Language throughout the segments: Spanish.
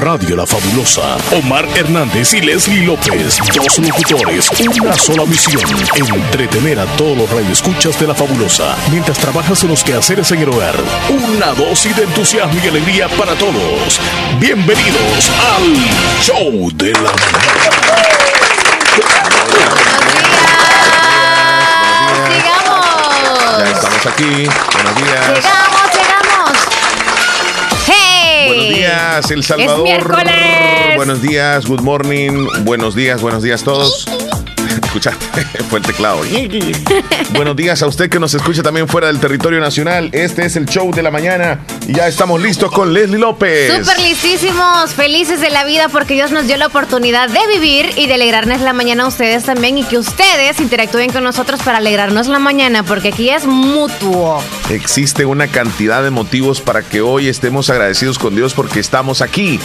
Radio La Fabulosa. Omar Hernández y Leslie López, dos locutores, una sola misión, entretener a todos los radioescuchas de La Fabulosa mientras trabajas en los quehaceres en el hogar. Una dosis de entusiasmo y alegría para todos. Bienvenidos al Show de la Mañana. Ya estamos aquí. Buenos días. Llegamos. Buenos días, El Salvador. Es miércoles. Buenos días, good morning. Buenos días, buenos días todos. Escuchaste, fue el teclado. Buenos días a usted que nos escucha también fuera del territorio nacional. Este es el show de la mañana y ya estamos listos con Leslie López. Súper listísimos, felices de la vida porque Dios nos dio la oportunidad de vivir y de alegrarnos la mañana a ustedes también y que ustedes interactúen con nosotros para alegrarnos la mañana porque aquí es mutuo. Existe una cantidad de motivos para que hoy estemos agradecidos con Dios porque estamos aquí.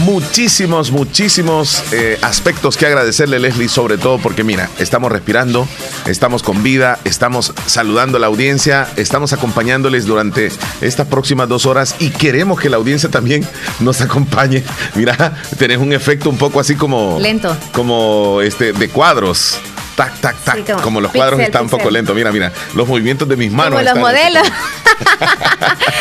Muchísimos, muchísimos eh, aspectos que agradecerle, Leslie, sobre todo porque, mira, estamos respirando, estamos con vida, estamos saludando a la audiencia, estamos acompañándoles durante estas próximas dos horas y queremos que la audiencia también nos acompañe. Mira, tenés un efecto un poco así como. Lento. Como este, de cuadros. Tac, tac, tac. Sí, como como los pixel, cuadros están un poco lentos. Mira, mira. Los movimientos de mis manos. Como los modelos.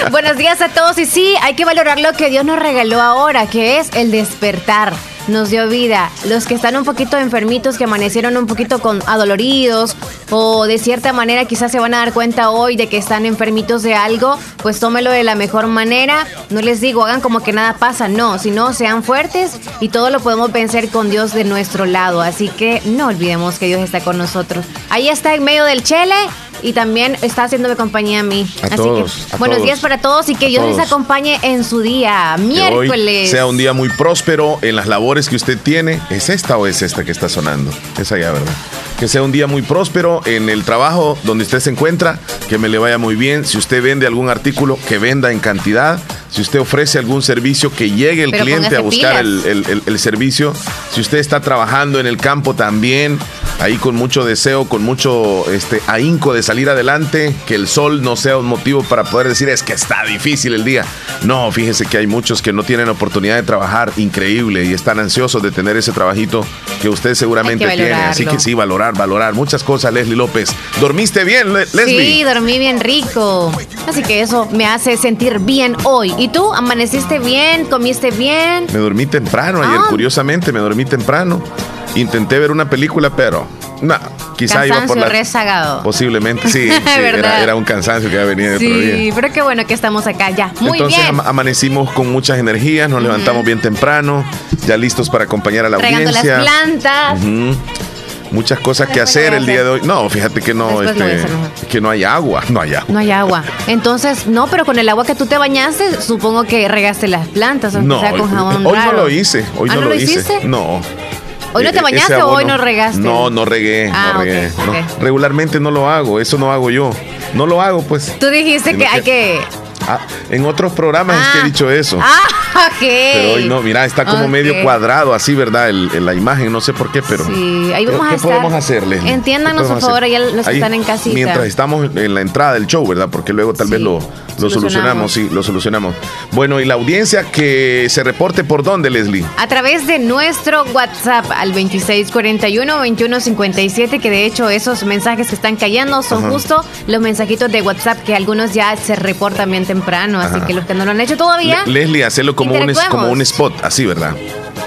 Buenos días a todos y sí, hay que valorar lo que Dios nos regaló ahora, que es el despertar. Nos dio vida. Los que están un poquito enfermitos, que amanecieron un poquito con adoloridos o de cierta manera quizás se van a dar cuenta hoy de que están enfermitos de algo, pues tómelo de la mejor manera. No les digo, hagan como que nada pasa, no, sino sean fuertes y todo lo podemos vencer con Dios de nuestro lado. Así que no olvidemos que Dios está con nosotros. Ahí está en medio del chele y también está haciéndome compañía a mí. A Así todos, que a buenos todos. días para todos y que Dios les acompañe en su día, Que hoy miércoles. sea un día muy próspero en las labores que usted tiene. ¿Es esta o es esta que está sonando? Es allá, ¿verdad? Que sea un día muy próspero en el trabajo donde usted se encuentra, que me le vaya muy bien. Si usted vende algún artículo, que venda en cantidad. Si usted ofrece algún servicio, que llegue el Pero cliente a buscar el, pilas. el- el- el servicio. Si usted está trabajando en el campo también, ahí con mucho deseo, con mucho este, ahínco de salir adelante, que el sol no sea un motivo para poder decir es que está difícil el día. No, fíjese que hay muchos que no tienen oportunidad de trabajar increíble y están ansiosos de tener ese trabajito que usted seguramente que tiene. Así que sí, valorar, valorar. Muchas cosas, Leslie López. ¿Dormiste bien, Le- Leslie? Sí, dormí bien rico. Así que eso me hace sentir bien hoy. ¿Y tú? ¿Amaneciste bien? ¿Comiste bien? Me dormí temprano ayer, Ah. curiosamente, me dormí temprano. Intenté ver una película, pero no, quizá iba por Cansancio la... rezagado. Posiblemente, sí. era, era un cansancio que de otro Sí, día. pero qué bueno que estamos acá ya. Muy Entonces bien. ama- amanecimos con muchas energías, nos levantamos bien temprano, ya listos para acompañar a la Regando las audiencia. plantas. Ujú. Muchas cosas que hacer el día de hoy. No, fíjate que no, este, que no hay agua, no hay agua. No hay agua. Entonces, no, pero con el agua que tú te bañaste, supongo que regaste las plantas, No, sea con jabón hoy no lo hice, hoy ¿Ah, no, no lo, hice. hiciste? No. ¿Hoy no te Eh, bañaste o hoy no regaste? No, no regué, Ah, no ok, regué. no. Regularmente no lo hago, eso no hago yo. No lo hago, pues. Tú dijiste que hay que... Ah, en otros programas es que he Ah. dicho eso. Ah, ok. Pero hoy no, mira, está como medio cuadrado así, ¿verdad? El- el- la imagen, no sé por qué, pero... Sí, ahí ¿Qué- vamos a ¿Qué estar. podemos hacer, Leslie? Entiéndanos, ¿Qué por favor, allá los que están en casita. Mientras estamos en la entrada del show, ¿verdad? Porque luego tal Sí, vez lo, lo solucionamos. solucionamos. sí, lo solucionamos. Bueno, y la audiencia que se reporte por dónde, Leslie. A través de nuestro WhatsApp al 2641-2157, que de hecho esos mensajes que están cayendo son Ajá. justo los mensajitos de WhatsApp que algunos ya se reportan bien temprano, así Ajá. que los que no lo han hecho todavía, Le- Leslie, hacelo como un, como un spot, así, ¿verdad?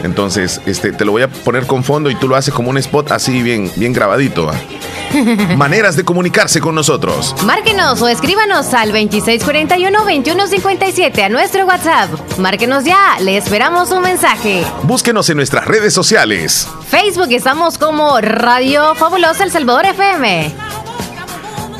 Entonces, este, te lo voy a poner con fondo y tú lo haces como un spot así bien, bien grabadito. Maneras de comunicarse con nosotros. Márquenos o escríbanos al 2641-2157 a nuestro WhatsApp. Márquenos ya, le esperamos un mensaje. Búsquenos en nuestras redes sociales. Facebook estamos como Radio Fabulosa El Salvador FM.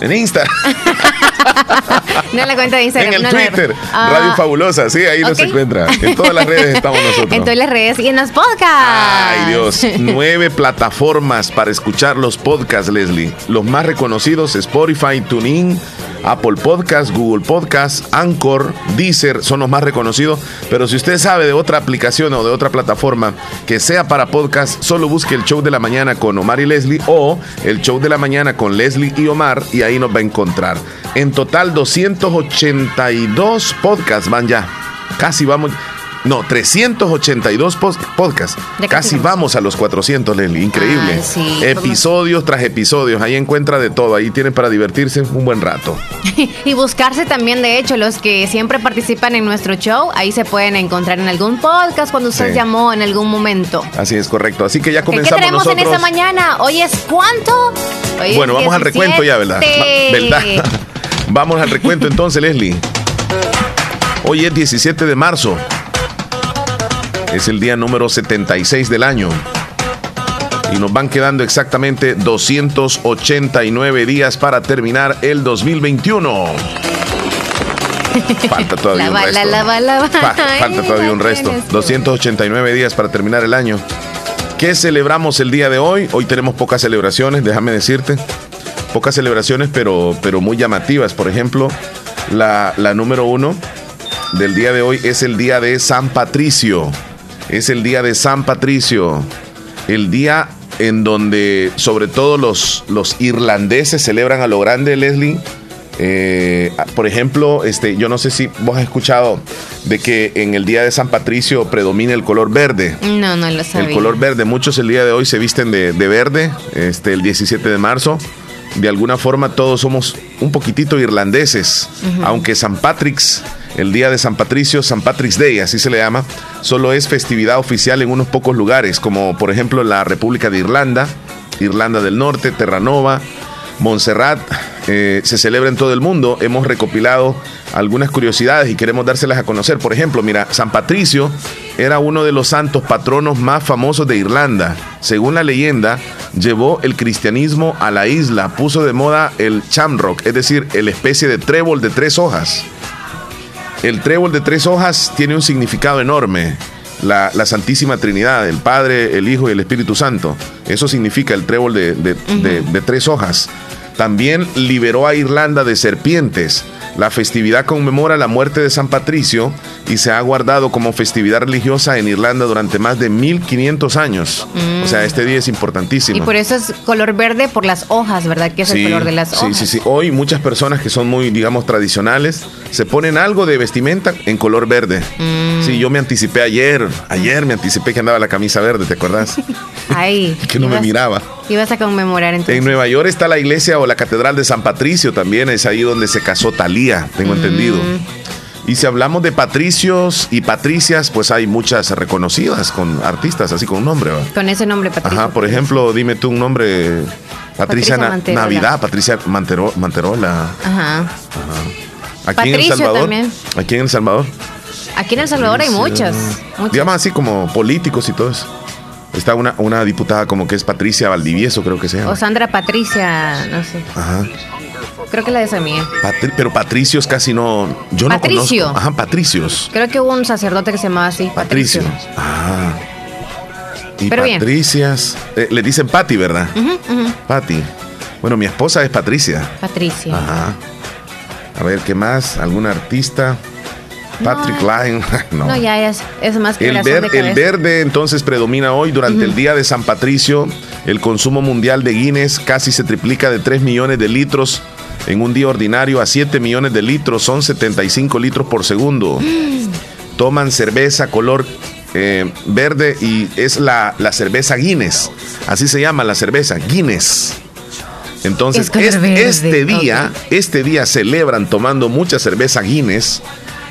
En Insta, No en la cuenta de Instagram. en el no. Twitter, Ah, Radio Fabulosa, sí, ahí nos ok. encuentra. En todas las redes estamos nosotros. En todas las redes y en los podcasts. Ay, Dios. Nueve plataformas para escuchar los podcasts, Leslie. Los más reconocidos: Spotify, TuneIn, Apple Podcasts, Google Podcasts, Anchor, Deezer, son los más reconocidos. Pero si usted sabe de otra aplicación o de otra plataforma que sea para podcast, solo busque el show de la mañana con Omar y Leslie o el show de la mañana con Leslie y Omar y ahí nos va a encontrar. En total, 282 podcasts van ya. Casi vamos. No, 382 podcasts. Casi vamos a los 400, Leslie. Increíble. episodios tras episodios. Ahí encuentra de todo. Ahí tienen para divertirse un buen rato. y buscarse también, de hecho, los que siempre participan en nuestro show. Ahí se pueden encontrar en algún podcast cuando usted llamó en algún momento. Así es correcto. Así que ya comenzamos. ¿Qué tenemos en esta mañana? Hoy es cuánto? bueno, vamos al recuento ya, ¿verdad? ¿Verdad? vamos al recuento entonces, Leslie. Hoy es 17 de marzo. Es el día número 76 del año. Y nos van quedando exactamente 289 días para terminar el 2021. Falta todavía un resto. falta todavía un resto. 289 días para terminar el año. ¿Qué celebramos el día de hoy? Hoy tenemos pocas celebraciones, déjame decirte. Pocas celebraciones, pero, pero muy llamativas. Por ejemplo, la, la número uno del día de hoy es el día de San Patricio es el día de San Patricio, el día en donde sobre todo los, los irlandeses celebran a lo grande, Leslie. Eh, por ejemplo, este, yo no sé si vos has escuchado de que en el día de San Patricio predomina el color verde. No, no lo sabía. El color verde. Muchos el día de hoy se visten de, verde, este, el 17 de marzo. De alguna forma todos somos un poquitito irlandeses, aunque San Patrick's el día de San Patricio, San Patrick's Day, así se le llama, solo es festividad oficial en unos pocos lugares, como por ejemplo la República de Irlanda, Irlanda del Norte, Terranova, Montserrat, eh, se celebra en todo el mundo. Hemos recopilado algunas curiosidades y queremos dárselas a conocer. Por ejemplo, mira, San Patricio era uno de los santos patronos más famosos de Irlanda. Según la leyenda, llevó el cristianismo a la isla, puso de moda el chamrock, es decir, el especie de trébol de tres hojas. El trébol de tres hojas tiene un significado enorme. La, Santísima Trinidad, el Padre, el Hijo y el Espíritu Santo. Eso significa el trébol de tres hojas. También liberó a Irlanda de serpientes. La festividad conmemora la muerte de San Patricio y se ha guardado como festividad religiosa en Irlanda durante más de 1500 años. O sea, este día es importantísimo. Y por eso es color verde por las hojas, ¿verdad? Que es el color de las hojas. Sí, sí, sí. Hoy muchas personas que son muy, digamos, tradicionales se ponen algo de vestimenta en color verde. Mm. Sí, yo me anticipé ayer. Ayer me anticipé que andaba la camisa verde, ¿te acuerdas? Ay. que no me miraba. Ibas a conmemorar entonces. En Nueva York está la iglesia o la catedral de San Patricio también. Es ahí donde se casó Talía, tengo mm. entendido. Y si hablamos de patricios y patricias, pues hay muchas reconocidas con artistas así con un nombre. Con ese nombre, Patricia. Ajá, por ejemplo, dime tú un nombre. Patricia, Navidad, Patricia Manterola. Ajá. Ajá. Aquí en El Salvador. También. Aquí en El Salvador. Aquí en El Salvador hay muchas, Digamos así como políticos y todo eso. Está una, una diputada como que es Patricia Valdivieso, creo que sea. O Sandra Patricia, no sé. Ajá. Creo que la de esa mía. pero Patricios casi no. Yo Patricio. no conozco. Ajá, Patricios. Creo que hubo un sacerdote que se llamaba así. Patricio. Ah. Y Patricias. Eh, le dicen Pati, ¿verdad? Pati. Bueno, mi esposa es Patricia. Patricia. Ajá. A ver, ¿qué más? ¿Algún artista? Patrick Line. no. no. ya es, es más que el, el verde entonces predomina hoy. Durante el día de San Patricio, el consumo mundial de Guinness casi se triplica de 3 millones de litros en un día ordinario a 7 millones de litros. Son 75 litros por segundo. Toman cerveza color eh, verde y es la, la, cerveza Guinness. Así se llama la cerveza, Guinness. Entonces, este día, este día celebran tomando mucha cerveza Guinness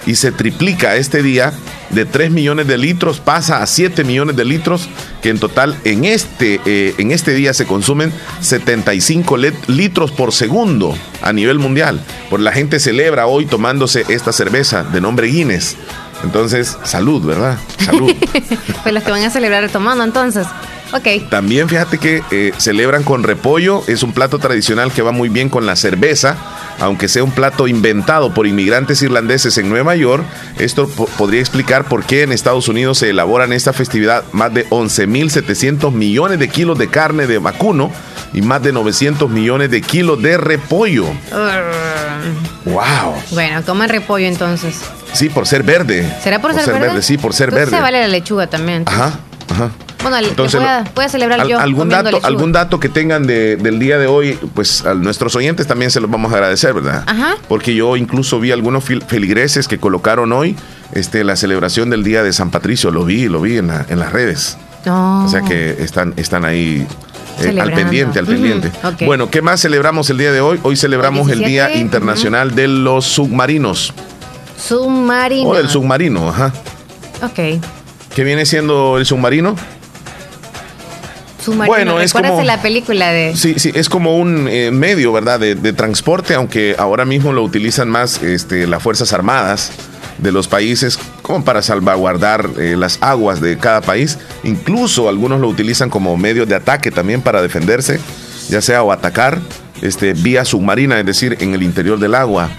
y se triplica este día de 3 millones de litros, pasa a 7 millones de litros, que en total en este, eh, en este día se consumen 75 litros por segundo a nivel mundial. Por la gente celebra hoy tomándose esta cerveza de nombre Guinness. Entonces, salud, ¿verdad? Salud. pues los que van a celebrar tomando entonces. Ok. También fíjate que eh, celebran con repollo, es un plato tradicional que va muy bien con la cerveza aunque sea un plato inventado por inmigrantes irlandeses en Nueva York, esto podría explicar por qué en Estados Unidos se elaboran esta festividad más de 11.700 millones de kilos de carne de vacuno y más de 900 millones de kilos de repollo. ¡Wow! Bueno, coman repollo entonces. Sí, por ser verde. ¿Será por, ser, verde? Sí, por ser verde. se vale la lechuga también. Ajá, ajá. Bueno, Entonces, voy, a, celebrar yo. Algún dato, algún dato que tengan del día de hoy, pues a nuestros oyentes también se los vamos a agradecer, ¿verdad? Ajá. Porque yo incluso vi algunos feligreses que colocaron hoy este, la celebración del día de San Patricio. Lo vi, lo vi en, en las redes. O sea que están, están ahí eh, al pendiente, al pendiente. Bueno, ¿qué más celebramos el día de hoy? Hoy celebramos el, Día Internacional de los Submarinos. Submarino. O del submarino, ajá. Ok. ¿Qué viene siendo el submarino? Submarino. Bueno, es como la película de. Sí, sí, es como un eh, medio, ¿verdad? De, de, transporte, aunque ahora mismo lo utilizan más este, las Fuerzas Armadas de los países como para salvaguardar eh, las aguas de cada país. Incluso algunos lo utilizan como medio de ataque también para defenderse, ya sea o atacar este, vía submarina, es decir, en el interior del agua.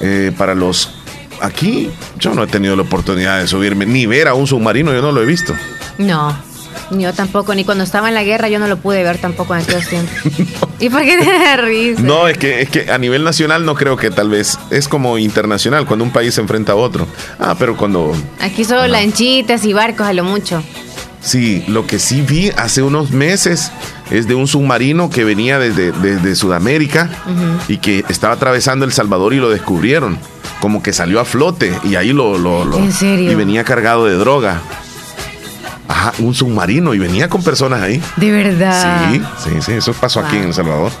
Eh, para los... Aquí yo no he tenido la oportunidad de subirme, ni ver a un submarino, yo no lo he visto. No. Yo tampoco, ni cuando estaba en la guerra yo no lo pude ver tampoco en aquellos tiempos. ¿Y por qué te risa? No, es que, es que a nivel nacional no creo que tal vez. Es como internacional, cuando un país se enfrenta a otro. Ah, pero cuando. Aquí solo lanchitas y barcos a lo mucho. Sí, lo que sí vi hace unos meses es de un submarino que venía desde, desde Sudamérica y que estaba atravesando El Salvador y lo descubrieron. Como que salió a flote y ahí lo. lo, lo ¿En serio? Y venía cargado de droga. Ajá, un submarino y venía con personas ahí. De verdad. Sí, sí, sí, eso pasó aquí en El Salvador.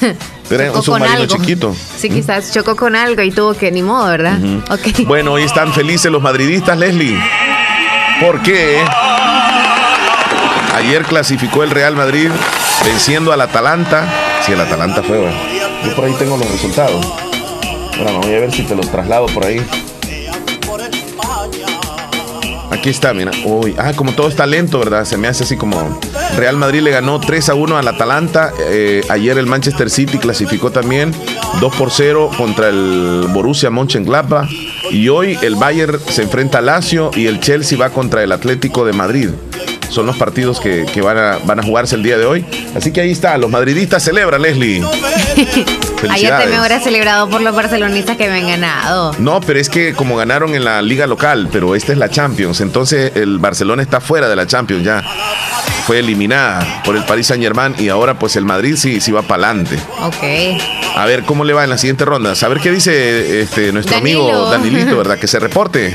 Era un submarino chiquito. Sí, quizás chocó con algo y tuvo que, ni modo, ¿verdad? Bueno, hoy están felices los madridistas, Leslie. ¿Por qué? Ayer clasificó el Real Madrid venciendo al Atalanta. Si sí, el Atalanta fue, yo por ahí tengo los resultados. Bueno, voy a ver si te los traslado por ahí. Aquí está, mira. Uy, ah, como todo está lento, ¿verdad? Se me hace así como. Real Madrid le ganó 3 a 1 al Atalanta. Eh, ayer el Manchester City clasificó también 2 por 0 contra el Borussia Mönchengladbach. Y hoy el Bayern se enfrenta al Lazio y el Chelsea va contra el Atlético de Madrid son los partidos que, van, a, van a jugarse el día de hoy. Así que ahí está, los madridistas celebran, Leslie. Ayer también hubiera celebrado por los barcelonistas que me han ganado. No, pero es que como ganaron en la liga local, pero esta es la Champions, entonces el Barcelona está fuera de la Champions ya. Fue eliminada por el Paris Saint Germain y ahora pues el Madrid sí, sí va para adelante. Ok. A ver cómo le va en la siguiente ronda. A ver qué dice este, nuestro amigo Danilito, ¿verdad? Que se reporte.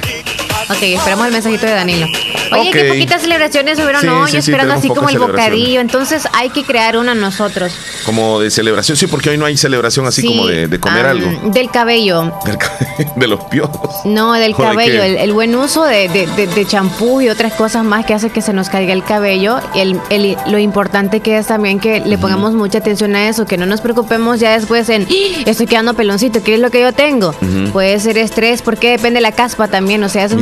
Ok, esperamos el mensajito de Danilo. Oye, qué poquitas celebraciones hubieron hoy, esperando así como el bocadillo. Entonces hay que crear una nosotros. Como de celebración, sí, porque hoy no hay celebración así como de, comer algo. Del cabello. de los piojos. No, del cabello. El, buen uso de champú y otras cosas más que hace que se nos caiga el cabello. El, el, lo importante que es también que le pongamos mucha atención a eso, que no nos preocupemos ya después en ¡Ah! estoy quedando peloncito, ¿qué es lo que yo tengo? Puede ser estrés, porque depende de la caspa también, o sea, es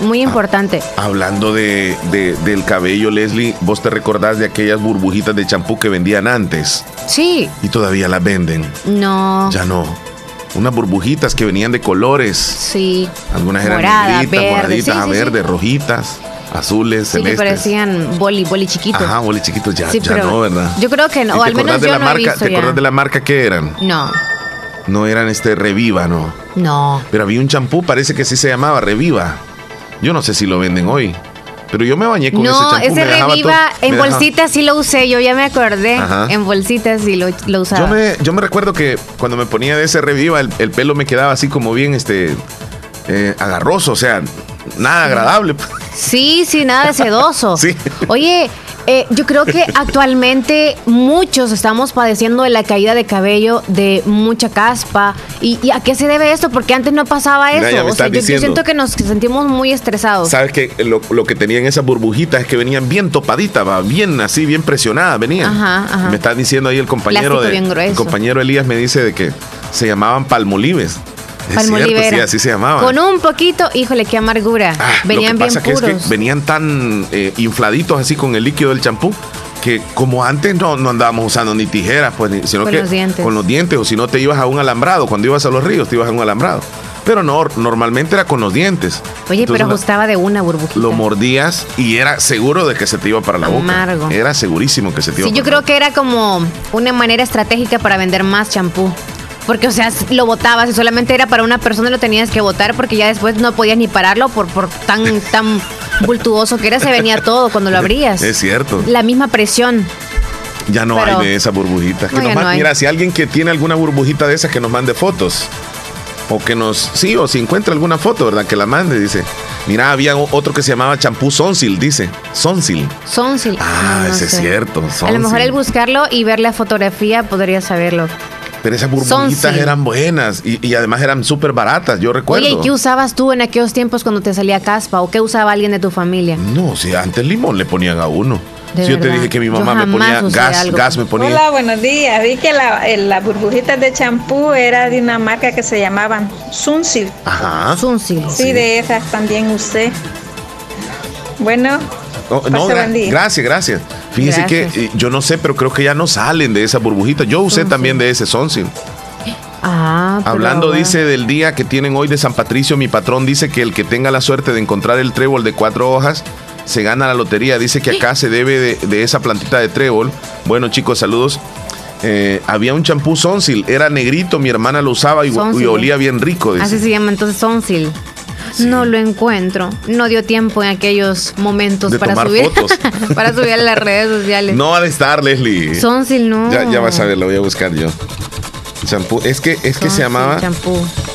muy, importante. hablando de, del cabello, Leslie, ¿vos te recordás de aquellas burbujitas de champú que vendían antes? Sí. Y todavía las venden. No. Ya no. Unas burbujitas que venían de colores. Sí. Algunas eran negritas, moraditas, verdes, rojitas azules, sí, celestes. que parecían boli, boli chiquitos. Ajá, boli chiquitos, ya, ya no, ¿verdad? Yo creo que no, o al menos yo la no marca, ¿Te acuerdas de la marca que eran? No. No eran este Reviva, ¿no? No. Pero había un champú, parece que sí se llamaba Reviva. Yo no sé si lo venden hoy. Pero yo me bañé con ese champú. No, ese Reviva en bolsitas sí lo usé, yo ya me acordé. En bolsitas sí lo, lo, usaba. Yo me, yo me recuerdo que cuando me ponía de ese Reviva, el, pelo me quedaba así como bien este eh, agarroso, o sea, nada agradable. Sí, sí, nada sedoso. sí. Oye, eh, yo creo que actualmente muchos estamos padeciendo de la caída de cabello, de mucha caspa. ¿Y, a qué se debe esto? Porque antes no pasaba eso. yo, siento que nos sentimos muy estresados. ¿Sabes que lo, que tenían esas burbujitas es que venían bien topaditas, bien así, bien presionadas, venían. Ajá, ajá. Me está diciendo ahí el compañero de, el compañero Elías me dice de que se llamaban palmolives. Palmolivera. sí, así se llamaba. Con un poquito, híjole, qué amargura. Ah, venían bien puros. venían tan eh, infladitos así con el líquido del champú que como antes no, no andábamos usando ni tijeras, pues, sino con que los dientes. con los dientes, o si no te ibas a un alambrado, cuando ibas a los ríos te ibas a un alambrado. Pero no, normalmente era con los dientes. Oye, pero gustaba de una burbujita. Lo mordías y era seguro de que se te iba para la boca. Era segurísimo que se te iba sí, yo creo que era como una manera estratégica para vender más champú. Porque, o sea, lo votabas y solamente era para una persona lo tenías que votar porque ya después no podías ni pararlo por, por tan, tan bultuoso que era, se venía todo cuando lo abrías. Es cierto. La misma presión. Ya no hay de esas burbujitas. Mira, si alguien que tiene alguna burbujita de esas que nos mande fotos. O que nos, sí, o si encuentra alguna foto, ¿verdad? Que la mande, dice. Mira, había otro que se llamaba champú Sonsil, dice. Sonsil. Sonsil. Ah, ese es cierto. A lo mejor el buscarlo y ver la fotografía podría saberlo. Pero esas burbujitas eran buenas y, además eran súper baratas, yo recuerdo. Oye, ¿y qué usabas tú en aquellos tiempos cuando te salía caspa? ¿O qué usaba alguien de tu familia? No, si antes limón le ponían a uno. Si yo te dije que mi mamá me ponía gas, gas me ponía. Hola, buenos días. Vi que las burbujitas de champú era de una marca que se llamaban Sunsil. Ajá. Sunsil. Sí, de esas también usé. Bueno. Oh, no, gracias, gracias. Fíjese que eh, yo no sé, pero creo que ya no salen de esas burbujitas. Yo usé también de ese Sunsil. Ah, Hablando, dice, del día que tienen hoy de San Patricio, mi patrón dice que el que tenga la suerte de encontrar el trébol de cuatro hojas se gana la lotería. Dice que acá se debe de, esa plantita de trébol. Bueno, chicos, saludos. Eh, había un champú Sonsil, era negrito, mi hermana lo usaba y, olía bien rico. Así se llama entonces Sonsil. No lo encuentro. No dio tiempo en aquellos momentos para subir fotos. para subir a las redes sociales. No ha de estar, Leslie. Sonsil, no. Ya, ya vas a ver, lo voy a buscar yo. Champú. Es que, es que se llamaba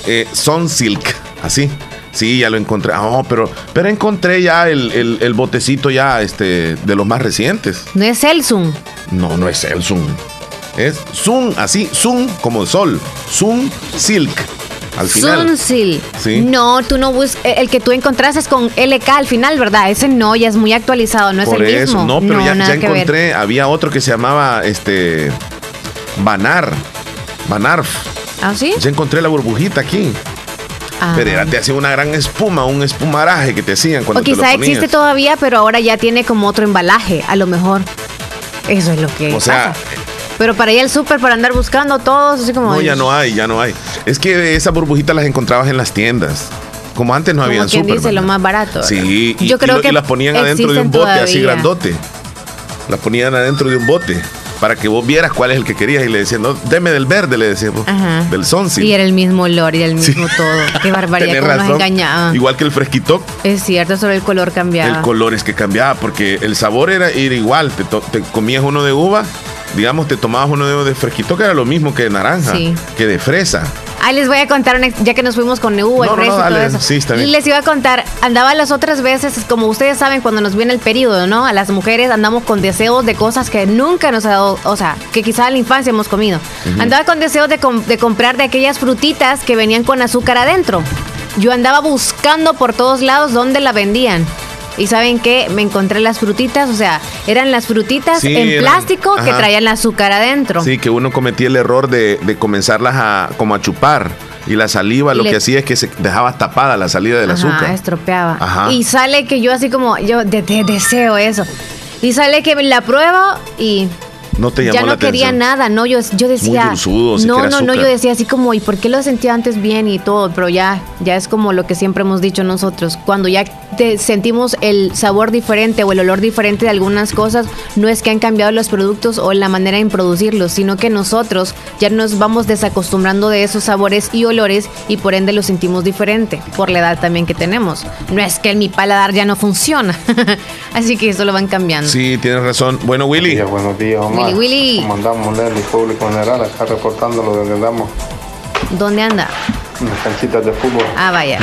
eh, Sonsilk. Así. Sí, ya lo encontré. Oh, pero, pero encontré ya el, botecito ya este, de los más recientes. ¿No es Elsum? No, no es Elsum. Es Sun, así, Sun como el sol. Sun Silk. Al final. Sun Silk. ¿Sí? No, tú no buscas. Eh, el que tú encontraste es con LK al final, ¿verdad? Ese no, ya es muy actualizado, no es el eso, mismo. No, pero ya, ya encontré. Había otro que se llamaba este. Banar. Banarf. ¿Ah, sí? Ya encontré la burbujita aquí. Ah. Pero era, te hacía una gran espuma, un espumaraje que te hacían cuando o quizá existe todavía, pero ahora ya tiene como otro embalaje, a lo mejor. Eso es lo que. O sea. Pero para ir al súper, para andar buscando todos, así como. No, ya no hay, ya no hay. Es que esas burbujitas las encontrabas en las tiendas. Como antes no había súper. dice lo más barato. Sí, y, Yo creo que las ponían adentro de un bote así grandote. Las ponían adentro de un bote para que vos vieras cuál es el que querías y le decían, no, deme del verde, le decíamos, del sonsi. Y era el mismo olor y el mismo todo. Qué barbaridad, cómo nos engañaba. Igual que el fresquito. Es cierto, solo el color cambiaba. El color es que cambiaba, porque el sabor era, ir igual. Te, comías uno de uva, digamos, te tomabas uno de, de fresquito, que era lo mismo que de naranja, que de fresa. Ahí les voy a contar, ya que nos fuimos con el precio y todo eso. Sí, está bien. Les iba a contar, andaba las otras veces, como ustedes saben, cuando nos viene el periodo, ¿no? A las mujeres andamos con deseos de cosas que nunca nos ha dado, o sea, que quizá en la infancia hemos comido. Andaba con deseos de, de comprar de aquellas frutitas que venían con azúcar adentro. Yo andaba buscando por todos lados dónde la vendían. Y saben qué, me encontré las frutitas, o sea, eran las frutitas en plástico que traían el azúcar adentro. Sí, que uno cometía el error de, comenzarla a como a chupar. Y la saliva lo que hacía es que se dejaba tapada la salida del Ajá, azúcar. estropeaba. Y sale que yo así como, yo deseo eso. Y sale que la pruebo y no te llamó ya no quería nada, no, yo, yo decía, no, no, no, yo decía así como, ¿y por qué lo sentía antes bien y todo? Pero ya, ya es como lo que siempre hemos dicho nosotros, cuando ya te sentimos el sabor diferente o el olor diferente de algunas cosas, no es que han cambiado los productos o la manera en producirlos, sino que nosotros ya nos vamos desacostumbrando de esos sabores y olores y por ende lo sentimos diferente, por la edad también que tenemos. No es que mi paladar ya no funciona, así que eso lo van cambiando. Sí, tienes razón. Bueno, Willy. buenos días, Omar. Willy, Willy. ¿Cómo andamos, Nelly? Público general, acá reportando lo que andamos. ¿Dónde anda? En las canchitas de fútbol. Ah, vaya.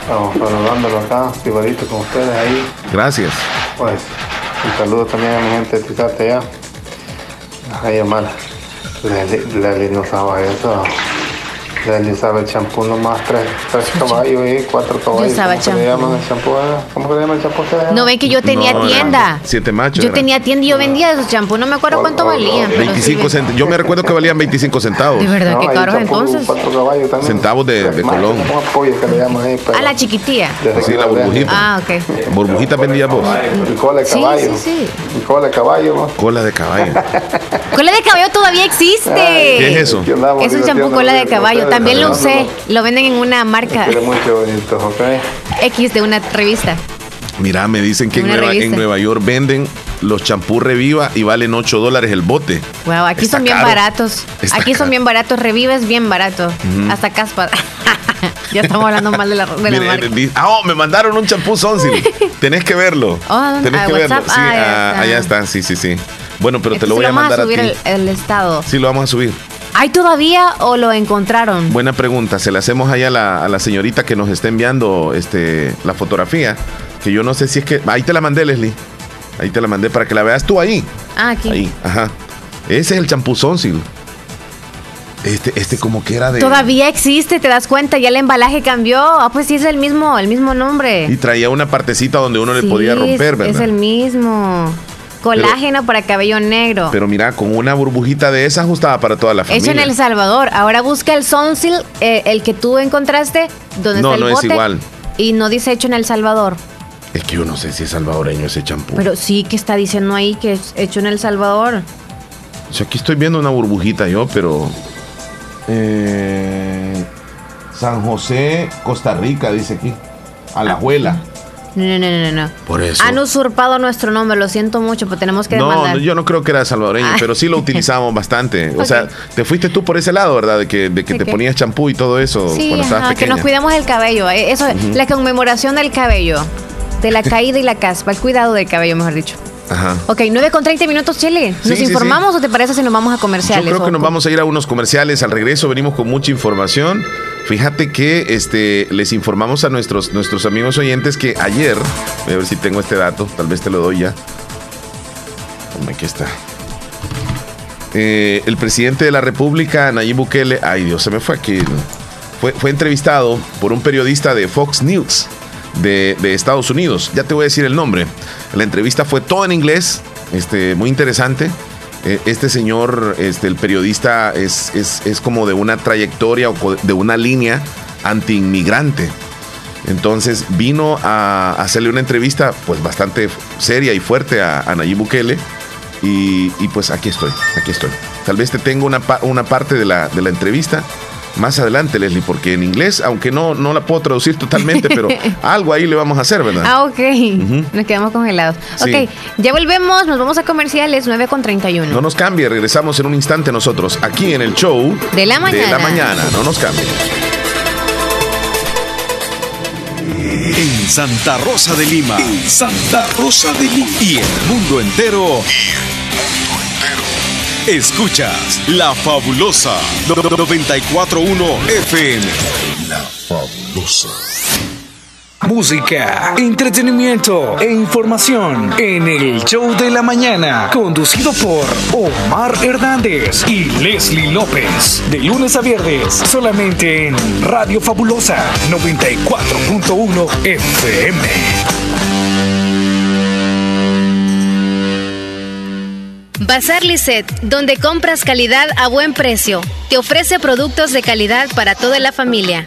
Estamos saludándolo acá, privadito con ustedes ahí. Gracias. Pues, un saludo también a mi gente de Tizate allá. Ahí, hermana. La, la, no sabe eso de Elizabeth Champú nomás tres, tres caballos y cuatro caballos. ¿Cómo se llama el champú? ¿Cómo se llama el champú? No ven que yo tenía tienda. Siete machos. Yo tenía tienda y yo vendía esos champús. No me acuerdo cuánto valían. 25 centavos. Yo me recuerdo que valían 25 centavos. De verdad, qué caros entonces. Cuatro caballos también. Centavos de, de Colón. que le llaman ahí. A la chiquitía. Sí, la burbujita. Ah, ok. Burbujita vendía vos. cola de caballo. Sí, sí, sí. cola de caballo. Cola de caballo. cola de caballo todavía existe. ¿Qué es eso? Es un champú cola de caballo. También lo usé. Lo venden en una marca. X de una revista. Mira, me dicen que en Nueva, York venden los champús Reviva y valen 8 dólares el bote. Wow, aquí son bien baratos. aquí son bien baratos. Reviva es bien barato. Hasta caspa. Ya estamos hablando mal de la, de la marca. Ah, oh, me mandaron un champú Sonsil. Tenés que verlo. Oh, Tenés ah, que verlo. Sí, Ah, ah, está. allá está. Sí, sí, sí. Bueno, pero te lo voy a mandar a, subir ti. el, el estado. Sí, lo vamos a subir. ¿Hay todavía o lo encontraron? Buena pregunta. Se la hacemos allá a la, a la señorita que nos está enviando este, la fotografía. Que yo no sé si es que. Ahí te la mandé, Leslie. Ahí te la mandé para que la veas tú ahí. Ah, aquí. Ahí, ajá. Ese es el champú Sonsil. Este, este como que era de. Todavía existe, te das cuenta, ya el embalaje cambió. Ah, pues sí es el mismo, el mismo nombre. Y traía una partecita donde uno le podía romper, ¿verdad? Es el mismo. Colágeno para cabello negro. Pero mira, con una burbujita de esa ajustada para toda la familia. Hecho en El Salvador. Ahora busca el Sonsil, eh, el que tú encontraste, donde No, está el no es bote. igual. Y no dice hecho en El Salvador. Es que yo no sé si es salvadoreño ese champú. Pero sí que está diciendo ahí que es hecho en El Salvador. O sea, aquí estoy viendo una burbujita yo, pero. eh, San José, Costa Rica, dice aquí. A la abuela. No, no, no, no, no. Por eso. Han usurpado nuestro nombre, lo siento mucho, pero tenemos que No, demandar. yo no creo que era salvadoreño, Ah. pero sí lo utilizamos bastante. O sea, te fuiste tú por ese lado, ¿verdad? De que, de que te ponías champú y todo eso Sí, cuando estabas ajá, que nos cuidamos el cabello. eh, Eso, la conmemoración del cabello. De la caída y la caspa. El cuidado del cabello, mejor dicho. Ajá. Ok, 9 con 30 minutos, Chile. Sí, ¿Nos sí, informamos o te parece si nos vamos a comerciales? Yo creo que nos vamos a ir a unos comerciales. Al regreso venimos con mucha información. Fíjate que este, les informamos a nuestros, nuestros amigos oyentes que ayer, voy a ver si tengo este dato, tal vez te lo doy ya. Aquí está. Eh, el presidente de la República, Nayib Bukele, ay Dios, se me fue aquí. Fue, fue entrevistado por un periodista de Fox News de, Estados Unidos. Ya te voy a decir el nombre. La entrevista fue toda en inglés, este, muy interesante. Eh, Este señor, este, el periodista, es, es, es como de una trayectoria o de una línea anti-inmigrante. Entonces vino a hacerle una entrevista pues bastante seria y fuerte a, a Nayib Bukele. Y, y, pues aquí estoy, aquí estoy. Tal vez te tengo una, una parte de la, de la entrevista más adelante, Leslie, porque en inglés, aunque no, no la puedo traducir totalmente, pero algo ahí le vamos a hacer, ¿verdad? Ah, ok. Nos quedamos congelados. Sí. Ok, ya volvemos, nos vamos a comerciales 9 con 31. No nos cambie, regresamos en un instante nosotros aquí en el show De la De la mañana. mañana, no nos cambie. En Santa Rosa de Lima. En Santa Rosa de Lima. Y el mundo entero. Escuchas La Fabulosa 941 FM. La Fabulosa. Música, entretenimiento e información en el show de la mañana, conducido por Omar Hernández y Leslie López, de lunes a viernes, solamente en Radio Fabulosa 94.1 FM. Bazar Lisset, donde compras calidad a buen precio. Te ofrece productos de calidad para toda la familia.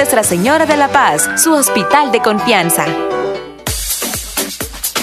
Señora de la Paz, su hospital de confianza.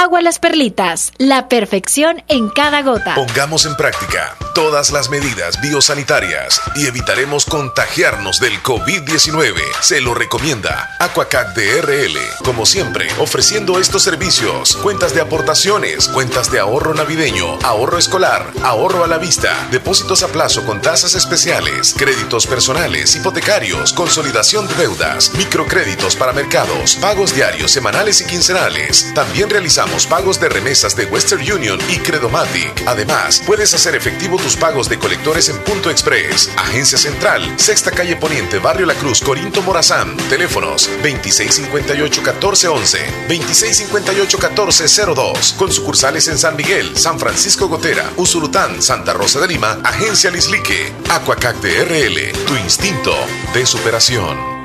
Agua Las Perlitas, la perfección en cada gota. Pongamos en práctica todas las medidas biosanitarias y evitaremos contagiarnos del COVID-19. Se lo recomienda Aquacac DRL. Como siempre, ofreciendo estos servicios: cuentas de aportaciones, cuentas de ahorro navideño, ahorro escolar, ahorro a la vista, depósitos a plazo con tasas especiales, créditos personales, hipotecarios, consolidación de deudas, microcréditos para mercados, pagos diarios, semanales y quincenales. También realizamos pagos de remesas de Western Union y Credomatic. Además, puedes hacer efectivo tus pagos de colectores en Punto Express, Agencia Central, Sexta Calle Poniente, Barrio La Cruz, Corinto Morazán. Teléfonos 2658-1411, 2658-1402. Con sucursales en San Miguel, San Francisco Gotera, Usurután, Santa Rosa de Lima, Agencia Lislique, Aquacac DRL, tu instinto de superación.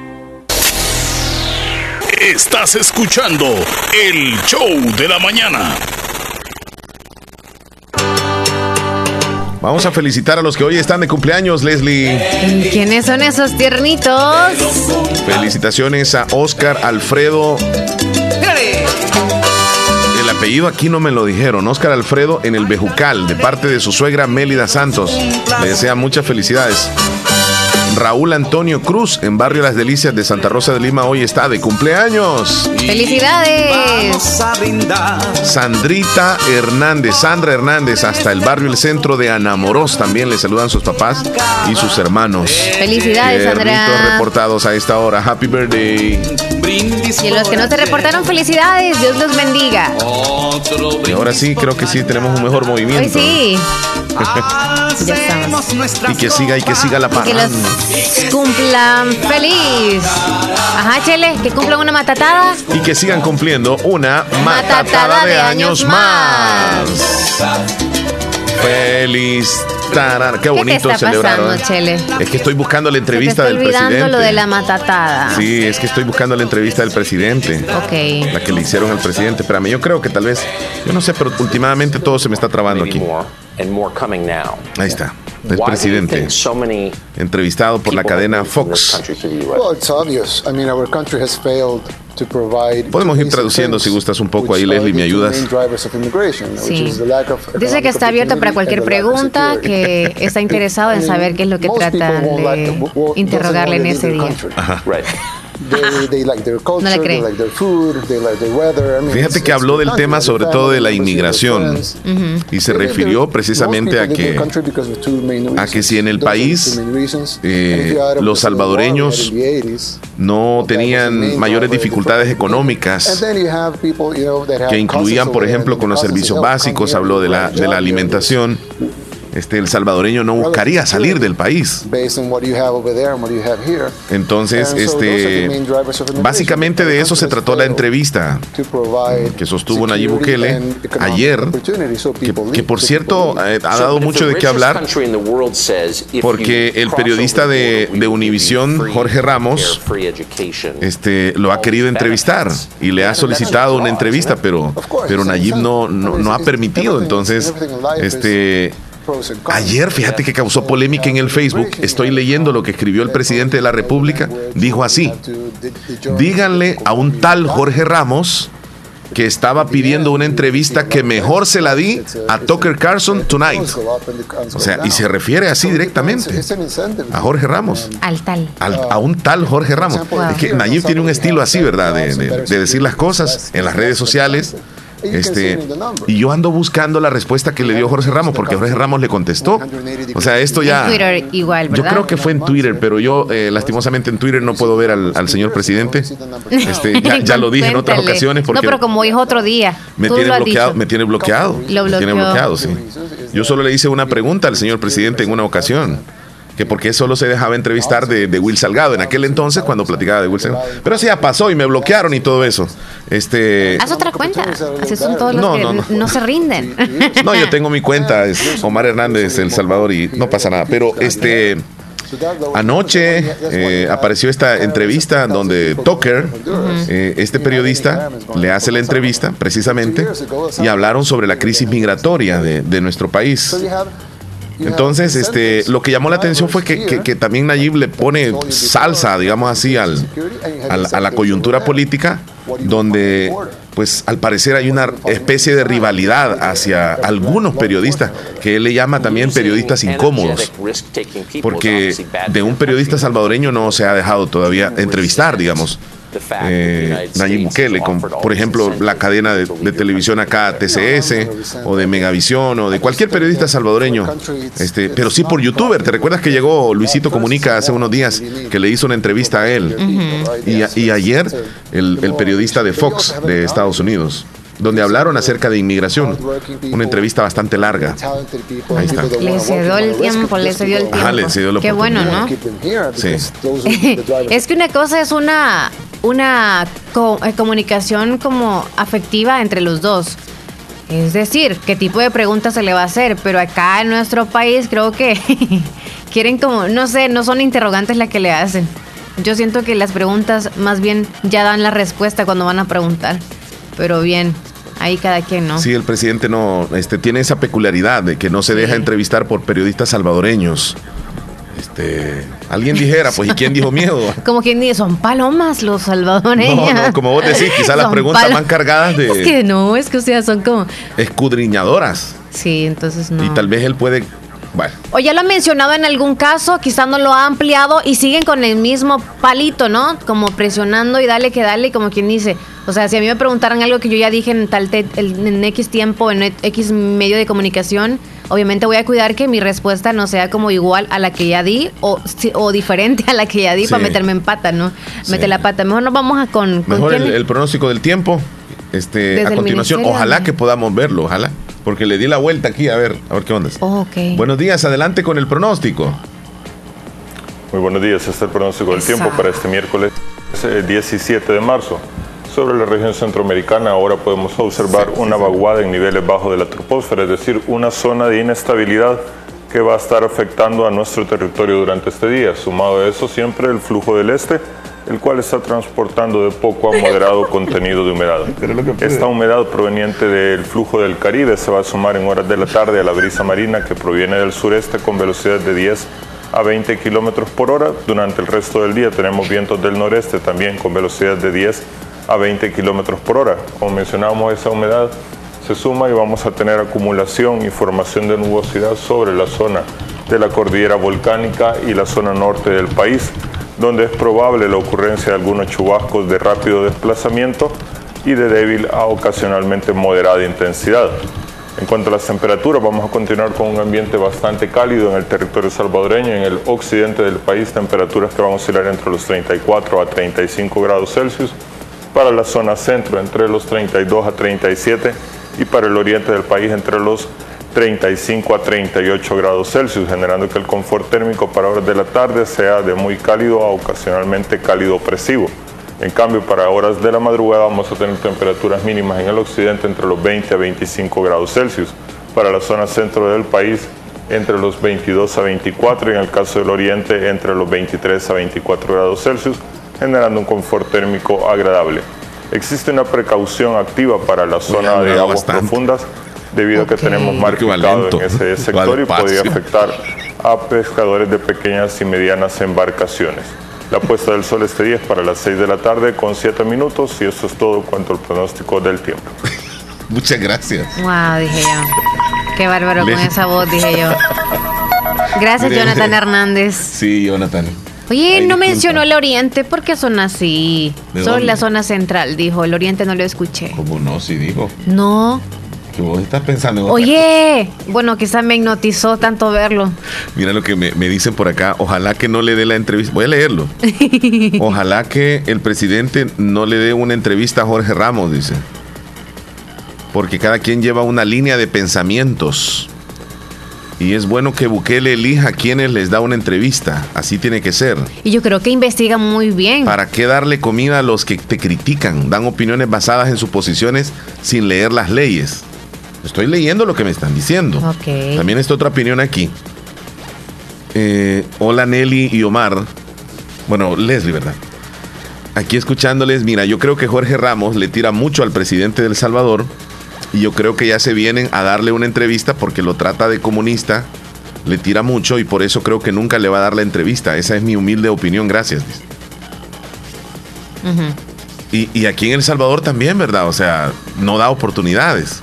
Estás escuchando el show de la mañana. Vamos a felicitar a los que hoy están de cumpleaños, Leslie. ¿Quiénes son esos tiernitos? Felicitaciones a Oscar Alfredo. El apellido aquí no me lo dijeron. Oscar Alfredo en el Bejucal, de parte de su suegra Mélida Santos. Le desea muchas felicidades. Raúl Antonio Cruz en Barrio Las Delicias de Santa Rosa de Lima hoy está de cumpleaños. ¡Felicidades! Sandrita Hernández, Sandra Hernández, hasta el barrio El Centro de Anamorós también le saludan sus papás y sus hermanos. Felicidades, Sandra. reportados a esta hora. Happy birthday. Y los que no se reportaron, felicidades. Dios los bendiga. Y ahora sí, creo que sí tenemos un mejor movimiento. Hoy sí. Ya estamos. Y que siga y que siga la paz. Que los cumplan feliz. Ajá, Chele, que cumplan una matatada. Y que sigan cumpliendo una matatada, de, años, más. Feliz tarán. Qué bonito ¿Qué celebraron. pasando, Chele? Es que estoy buscando la entrevista del presidente. lo de la matatada. Sí, es que estoy buscando la entrevista del presidente. Ok. La que le hicieron al presidente. Espérame, yo creo que tal vez, yo no sé, pero últimamente todo se me está trabando aquí. Ahí está. El presidente, entrevistado por la cadena Fox. Podemos ir traduciendo si gustas un poco ahí, Leslie, ¿me ayudas? Sí. Dice que está abierto para cualquier pregunta, que está interesado en saber qué es lo que tratan de interrogarle en ese día. Ajá. They, they like their culture, No le cree. they like their food, they like their weather. I mean, Fíjate que habló del tema sobre todo de la inmigración. y se refirió precisamente a que a que si en el país eh, los salvadoreños no tenían mayores dificultades económicas que incluían, por ejemplo, con los servicios básicos, habló de la, de la alimentación, este, el salvadoreño no buscaría salir del país. Based on what you have over there and what you have here. Entonces, este, básicamente de eso se trató la entrevista To provide que sostuvo Nayib Bukele ayer, que, que por cierto eh, ha dado mucho de qué hablar, porque el periodista de, de Univisión, Jorge Ramos, este, lo ha querido entrevistar y le ha solicitado una entrevista, pero, pero Nayib no, no, no ha permitido. Entonces, este, ayer fíjate que causó polémica en el Facebook. Estoy leyendo lo que escribió el presidente de la República. Dijo así, díganle a un tal Jorge Ramos que estaba pidiendo una entrevista que mejor se la di a Tucker Carlson tonight. O sea, y se refiere así directamente a Jorge Ramos. Al tal. Al- a un tal Jorge Ramos. Wow. Es que Nayib tiene un estilo así, ¿verdad? De, de- de decir las cosas en las redes sociales. Este, y yo ando buscando la respuesta que le dio Jorge Ramos, porque Jorge Ramos le contestó. O sea, esto ya. En Twitter igual, Yo creo que fue en Twitter, pero yo eh, lastimosamente en Twitter no puedo ver al, al señor presidente. Este, ya, ya lo dije en otras ocasiones porque No, pero como dijo otro día. me tiene bloqueado, me tiene bloqueado. Lo Me tiene bloqueado, sí. Yo solo le hice una pregunta al señor presidente en una ocasión. Que por qué solo se dejaba entrevistar de, de Will Salgado en aquel entonces cuando platicaba de Will Salgado. Pero eso ya pasó y me bloquearon y todo eso. Este. Haz otra cuenta. Así son todos los No, que no, no, no. se rinden. No, yo tengo mi cuenta, es Omar Hernández, El Salvador, y no pasa nada. Pero este. Anoche eh, apareció esta entrevista donde Tucker, eh, este periodista, le hace la entrevista precisamente y hablaron sobre la crisis migratoria de, de nuestro país. Entonces, este, lo que llamó la atención fue que, que- que también Nayib le pone salsa, digamos así, al, al- a la coyuntura política, donde pues al parecer hay una especie de rivalidad hacia algunos periodistas, que él le llama también periodistas incómodos, porque de un periodista salvadoreño no se ha dejado todavía entrevistar, digamos eh, Nayib Bukele, con, por ejemplo, la cadena de, televisión acá, TCS, o de Megavisión, o de cualquier periodista salvadoreño, este, pero sí por youtuber. ¿Te recuerdas que llegó Luisito Comunica hace unos días que le hizo una entrevista a él? y, ayer el, el periodista de Fox de Estados Unidos donde hablaron acerca de inmigración. Una entrevista bastante larga. Ahí está. Le cedió el tiempo, le cedió el tiempo. Ajá, le cedió Qué bueno, ¿no? Sí. es que una cosa es una, una eh, comunicación como afectiva entre los dos. Es decir, qué tipo de preguntas se le va a hacer, pero acá en nuestro país creo que quieren como, no sé, no son interrogantes las que le hacen. Yo siento que las preguntas más bien ya dan la respuesta cuando van a preguntar. Pero bien, ahí cada quien, ¿no? Sí, el presidente no, este, tiene esa peculiaridad de que no se deja entrevistar por periodistas salvadoreños. Este, alguien dijera, pues, ¿y quién dijo miedo? Como quien dice, son palomas los salvadoreños. No, no, como vos decís, quizás las preguntas van cargadas de. Es que no, es que, o sea, son como. Escudriñadoras. Sí, entonces no. Y tal vez él puede o ya lo ha mencionado en algún caso, quizás no lo ha ampliado y siguen con el mismo palito, ¿no? Como presionando y dale que dale, como quien dice. O sea, si a mí me preguntaran algo que yo ya dije en tal en X tiempo, en X medio de comunicación, obviamente voy a cuidar que mi respuesta no sea como igual a la que ya di o, o diferente a la que ya di para meterme en pata, ¿no? Mete la pata. Mejor nos vamos a con. Mejor el, pronóstico del tiempo. Este, a continuación, ojalá que podamos verlo, ojalá porque le di la vuelta aquí a ver, a ver qué onda. Buenos días, adelante con el pronóstico. Muy buenos días, este es el pronóstico del tiempo para este miércoles 17 de marzo. Sobre la región centroamericana ahora podemos observar una vaguada en niveles bajos de la troposfera, es decir, una zona de inestabilidad que va a estar afectando a nuestro territorio durante este día. Sumado a eso, siempre el flujo del este el cual está transportando de poco a moderado contenido de humedad. Esta humedad proveniente del flujo del Caribe se va a sumar en horas de la tarde a la brisa marina que proviene del sureste con velocidad de 10 a 20 kilómetros por hora. Durante el resto del día tenemos vientos del noreste también con velocidad de 10 a 20 kilómetros por hora. Como mencionábamos, esa humedad se suma y vamos a tener acumulación y formación de nubosidad sobre la zona de la cordillera volcánica y la zona norte del país donde es probable la ocurrencia de algunos chubascos de rápido desplazamiento y de débil a ocasionalmente moderada intensidad. En cuanto a las temperaturas, vamos a continuar con un ambiente bastante cálido en el territorio salvadoreño. En el occidente del país, temperaturas que van a oscilar entre los 34 a 35 grados Celsius. Para la zona centro, entre los 32 a 37. Y para el oriente del país, entre los 35 a 38 grados Celsius, generando que el confort térmico para horas de la tarde sea de muy cálido a ocasionalmente cálido opresivo. En cambio, para horas de la madrugada vamos a tener temperaturas mínimas en el occidente entre los 20 a 25 grados Celsius. Para la zona centro del país, entre los 22 a 24 y en el caso del oriente, entre los 23 a 24 grados Celsius, generando un confort térmico agradable. Existe una precaución activa para la zona de aguas profundas debido a que tenemos mar en ese sector y podría afectar a pescadores de pequeñas y medianas embarcaciones. La puesta del sol este día es para las 6 de la tarde con 7 minutos y eso es todo cuanto al pronóstico del tiempo. Muchas gracias. Wow, dije yo. Qué bárbaro con esa voz, dije yo. Gracias, Jonathan Hernández. Sí, Jonathan. Oye, no mencionó el oriente, ¿por qué son así? Solo la zona central, dijo. El oriente no lo escuché. ¿Cómo no? Sí, dijo. No que vos estás pensando Oye, bueno, quizá me hipnotizó tanto verlo. Mira lo que me, dicen por acá. Ojalá que no le dé la entrevista. Voy a leerlo. Ojalá que el presidente no le dé una entrevista a Jorge Ramos, dice. Porque cada quien lleva una línea de pensamientos. Y es bueno que Bukele elija a quienes les da una entrevista. Así tiene que ser. Y yo creo que investiga muy bien. ¿Para qué darle comida a los que te critican? Dan opiniones basadas en sus posiciones sin leer las leyes. Estoy leyendo lo que me están diciendo. También está otra opinión aquí. Eh, hola Nelly y Omar. Bueno, Leslie, ¿verdad? Aquí escuchándoles, mira, yo creo que Jorge Ramos le tira mucho al presidente del Salvador y yo creo que ya se vienen a darle una entrevista porque lo trata de comunista, le tira mucho y por eso creo que nunca le va a dar la entrevista. Esa es mi humilde opinión, gracias. Y, y aquí en El Salvador también, ¿verdad? O sea, no da oportunidades.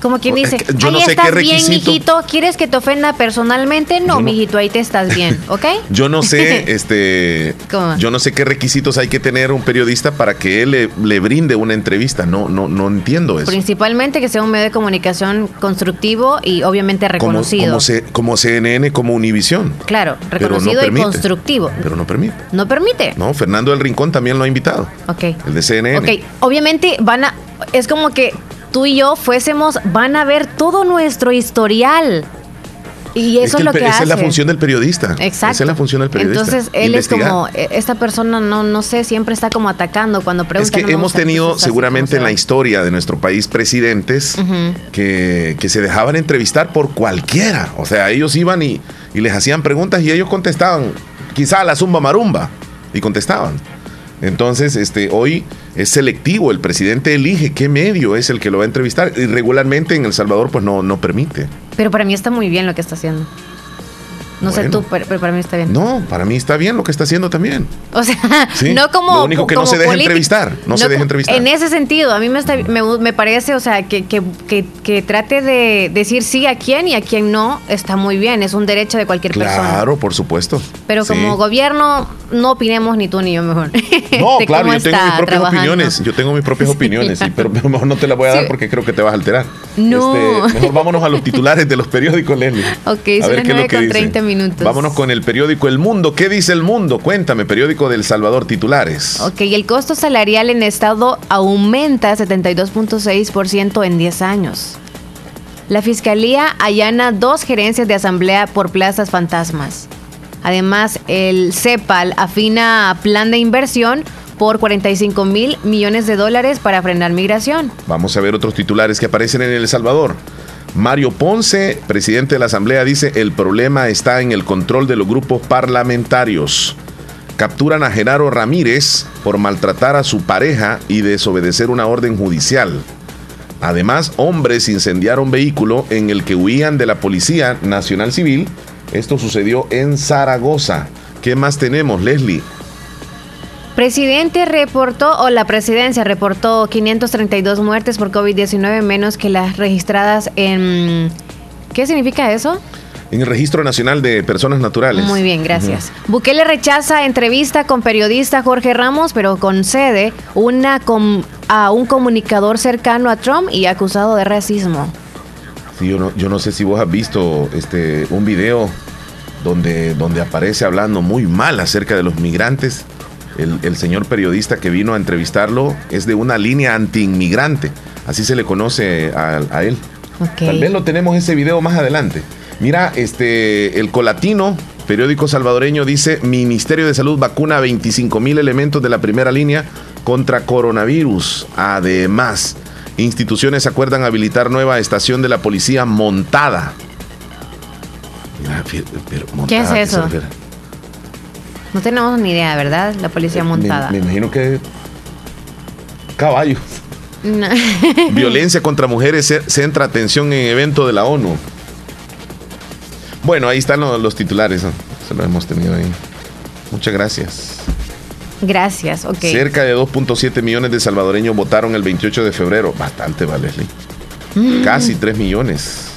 Como quien Es dice, yo ahí no sé estás qué bien, requisito- mijito. ¿Quieres que te ofenda personalmente? No, mijito, ahí te estás bien, ¿ok? Yo no sé, este, ¿Cómo? yo no sé qué requisitos hay que tener un periodista para que él le, le brinde una entrevista. No, no, no entiendo eso. Principalmente que sea un medio de comunicación constructivo y obviamente Como, reconocido. como, C- como CNN, como Univisión. Claro, no reconocido y constructivo. Pero no permite. No permite. No, Fernando del Rincón también lo ha invitado. Ok. El de CNN. Ok, obviamente van a. Es como que tú y yo fuésemos, van a ver todo nuestro historial. Y eso es, que lo que esa hace. es la función del periodista. Exacto. Esa es la función del periodista. Entonces, él investigar. es como, eh, esta persona, no, no sé, siempre está como atacando cuando pregunta. Es que no hemos tenido seguramente en la historia de nuestro país presidentes que, que se dejaban entrevistar por cualquiera. O sea, ellos iban y, y les hacían preguntas y ellos contestaban, quizá a la zumba marumba, y contestaban. Entonces, este, hoy es selectivo, el presidente elige qué medio es el que lo va a entrevistar. Y regularmente en El Salvador, pues no, no permite. Pero para mí está muy bien lo que está haciendo. No sé tú, pero, pero para mí está bien. No, para mí está bien lo que está haciendo también. O sea, Sí, no como. lo único que no se deja político. entrevistar, no se deja entrevistar. En ese sentido, a mí me, está- me, me parece, o sea, que, que, que, que trate de decir sí a quién y a quién no, está muy bien, es un derecho de cualquier persona. Claro, por supuesto. Pero Sí. como gobierno, no opinemos ni tú ni yo mejor. No, claro, yo tengo mis propias trabajando. opiniones. Yo tengo mis propias opiniones, sí, pero mejor no te las voy a dar porque creo que te vas a alterar. No. Este, mejor vámonos a los titulares de los periódicos, Leslie. Ok, A son ver las qué es lo 9 que con dice. 30 minutos. Vámonos con el periódico El Mundo. ¿Qué dice El Mundo? Cuéntame, periódico del Salvador, titulares. Ok, el costo salarial en Estado aumenta 72.6% en 10 años. La Fiscalía allana dos gerencias de asamblea por plazas fantasmas. Además, el CEPAL afina plan de inversión por 45 mil millones de dólares para frenar migración. Vamos a ver otros titulares que aparecen en El Salvador. Mario Ponce, presidente de la Asamblea, dice, el problema está en el control de los grupos parlamentarios. Capturan a Genaro Ramírez por maltratar a su pareja y desobedecer una orden judicial. Además, hombres incendiaron vehículo en el que huían de la Policía Nacional Civil. Esto sucedió en Zaragoza. ¿Qué más tenemos, Leslie? Presidente reportó, o la presidencia reportó 532 muertes por COVID-19 menos que las registradas en... ¿Qué significa eso? En el Registro Nacional de Personas Naturales. Muy bien, gracias. Bukele rechaza entrevista con periodista Jorge Ramos, pero concede una com- a un comunicador cercano a Trump y acusado de racismo. Sí, yo no, yo no sé si vos has visto este un video donde, donde aparece hablando muy mal acerca de los migrantes. El, el señor periodista que vino a entrevistarlo es de una línea anti-inmigrante. Así se le conoce a, a él. Tal vez lo tenemos ese video más adelante. Mira, este, el Colatino, periódico salvadoreño, dice: Ministerio de Salud vacuna a 25 mil elementos de la primera línea contra coronavirus. Además, instituciones acuerdan habilitar nueva estación de la policía montada. Mira, pero ¿Qué montada, es ¿a se eso? No tenemos ni idea, ¿verdad? La policía montada. Me, me imagino que caballos. No. Violencia contra mujeres ce- centra atención en evento de la ONU. Bueno, ahí están lo- los, titulares. ¿no? Se lo hemos tenido ahí. Muchas gracias. Gracias, ok. Cerca de 2.7 millones de salvadoreños votaron el 28 de febrero. Bastante, va, Leslie. Mm. Casi 3 millones.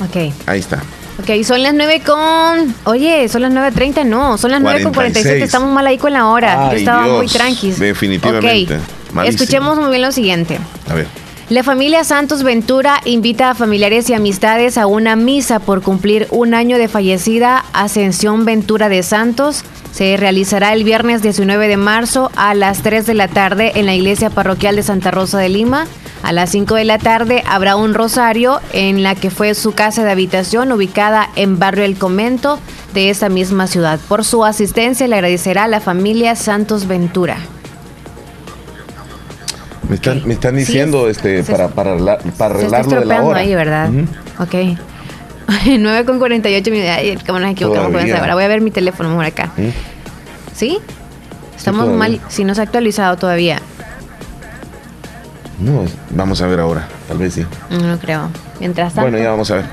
Ok. Ahí está. Ok, son las 9 con... Oye, son las 9.30, no, son las 9 con 47, 46. estamos mal ahí con la hora. Yo estaba muy tranquis. definitivamente. Ok, Malísimo. escuchemos muy bien lo siguiente. A ver. La familia Santos Ventura invita a familiares y amistades a una misa por cumplir un año de fallecida Ascensión Ventura de Santos. Se realizará el viernes 19 de marzo a las 3 de la tarde en la iglesia parroquial de Santa Rosa de Lima. A las 5 de la tarde habrá un rosario en la que fue su casa de habitación ubicada en Barrio El Comento de esa misma ciudad. Por su asistencia le agradecerá a la familia Santos Ventura. Me están, me están diciendo es- este, se- para, para, para arreglarlo de la hora. ahí, ¿verdad? Ujú. Ok. 9 con 48 minutos. Ay, ¿Cómo nos equivocamos con Todavía. esa hora? Voy a ver mi teléfono mejor acá. ¿Sí? Estamos mal. Si no se ha actualizado todavía. No, vamos a ver ahora. Tal vez sí. No creo. Mientras tanto. Bueno, ya vamos a ver.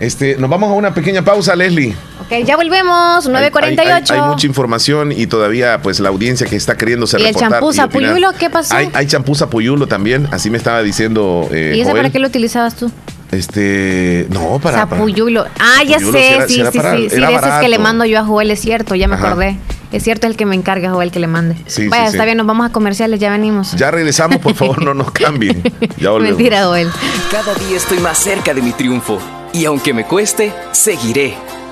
Este, nos vamos a una pequeña pausa, Leslie. Ok. Ya volvemos, Hay- Hay, 9.48. hay- hay mucha información y todavía pues la audiencia que está queriéndose ¿Y el reportar. champú opinar. Zapuyulo qué pasó? Hay, hay champú Zapuyulo también, así me estaba diciendo eh, ¿Y ese Joel. para qué lo utilizabas tú? Este, no, para... Zapuyulo. Ah, ya sé, sí, sí, sí. Sí, de esos que le mando yo a Joel, es cierto, ya me acordé. Es cierto, el que me encarga, Joel, que le mande. Sí, Vaya, sí, está sí. bien, nos vamos a comerciales, ya venimos. Ya regresamos, por favor, no nos cambien. Ya volvemos. Mentira, Joel. Cada día estoy más cerca de mi triunfo. Y aunque me cueste, seguiré.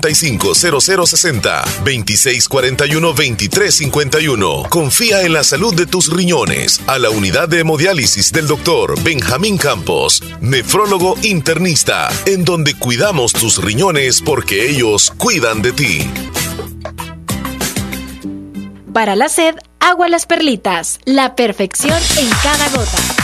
7745-0060, 2641-2351. Confía en la salud de tus riñones a la unidad de hemodiálisis del doctor Benjamín Campos, nefrólogo internista, en donde cuidamos tus riñones porque ellos cuidan de ti. Para la sed, agua las perlitas. La perfección en cada gota.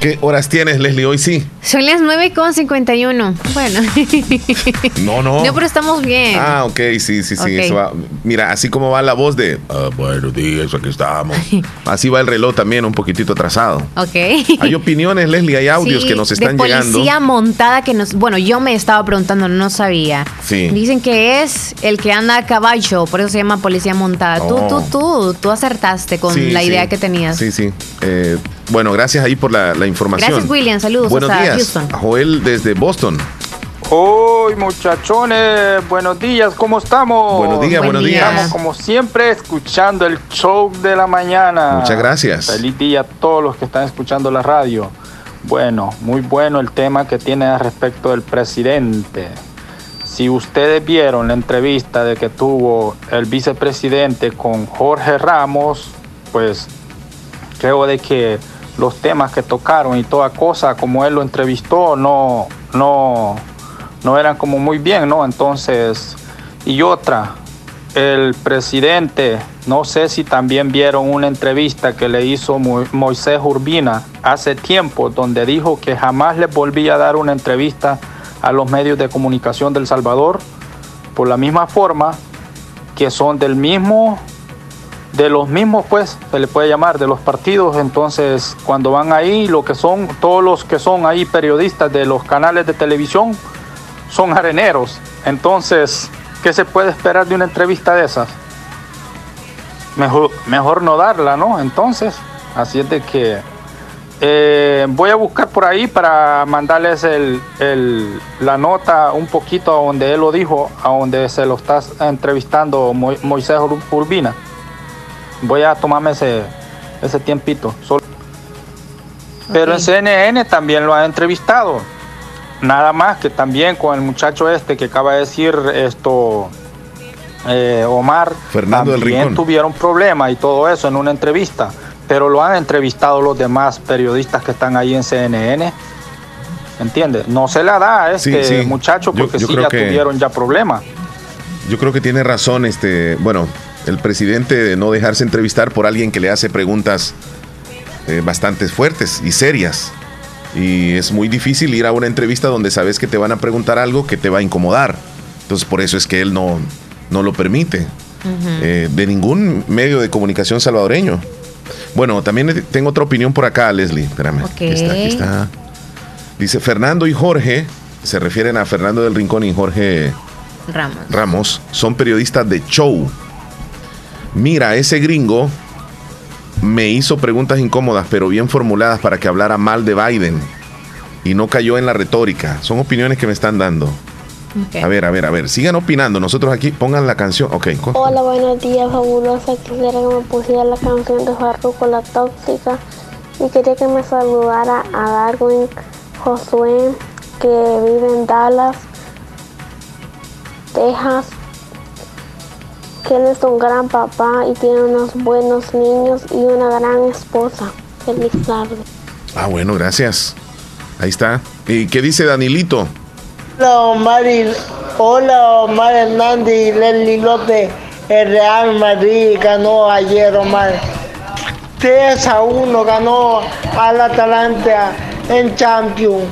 ¿Qué horas tienes, Leslie? Hoy sí. Son las 9.51. Bueno. No, no. No, pero estamos bien. Ah, ok, sí, sí, sí. Eso va. Mira, así como va la voz de "Ah, buenos días, aquí estamos. Así va el reloj también, un poquitito atrasado. Ok. Hay opiniones, Leslie, hay audios Sí, que nos están de policía llegando. montada que nos... Bueno, yo me estaba preguntando, no sabía. Sí. Dicen que es el que anda a caballo, por eso se llama policía montada. Tú, Oh. tú, tú, tú acertaste con Sí, la sí. idea que tenías. Sí, sí. Eh, bueno, gracias ahí por la, la información. Gracias, William. Saludos Buenos hasta días. Houston. Joel desde Boston. Hoy muchachones, buenos días, ¿cómo estamos? Buenos días, Buen buenos día. días. Estamos como siempre escuchando el show de la mañana. Muchas gracias. Feliz día a todos los que están escuchando la radio. Bueno, muy bueno el tema que tiene al respecto del presidente. Si ustedes vieron la entrevista de que tuvo el vicepresidente con Jorge Ramos, pues creo de que los temas que tocaron y toda cosa como él lo entrevistó no no no eran como muy bien, ¿no? Entonces, y otra, el presidente, no sé si también vieron una entrevista que le hizo Mo- Moisés Urbina hace tiempo, donde dijo que jamás le volvía a dar una entrevista a los medios de comunicación del Salvador, por la misma forma que son del mismo de los mismos, pues, se le puede llamar, de los partidos. Entonces, cuando van ahí, lo que son, todos los que son ahí periodistas de los canales de televisión son areneros. Entonces, ¿qué se puede esperar de una entrevista de esas? Mejor, mejor no darla, ¿no? Entonces, así es de que eh, voy a buscar por ahí para mandarles el, el- la nota un poquito a donde él lo dijo, a donde se lo está entrevistando Mo- Moisés Ur- Urbina. Voy a tomarme ese, ese tiempito. Solo- Pero en CNN también lo han entrevistado. Nada más que también con el muchacho este que acaba de decir esto, eh, Omar, Fernando del también Rincón. tuvieron problemas y todo eso en una entrevista. Pero lo han entrevistado los demás periodistas que están ahí en CNN. ¿Entiendes? No se la da a este Sí, sí. muchacho porque yo sí ya que- tuvieron ya problemas. Yo creo que tiene razón, este, bueno, el presidente de no dejarse entrevistar por alguien que le hace preguntas eh, bastante fuertes y serias. Y es muy difícil ir a una entrevista donde sabes que te van a preguntar algo que te va a incomodar. Entonces por eso es que él no, no lo permite. eh, de ningún medio de comunicación salvadoreño. Bueno, también tengo otra opinión por acá, Leslie. Espérame. Ok. Aquí está, aquí está. Dice Fernando y Jorge, se refieren a Fernando del Rincón y Jorge Ramos. Ramos son periodistas de show. Mira, ese gringo me hizo preguntas incómodas, pero bien formuladas para que hablara mal de Biden. Y no cayó en la retórica. Son opiniones que me están dando. A ver, a ver, a ver. Sigan opinando. Nosotros aquí pongan la canción. Ok. Hola, buenos días, fabulosa. Quisiera que me pusiera la canción de Farruko, La Tóxica. Y quería que me saludara a Darwin Josué, que vive en Dallas, Texas. Que él es un gran papá y tiene unos buenos niños y una gran esposa. Feliz tarde. Ah, bueno, gracias. Ahí está. ¿Y qué dice Danilito? Hola Omar, y- hola Omar Hernández y Leslie López. El Real Madrid ganó ayer, Omar. 3 a 1 ganó al Atalanta en Champions.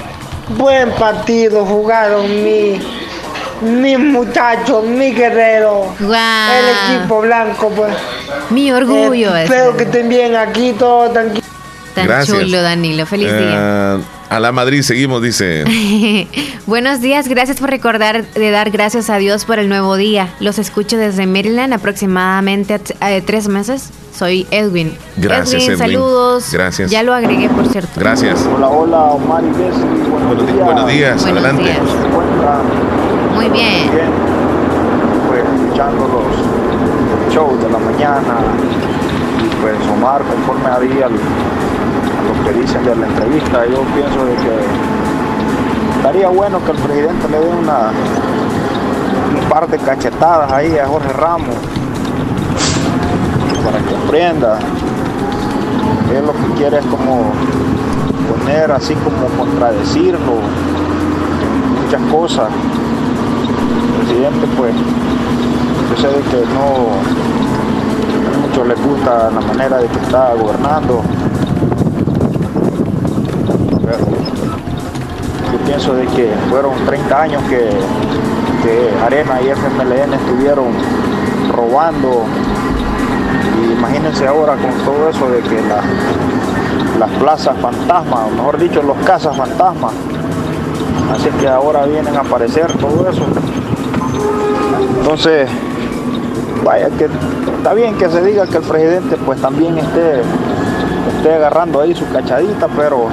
Buen partido jugaron mi, mis muchachos, mi guerrero. El equipo blanco, pues. Mi orgullo Eh, es. Espero que estén bien aquí, todos tranquilos. Tan Gracias. chulo, Danilo. Feliz día. Eh, a la Madrid seguimos, dice. Buenos días, gracias por recordar de dar gracias a Dios por el nuevo día. Los escucho desde Maryland aproximadamente eh, tres meses. Soy Edwin. Gracias, Edwin. saludos. Gracias. Ya lo agregué, por cierto. Gracias. Hola, hola, Omar y. Buenos, días. Buenos días, Buenos adelante. días. Muy bien. Pues escuchando los shows de la mañana y pues Omar conforme a día a lo que dicen de la entrevista, yo pienso de que estaría bueno que el presidente le dé una un par de cachetadas ahí a Jorge Ramos para que aprenda. Él lo que quiere es como poner así como contradecirlo muchas cosas. Presidente pues yo sé de que no a muchos les gusta la manera de que está gobernando. Yo pienso de que fueron 30 años que, que Arena y FMLN estuvieron robando y imagínense ahora con todo eso de que la- las plazas fantasmas, o mejor dicho, los casas fantasmas, así que ahora vienen a aparecer todo eso. Entonces, vaya que está bien que se diga que el presidente pues también esté, esté agarrando ahí su cachadita, pero,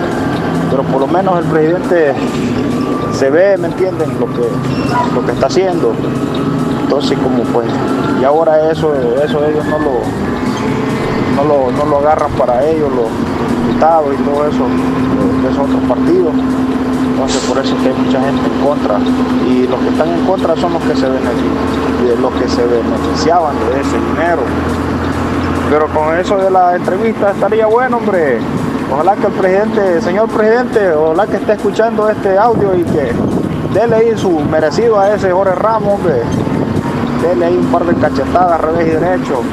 pero por lo menos el presidente se ve, ¿me entienden? Lo que, lo que está haciendo. Entonces como pues, y ahora eso, eso ellos no lo, no lo, no lo agarran para ellos, los diputados y todo eso, de esos otros partidos. Entonces por eso es que hay mucha gente en contra. Y los que están en contra son los que se benefician, de los que se beneficiaban de ese dinero. Pero con eso de la entrevista estaría bueno, hombre. Ojalá que el presidente, señor presidente, ojalá que esté escuchando este audio y que dele ahí su merecido a ese Jorge Ramos, hombre. Dele ahí un par de cachetadas, revés y derecho,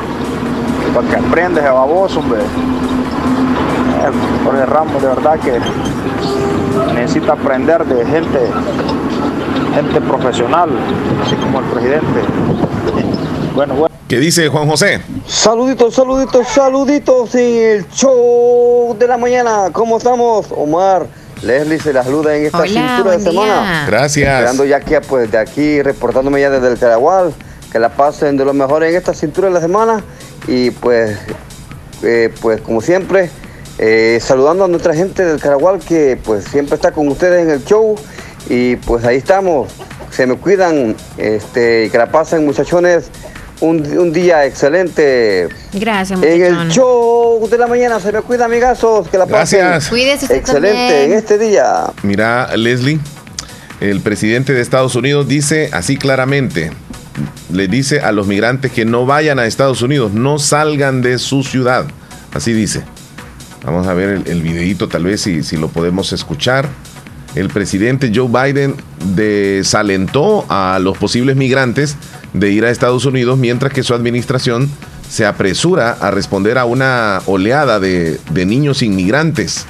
para que aprenda ese baboso, hombre. Eh, Jorge Ramos, de verdad que necesita aprender de gente, gente profesional, así como el presidente. Bueno, bueno. ¿Qué dice Juan José? Saluditos, saluditos, saluditos en el show de la mañana. ¿Cómo estamos? Omar, Leslie se la saluda en esta Hola, cintura de semana. Gracias. Esperando ya que pues de aquí, reportándome ya desde el Teragual, que la pasen de lo mejor en esta cintura de la semana. Y pues, eh, pues como siempre, Eh, saludando a nuestra gente del Caragual que pues siempre está con ustedes en el show y pues ahí estamos. Se me cuidan este, y que la pasen muchachones un, un día excelente. Gracias, En el muchachón. show de la mañana se me cuida, amigazos, que la pasen Gracias. Cuídese usted excelente también. en este día. Mira, Leslie, el presidente de Estados Unidos dice así claramente, le dice a los migrantes que no vayan a Estados Unidos, no salgan de su ciudad. Así dice. Vamos a ver el, videíto tal vez si, si lo podemos escuchar. El presidente Joe Biden desalentó a los posibles migrantes de ir a Estados Unidos mientras que su administración se apresura a responder a una oleada de, de niños inmigrantes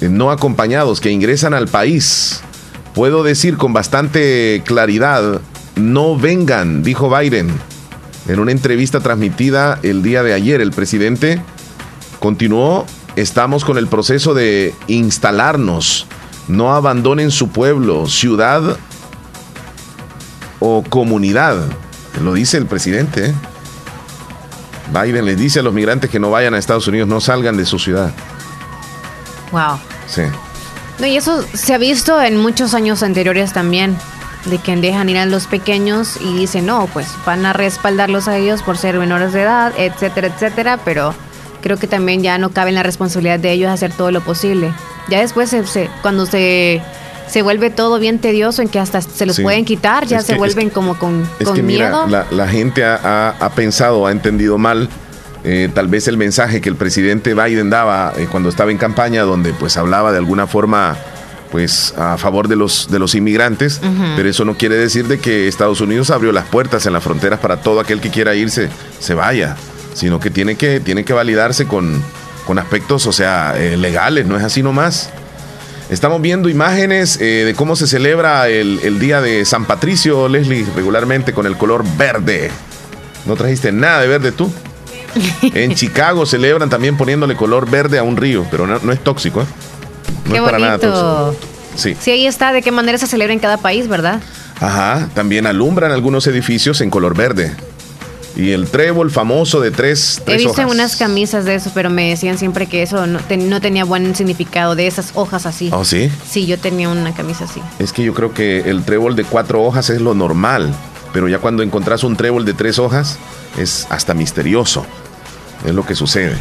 eh, no acompañados que ingresan al país. Puedo decir con bastante claridad, no vengan, dijo Biden. En una entrevista transmitida el día de ayer, el presidente continuó, estamos con el proceso de instalarnos. No abandonen su pueblo, ciudad o comunidad. Lo dice el presidente. ¿eh? Biden les dice a los migrantes que no vayan a Estados Unidos, no salgan de su ciudad. Wow. Sí. No, y eso se ha visto en muchos años anteriores también, de que dejan ir a los pequeños y dicen, no, pues van a respaldarlos a ellos por ser menores de edad, etcétera, etcétera, pero creo que también ya no cabe en la responsabilidad de ellos hacer todo lo posible. Ya después, se- se- cuando se, se vuelve todo bien tedioso, en que hasta se los Sí. pueden quitar, ya Es se que- vuelven como con, Es con que miedo. mira, la, la gente ha, ha- pensado, ha entendido mal eh, tal vez el mensaje que el presidente Biden daba eh, cuando estaba en campaña, donde pues hablaba de alguna forma pues a favor de los de los inmigrantes, pero eso no quiere decir de que Estados Unidos abrió las puertas en las fronteras para todo aquel que quiera irse se vaya, sino que tiene que tiene que validarse con, con aspectos, o sea, eh, legales, no es así nomás. Estamos viendo imágenes eh, de cómo se celebra el, el día de San Patricio, Leslie, regularmente con el color verde. ¿No trajiste nada de verde tú? En Chicago celebran también poniéndole color verde a un río, pero no, no es tóxico, ¿eh? No Qué es para nada bonito. tóxico. Sí. Sí, ahí está de qué manera se celebra en cada país, ¿verdad? Ajá, también alumbran algunos edificios en color verde. Y el trébol famoso de tres, He tres visto hojas. en unas camisas de eso, pero me decían siempre que eso no, te- no tenía buen significado de esas hojas así. ¿Oh, sí? Sí, yo tenía una camisa así. Es que yo creo que el trébol de cuatro hojas es lo normal, pero ya cuando encontrás un trébol de tres hojas es hasta misterioso. Es lo que sucede.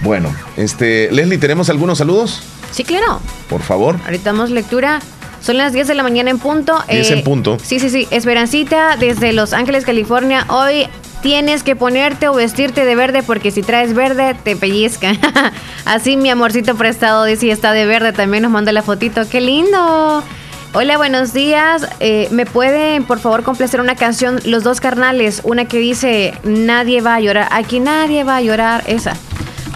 Bueno, este, Leslie, ¿tenemos algunos saludos? Sí, claro. Por favor. Ahorita damos lectura. Son las 10 de la mañana en punto. 10 en punto. Sí, sí, sí. Esperancita desde Los Ángeles, California. Hoy tienes que ponerte o vestirte de verde porque si traes verde te pellizca. Así mi amorcito prestado dice y está de verde. También nos manda la fotito. ¡Qué lindo! Hola, buenos días. Eh, ¿Me pueden, por favor, complacer una canción? Los dos carnales. Una que dice, nadie va a llorar. Aquí nadie va a llorar. Esa.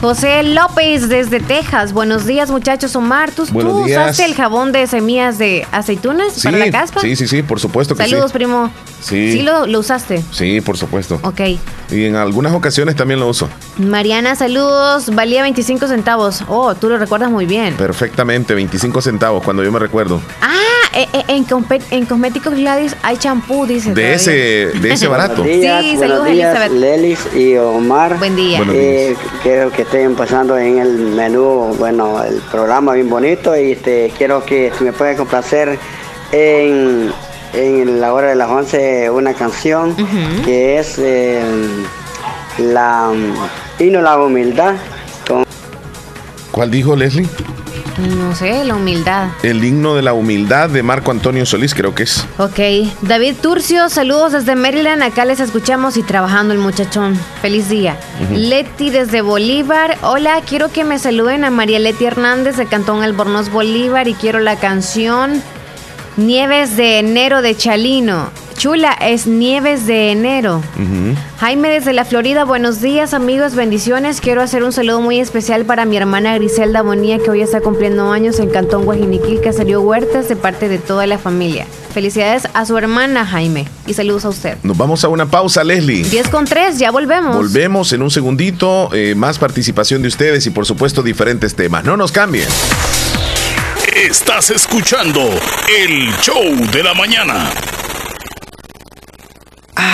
José López desde Texas. Buenos días, muchachos. Omar, ¿tú, tú Buenos días. usaste el jabón de semillas de aceitunas Sí, para la caspa? sí, sí, sí, por supuesto que Saludos, sí. primo. Sí. Sí, lo, lo usaste. Sí, por supuesto. Ok. Y en algunas ocasiones también lo uso. Mariana, saludos. Valía 25 centavos. Oh, tú lo recuerdas muy bien. Perfectamente, 25 centavos cuando yo me recuerdo. Ah, en, compe- en Cosméticos Gladys hay champú, dice. De ese, de ese barato. Sí, saludos, buenos días, Elizabeth. Lelis y Omar. Buen día. Eh, quiero que estén pasando en el menú, bueno, el programa bien bonito y este, quiero que si me pueden complacer en, en la hora de las 11 una canción que es eh, la himno a la humildad. Con ¿Cuál dijo Leslie? No sé, la humildad. El himno de la humildad de Marco Antonio Solís, creo que es. Ok, David Turcio, saludos desde Maryland, acá les escuchamos y trabajando el muchachón. Feliz día. Leti desde Bolívar, hola, quiero que me saluden a María Leti Hernández de Cantón Albornoz Bolívar y quiero la canción Nieves de enero de Chalino. Chula, es Nieves de enero. Jaime desde la Florida, buenos días amigos, bendiciones. Quiero hacer un saludo muy especial para mi hermana Griselda Bonía que hoy está cumpliendo años en Cantón Guajiniquil, Caserío Huertas, de parte de toda la familia. Felicidades a su hermana Jaime y saludos a usted. Nos vamos a una pausa, Leslie. 10 con 3, ya volvemos. Volvemos en un segundito, eh, más participación de ustedes y por supuesto diferentes temas. No nos cambien. Estás escuchando el show de la mañana.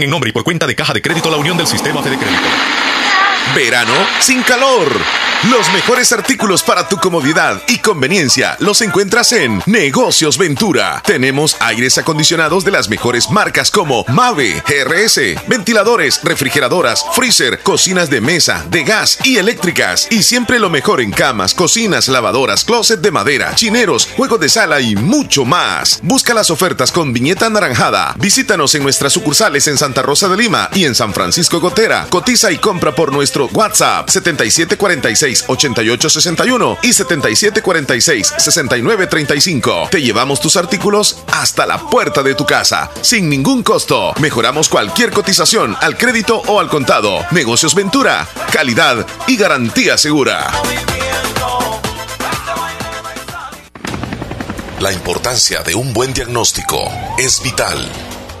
en nombre y por cuenta de Caja de Crédito La Unión del Sistema Fede Crédito. Verano sin calor. Los mejores artículos para tu comodidad y conveniencia los encuentras en Negocios Ventura. Tenemos aires acondicionados de las mejores marcas como Mave, GRS, ventiladores, refrigeradoras, freezer, cocinas de mesa, de gas y eléctricas. Y siempre lo mejor en camas, cocinas, lavadoras, closet de madera, chineros, juegos de sala y mucho más. Busca las ofertas con viñeta anaranjada. Visítanos en nuestras sucursales en Santa Rosa de Lima y en San Francisco Gotera. Cotiza y compra por nuestro WhatsApp 7746-8861 y 7746-6935. Te llevamos tus artículos hasta la puerta de tu casa, sin ningún costo. Mejoramos cualquier cotización al crédito o al contado. Negocios Ventura, calidad y garantía segura. La importancia de un buen diagnóstico es vital.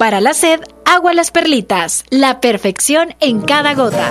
Para la sed, agua las perlitas. La perfección en cada gota.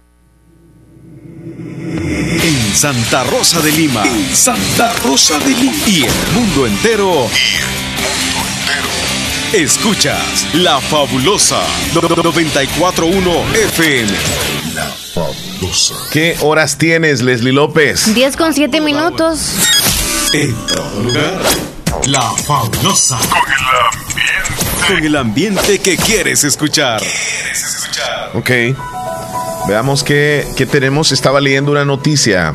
En Santa Rosa de Lima. En Santa Rosa de Lima. Y el mundo entero. Escuchas La Fabulosa 941 FM. La Fabulosa. ¿Qué horas tienes, Leslie López? 10 con 7 minutos. En todo lugar. La Fabulosa. Con el ambiente. Con el ambiente que quieres escuchar. Quieres escuchar. Ok. Veamos qué, qué, tenemos. Estaba leyendo una noticia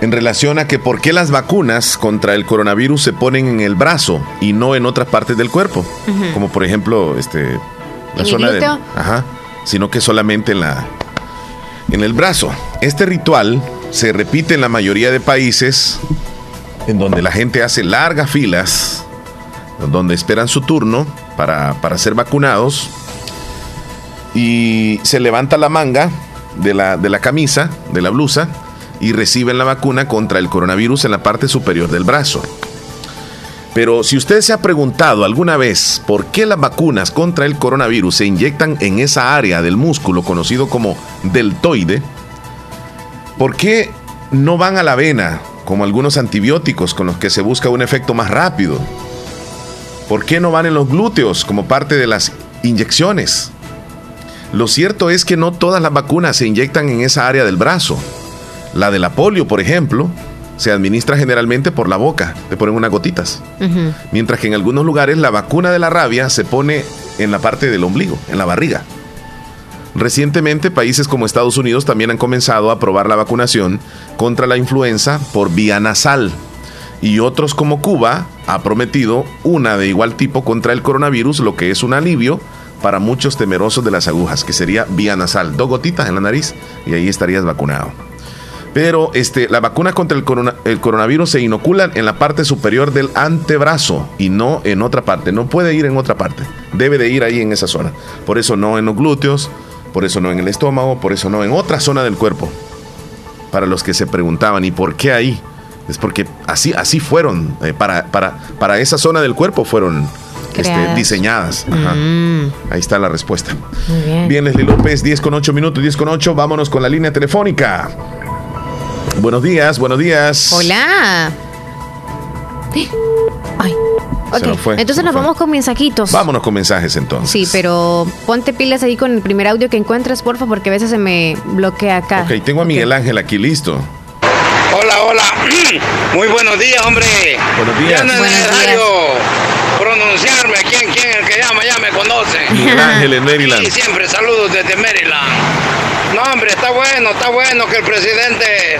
en relación a que por qué las vacunas contra el coronavirus se ponen en el brazo y no en otras partes del cuerpo. Uh -huh. Como por ejemplo, este la ¿En zona de. Ajá. Sino que solamente en la. en el brazo. Este ritual se repite en la mayoría de países en donde la gente hace largas filas, donde esperan su turno para, para ser vacunados y se levanta la manga de la, de la camisa, de la blusa, y reciben la vacuna contra el coronavirus en la parte superior del brazo. Pero si usted se ha preguntado alguna vez por qué las vacunas contra el coronavirus se inyectan en esa área del músculo conocido como deltoide, ¿por qué no van a la vena como algunos antibióticos con los que se busca un efecto más rápido. ¿Por qué no van en los glúteos como parte de las inyecciones? Lo cierto es que no todas las vacunas se inyectan en esa área del brazo. La de la polio, por ejemplo, se administra generalmente por la boca, te ponen unas gotitas. Mientras que en algunos lugares la vacuna de la rabia se pone en la parte del ombligo, en la barriga. Recientemente, países como Estados Unidos también han comenzado a probar la vacunación contra la influenza por vía nasal. Y otros como Cuba ha prometido una de igual tipo contra el coronavirus, lo que es un alivio para muchos temerosos de las agujas, que sería vía nasal, dos gotitas en la nariz y ahí estarías vacunado. Pero este, la vacuna contra el, el, coronavirus se inoculan en la parte superior del antebrazo y no en otra parte. No puede ir en otra parte. Debe de ir ahí en esa zona. Por eso no en los glúteos, por eso no en el estómago, por eso no en otra zona del cuerpo. Para los que se preguntaban, ¿y por qué ahí? Es porque así, así fueron, eh, para, para, para esa zona del cuerpo fueron este, diseñadas. Mm. Ahí está la respuesta. bien. bien, Leslie López, 10 con 8 minutos, 10 con 8. Vámonos con la línea telefónica. Buenos días, buenos días. Hola. Ay. entonces nos vamos con mensajitos. Vámonos con mensajes entonces. Sí, pero ponte pilas ahí con el primer audio que encuentres, porfa, porque a veces se me bloquea acá. Ok, tengo a Miguel Ángel aquí listo. Hola, hola. Muy buenos días, hombre. Buenos días. No pronunciarme. ¿Quién, quién el que llama ya me conoce? Miguel Ángel en Maryland. Y siempre saludos desde Maryland. No, hombre, está bueno, está bueno que el presidente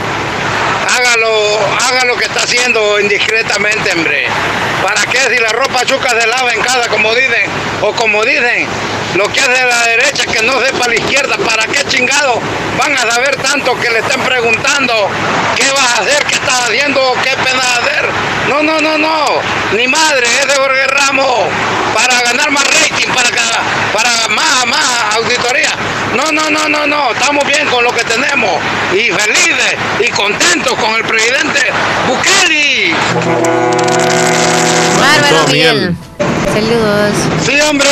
haga lo, haga lo que está haciendo indiscretamente, hombre. ¿Para qué si la ropa chuca se lava en casa, como dicen? O como dicen, lo que hace la derecha que no sepa la izquierda, ¿para qué chingado van a saber tanto que le estén preguntando qué vas a hacer, qué estás haciendo, qué pena hacer? No, no, no, no, ni madre, es de Jorge Ramos, para ganar más rating, para, para más, más auditoría. No, no, no, no, no, estamos bien con lo que tenemos y felices y contentos con el presidente Bukele. Bárbaro, Miguel. Saludos. Sí, hombre.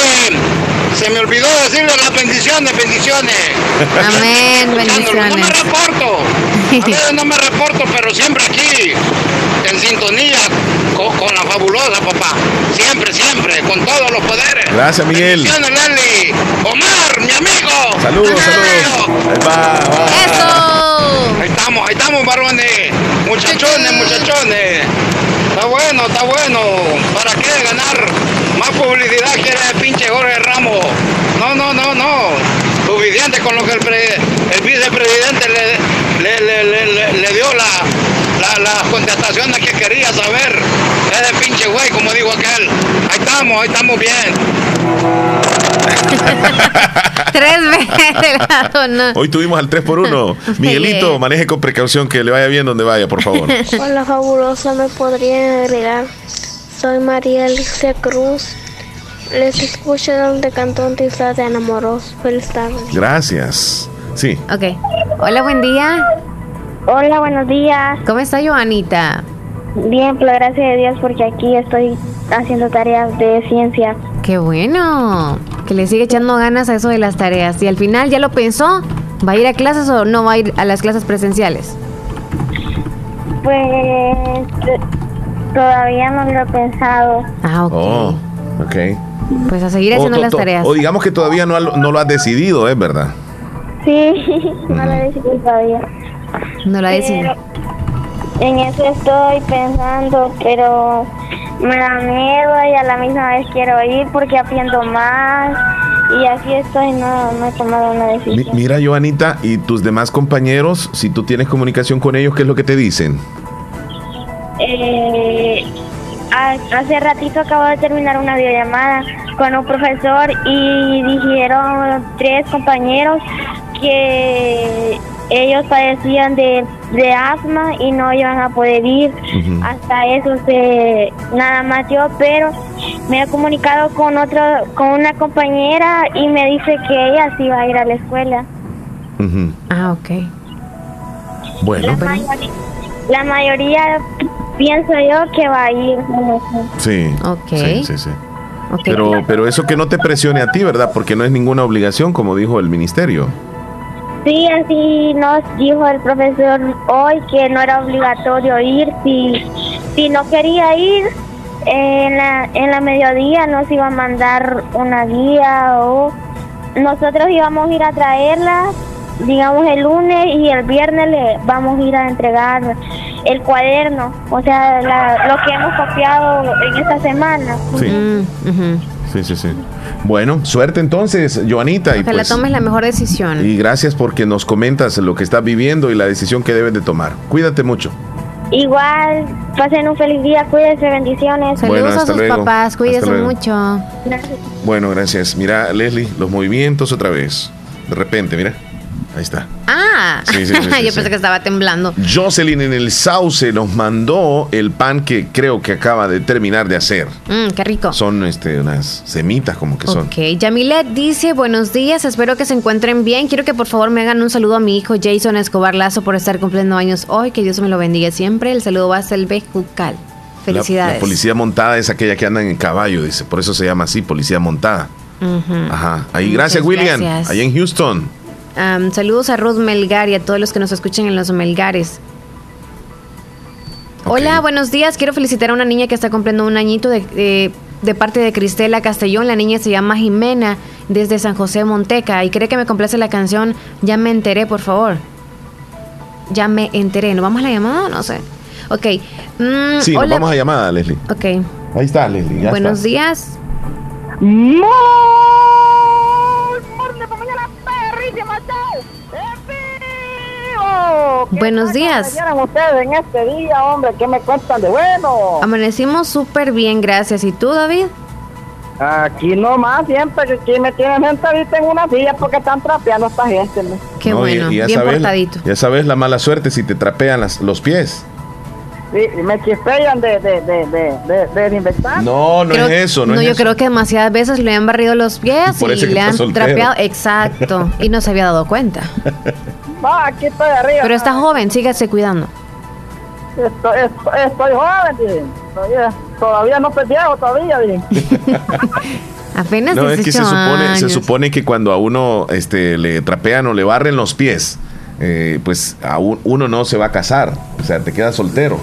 Se me olvidó decirle las bendiciones, bendiciones. Amén, bendiciones. No me reporto. A veces no me reporto, pero siempre aquí, en sintonía con, la fabulosa, papá. Siempre, siempre, con todos los poderes. Gracias, Miguel. Leli. Omar, mi amigo. Saludos, saludos. Ahí va, va. Eso. Ahí estamos, ahí estamos, varones. Muchachones, muchachones. Está bueno, está bueno. ¿Para qué ganar más publicidad quiere el pinche Jorge Ramos? No, no, no, no. Suficiente con lo que el, el vicepresidente le, le, le, le dio la, la, las contestaciones que quería saber. Ese pinche güey, como dijo aquel. Ahí estamos, ahí estamos bien. Tres veces no. Hoy tuvimos al 3 por 1 Miguelito, maneje con precaución, que le vaya bien donde vaya, por favor. Hola, fabulosa, ¿me podrían agregar? Soy María Alicia Cruz. Les escucho donde cantó un de enamoros. Feliz tarde. Gracias. Sí. Ok. Hola, buen día. Hola, buenos días. ¿Cómo está Joanita? Bien, por la gracia de Dios, porque aquí estoy haciendo tareas de ciencia. Qué bueno. Que le sigue echando ganas a eso de las tareas. Y al final ya lo pensó. ¿Va a ir a clases o no va a ir a las clases presenciales? Pues todavía no lo he pensado. Ah, ok. Oh, ok. Pues a seguir haciendo o, las tareas. O digamos que todavía no, no lo has decidido, ¿es verdad? Sí, no lo he decidido todavía. No lo ha decidido. En eso estoy pensando, pero me da miedo y a la misma vez quiero ir porque aprendo más y así estoy, no, no he tomado una decisión. Mira, Joanita, y tus demás compañeros, si tú tienes comunicación con ellos, ¿qué es lo que te dicen? Eh, hace ratito acabo de terminar una videollamada con un profesor y dijeron tres compañeros que ellos padecían de, de, asma y no iban a poder ir. Hasta eso se nada más yo, pero me he comunicado con otro, con una compañera y me dice que ella sí va a ir a la escuela. Ah, ok. Bueno. La, mayoría, la mayoría pienso yo que va a ir. Sí. Ok. Sí, sí, sí. Okay. Pero, pero eso que no te presione a ti, ¿verdad? Porque no es ninguna obligación, como dijo el ministerio. Sí, así nos dijo el profesor hoy que no era obligatorio ir. Si, si no quería ir, en la, en la mediodía nos iba a mandar una guía o nosotros íbamos a ir a traerla, digamos el lunes y el viernes le vamos a ir a entregar el cuaderno, o sea, la- lo que hemos copiado en esta semana. Sí. Sí, sí, sí. Bueno, suerte entonces, Joanita. Y, Ojalá pues, tomes la mejor decisión. y gracias porque nos comentas lo que estás viviendo y la decisión que debes de tomar. Cuídate mucho. Igual, pasen un feliz día, cuídense, bendiciones. Bueno, Saludos a sus luego. papás, cuídense mucho. Bueno, gracias. Mira, Leslie, los movimientos otra vez. De repente, mira. Ahí está. Ah, Sí, sí, sí, sí, yo pensé que estaba temblando. Jocelyn en el Sauce nos mandó el pan que creo que acaba de terminar de hacer. Mm, qué rico. Son este, unas semitas como que son. Ok, Yamilet dice, buenos días, espero que se encuentren bien. Quiero que por favor me hagan un saludo a mi hijo Jason Escobar Lazo por estar cumpliendo años hoy. Que Dios me lo bendiga siempre. El saludo va a el Bejucal. La- Felicidades. La, policía montada es aquella que anda en caballo, dice. Por eso se llama así, policía montada. Ajá. Ahí, Muchas gracias, William. Allá en Houston. Saludos a Ruth Melgar y a todos los que nos escuchan en los Melgares. Hola, buenos días. Quiero felicitar a una niña que está cumpliendo un añito de, de- de parte de Cristela Castellón. La niña se llama Jimena desde San José Monteca y cree que me complace la canción Ya me enteré, por favor. Ya me enteré. ¿No vamos a la llamada? No sé. Ok. Mm, Sí, nos vamos a llamada, Leslie. Ok. Ahí está, Leslie. Ya Buenos está. días. Buenos días. Vieron ustedes en este día, hombre, ¿qué me cuentan de bueno? Amanecimos súper bien, gracias. ¿Y tú, David? Aquí nomás, siempre que aquí me tienen gente ahorita en una silla porque están trapeando esta gente. ¿no? Qué No, bueno, y ya bien sabes- portadito. Ya sabes la mala suerte si te trapean las- los pies. Sí, y me chispean de, de, de, de, de, de inventar. No, no Creo- es eso, no, es yo eso. creo que demasiadas veces le han barrido los pies y le han soltero. trapeado. Exacto. Y no se había dado cuenta. No, aquí estoy arriba. Pero está joven, sígase cuidando. Estoy, estoy, estoy joven, dije. Todavía, todavía no estoy viejo, todavía, dije. Apenas No, es que se 18 supone, se supone que cuando a uno este, le trapean o le barren los pies, eh, pues a un- uno no se va a casar. O sea, te quedas soltero.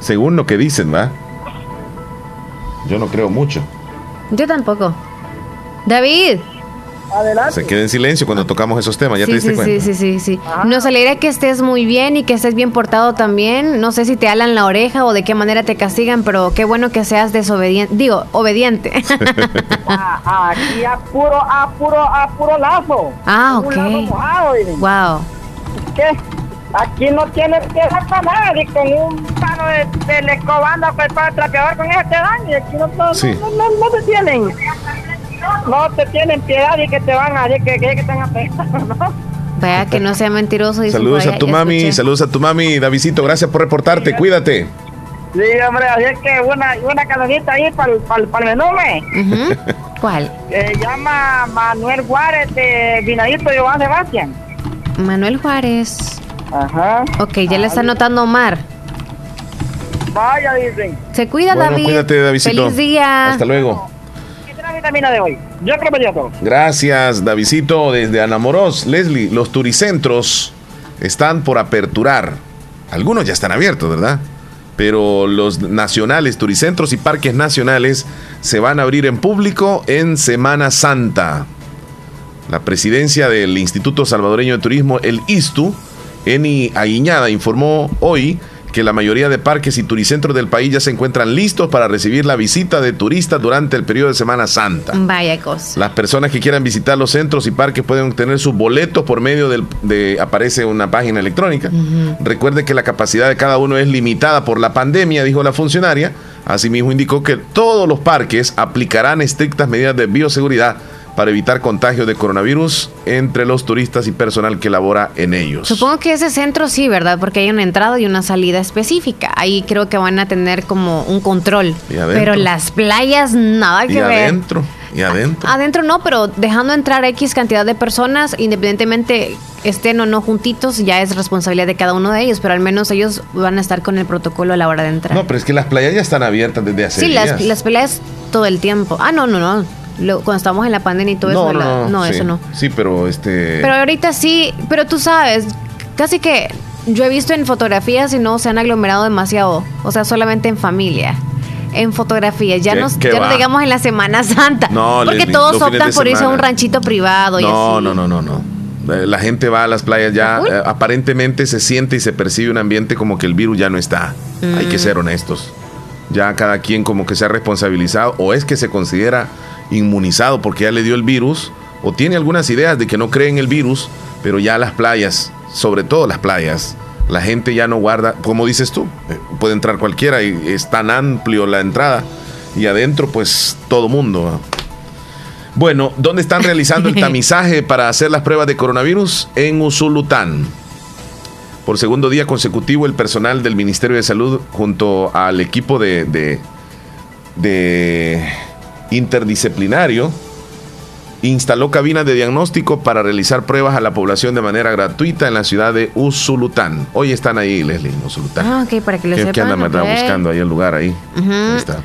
Según lo que dicen, ¿va? Yo no creo mucho. Yo tampoco. David. Adelante. Se queda en silencio cuando tocamos esos temas, ¿ya te Sí, diste sí, cuenta? sí, sí, sí, sí. Nos alegra que estés muy bien y que estés bien portado también. No sé si te alan la oreja o de qué manera te castigan, pero qué bueno que seas desobediente. Digo, obediente. Ah, aquí a puro, a puro, a puro lazo. ah, Un lazo ok. mojado. Wow. ¿Qué? Aquí no tienes que dejar para nadie con un palo de, de escobanda pues, para trapeador con ese te dan y aquí no, no, Sí. no, no, no te tienen. No te tienen piedad y que te van a decir que, que, que están apestando, ¿no? Vaya que no sea mentiroso. dicen Saludos a tu mami, escuché. saludos a tu mami, Davidito, gracias por reportarte, cuídate. Sí, hombre, así es que una, una canonita ahí para el, para el, para el menú, ¿me? Ujú. ¿Cuál? Se llama Manuel Juárez de Vinadito y Juan Sebastián. Manuel Juárez. Ajá. Ok, ya le está anotando Omar. Vaya, dicen. Se cuida, Bueno, David. cuídate, Davidito. Feliz día. Hasta luego. Gracias, Davidito, desde Anamoros. Leslie, los turicentros están por aperturar. Algunos ya están abiertos, ¿verdad? Pero los nacionales, turicentros y parques nacionales se van a abrir en público en Semana Santa. La presidencia del Instituto Salvadoreño de Turismo, el ISTU, Eni Aguiñada, informó hoy que la mayoría de parques y turicentros del país ya se encuentran listos para recibir la visita de turistas durante el periodo de Semana Santa. Vaya cosa. Las personas que quieran visitar los centros y parques pueden obtener sus boletos por medio del, de aparece una página electrónica. Recuerde que la capacidad de cada uno es limitada por la pandemia, dijo la funcionaria. Asimismo indicó que todos los parques aplicarán estrictas medidas de bioseguridad para evitar contagio de coronavirus entre los turistas y personal que labora en ellos. Supongo que ese centro sí, ¿verdad? Porque hay una entrada y una salida específica. Ahí creo que van a tener como un control. Pero las playas, nada que y ver. adentro, y adentro. Adentro no, pero dejando entrar X cantidad de personas, independientemente estén o no juntitos, ya es responsabilidad de cada uno de ellos, pero al menos ellos van a estar con el protocolo a la hora de entrar. No, pero es que las playas ya están abiertas desde hace sí, días. las, las playas todo el tiempo. Ah, no, no, no. Lo- cuando estábamos en la pandemia y todo eso. la- no, sí. eso no. Sí, pero este. Pero ahorita sí, pero tú sabes, casi que yo he visto en fotografías y no se han aglomerado demasiado, o sea, solamente en familia. En fotografías, ya, ¿Qué- nos, ya nos digamos en la Semana Santa. No, porque todos optan por irse a un ranchito privado y No, así. no, no, no, no. Eh, La gente va a las playas ya, eh, aparentemente se siente y se percibe un ambiente como que el virus ya no está. Hay que Mm. ser honestos. Ya cada quien como que se ha responsabilizado o es que se considera inmunizado porque ya le dio el virus o tiene algunas ideas de que no cree en el virus, pero ya las playas, sobre todo las playas, la gente ya no guarda, como dices tú, eh, puede entrar cualquiera y es tan amplio la entrada y adentro pues todo mundo. Bueno, ¿dónde están realizando el tamizaje para hacer las pruebas de coronavirus? En Usulután. Por segundo día consecutivo, el personal del Ministerio de Salud junto al equipo de, de- de interdisciplinario instaló cabinas de diagnóstico para realizar pruebas a la población de manera gratuita en la ciudad de Usulután. Hoy están ahí, Leslie, en Usulután. Ah, ok, para que lo ¿Qué, sepan. qué andan verdad, ok. buscando ahí el lugar ahí? Está.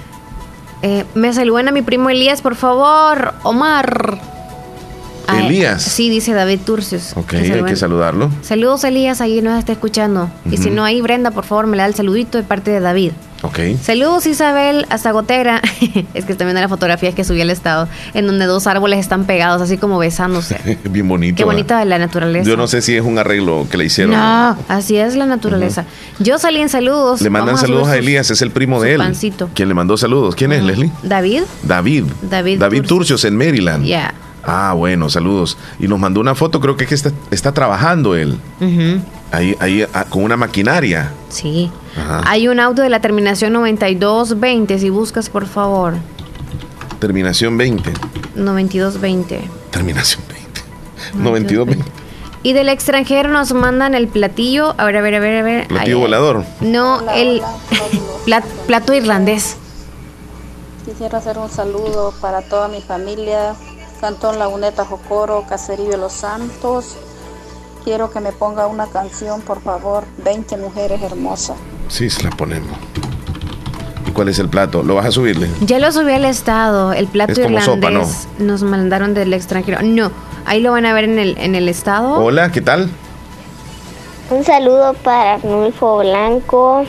Eh, me saludan a mi primo Elías, por favor. Omar. Ah, Elías. Sí, dice David Turcios. Ok, Que hay que saludarlo. Saludos, Elías, ahí nos está escuchando. Y si no, ahí Brenda, por favor, me le da el saludito de parte de David. Ok. Saludos, Isabel, hasta Gotera. es que viendo la fotografía que subí al estado, en donde dos árboles están pegados, así como besándose. Bien bonito. Qué bonita la naturaleza. Yo no sé si es un arreglo que le hicieron. No, así es la naturaleza. Yo salí en saludos. Le mandan Vamos saludos a Elías, es el primo de él. pancito. ¿Quién le mandó saludos? ¿Quién es, Leslie? David. David. David David Turcios. Turcios en Maryland. Ya. Ah, bueno, saludos. Y nos mandó una foto, creo que, es que está, está trabajando él. Ujú, Ahí, ahí ah, con una maquinaria. Sí. Ajá. Hay un auto de la terminación 9220, si buscas, por favor. Terminación 20. 9220. Terminación 20. 92 20. Y del extranjero nos mandan el platillo. A ver, a ver, a ver, a ver. Platillo volador. No, el plat- plato irlandés. Quisiera hacer un saludo para toda mi familia, Cantón Laguneta Jocoro, Caserío de los Santos. Quiero que me ponga una canción, por favor, 20 mujeres hermosas. Sí, se la ponemos. ¿Y cuál es el plato? ¿Lo vas a subirle? Ya lo subí al estado. El plato Es como irlandés sopa, nos mandaron del extranjero. No, ahí lo van a ver en el, en el estado. Hola, ¿qué tal? Un saludo para Arnulfo Blanco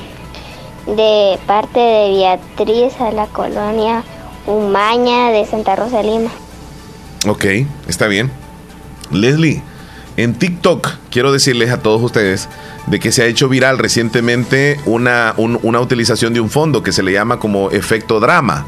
de parte de Beatriz a la colonia Umaña de Santa Rosa Lima. Ok, está bien. Leslie, en TikTok quiero decirles a todos ustedes de que se ha hecho viral recientemente una, un- una utilización de un fondo que se le llama como efecto drama,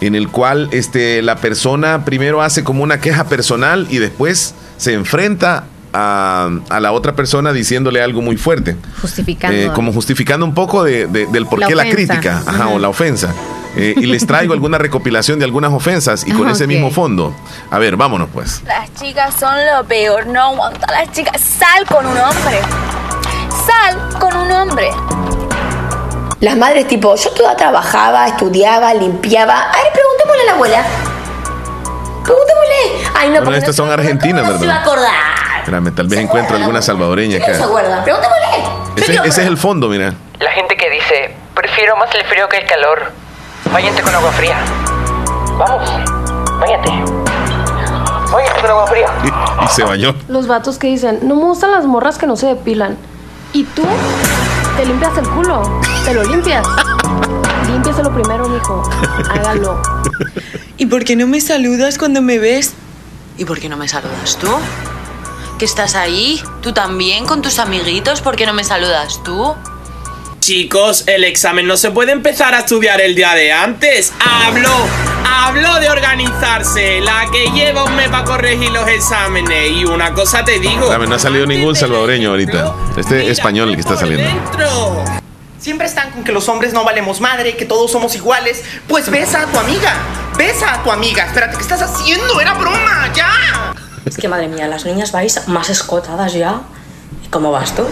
en el cual este, la persona primero hace como una queja personal y después se enfrenta a, a la otra persona diciéndole algo muy fuerte. Justificando. Eh, como justificando un poco de, de- del por La qué la crítica ajá, o la ofensa. Eh, y les traigo alguna recopilación de algunas ofensas y con Ajá, ese mismo fondo. A ver, vámonos pues. Las chicas son lo peor, no aguanto a las chicas. Sal con un hombre. Sal con un hombre. Las madres tipo, yo toda trabajaba, estudiaba, limpiaba. A ver, preguntémosle a la abuela. Preguntémosle. Ay, no, bueno, porque estas no, son argentinas, no se va a ¿verdad? acordar. Espérame, tal vez encuentro alguna salvadoreña ¿Qué no se acá. acuerda? Preguntémosle. Ese, ese es el fondo, mira. La gente que dice, prefiero más el frío que el calor. Váyanse con agua fría. Vamos, váyate. Váyanse con agua fría. Y, y se bañó. Los vatos que dicen, no me gustan las morras que no se depilan. ¿Y tú? Te limpias el culo. Te lo limpias. Límpiaselo primero, mijo. Hágalo. ¿Y por qué no me saludas cuando me ves? ¿Y por qué no me saludas tú? ¿Que estás ahí? ¿Tú también con tus amiguitos? ¿Por qué no me saludas tú? Chicos, el examen no se puede empezar a estudiar el día de antes. Hablo, hablo de organizarse. La que lleva un mes para corregir los exámenes. Y una cosa te digo. Espérame, no ha salido ningún salvadoreño ahorita. Este español el que está saliendo. Siempre están con que los hombres no valemos madre, que todos somos iguales. Pues besa a tu amiga. Besa a tu amiga. Espérate, ¿qué estás haciendo? Era broma, ya. Es que madre mía, las niñas vais más escotadas ya. ¿Y cómo vas tú?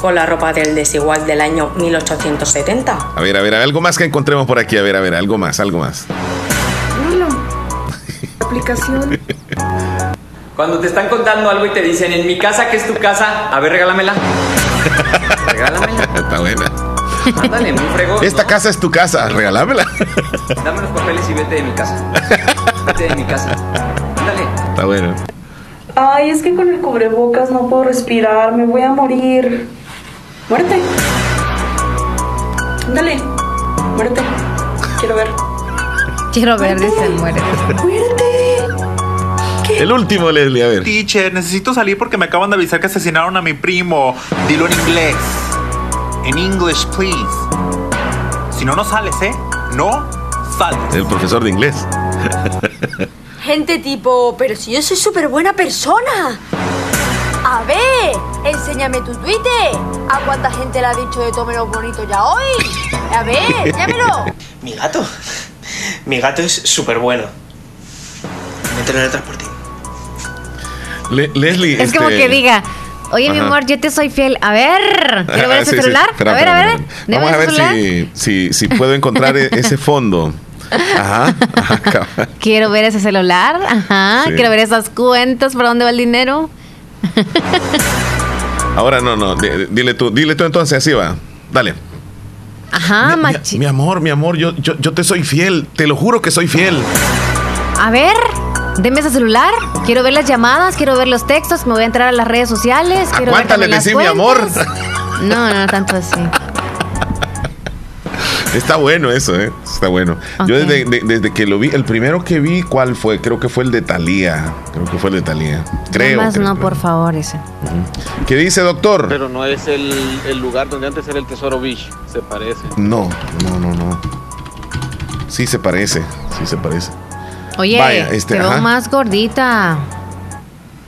Con la ropa del desigual del año 1870. A ver, a ver, algo más que encontremos por aquí. A ver, a ver, algo más, algo más. Aplicación. Cuando te están contando algo y te dicen, en mi casa, que es tu casa, a ver, regálamela. Está buena. Dale, muy fregón. Esta casa es tu casa, regalámela. Dame los papeles y vete de mi casa. Vete de mi casa. Dale. Está bueno. Ay, es que con el cubrebocas no puedo respirar, me voy a morir. Muerte. Dale, muerte. Quiero ver. Quiero ver, dice, muere. El último, Leslie, a ver. Teacher, necesito salir porque me acaban de avisar que asesinaron a mi primo. Dilo en inglés. En English, please. Si no, no sales, ¿eh? No sales. El profesor de inglés. Gente tipo, pero si yo soy súper buena persona. A ver, enséñame tu Twitter. ¿A cuánta gente le ha dicho de tómelo bonito ya hoy? A ver, llámelo. Mi gato. Mi gato es súper bueno. Mételo en el transporte. Le- Leslie. Es como este- que diga, oye, mi Ajá. amor, yo te soy fiel. A ver, quiero ver ese sí, sí. celular. Espera, a ver, espera, a ver. espera. Vamos a ver si, si, si puedo encontrar e- ese fondo. Ajá. ajá. Quiero ver ese celular. Ajá. Sí. Quiero ver esas cuentas, por dónde va el dinero. Ahora no, no. di- Dile tú, dile tú entonces, así va. Dale. Ajá, Mi- machi. Mi amor, mi amor, yo, yo, yo te soy fiel. Te lo juro que soy fiel. A ver, deme ese celular. Quiero ver las llamadas, quiero ver los textos. Me voy a entrar a las redes sociales. Quiero ver ¿Cuántas le mi amor? No, no, tanto así. Está bueno eso, ¿eh? Está bueno. Yo desde, de- desde que lo vi, el primero que vi, ¿cuál fue? Creo que fue el de Talía. Creo que fue el de Talía. Creo. No, creo. por favor, ese. ¿Qué dice, doctor? Pero no es el, el lugar donde antes era el Tesoro Beach, se parece. No, no, no, no. Sí se parece, sí se parece. Oye, Vaya, este, ajá. más gordita.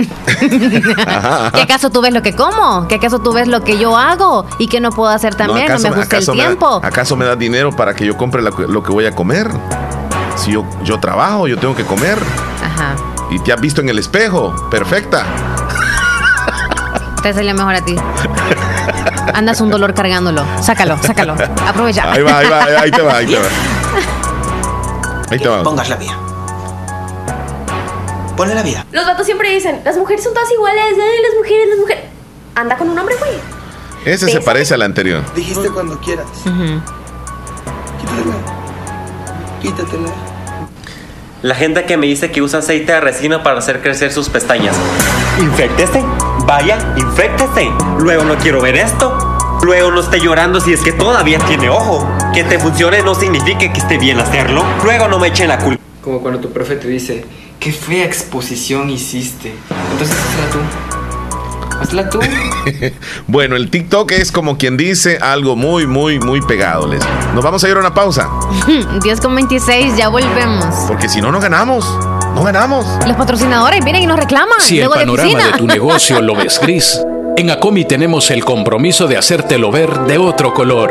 ¿Qué acaso tú ves lo que como? ¿Qué acaso tú ves lo que yo hago? ¿Y que no puedo hacer también? No, me gusta el tiempo. da- ¿Acaso me das dinero para que yo compre la- lo que voy a comer? Si yo, yo trabajo, yo tengo que comer. Ajá. Y te has visto en el espejo. Perfecta. Te salió mejor a ti. Andas un dolor cargándolo. Sácalo, sácalo. Aprovecha. Ahí va, ahí va, ahí te va, ahí te va. Ahí te va. Pongas la vía. Ponle la vía. Los vatos siempre dicen, las mujeres son todas iguales, ay, las mujeres, las mujeres. Anda con un hombre, güey. Ese se parece al anterior. Dijiste cuando quieras. Quítatela. La gente que me dice que usa aceite de resina para hacer crecer sus pestañas. Infectese. Vaya, infectese. Luego no quiero ver esto. Luego no esté llorando si es que todavía tiene ojo. Que te funcione no significa que esté bien hacerlo. Luego no me echen la culpa. Como cuando tu profe te dice, qué fea exposición hiciste. Entonces hazla tú. Hazla tú. Bueno, el TikTok es como quien dice algo muy, muy, muy pegado, Leslie. Nos vamos a ir a una pausa. 10 con 26, ya volvemos. Porque si no, no ganamos. No ganamos. Los patrocinadores vienen y nos reclaman. Si el luego de panorama oficina. de tu negocio lo ves gris, en Acomi tenemos el compromiso de hacértelo ver de otro color.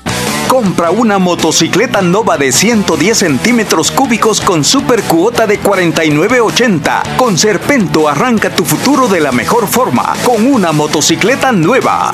Compra una motocicleta Nova de 110 centímetros cúbicos con super cuota de 49.80. Con Serpento arranca tu futuro de la mejor forma, con una motocicleta nueva.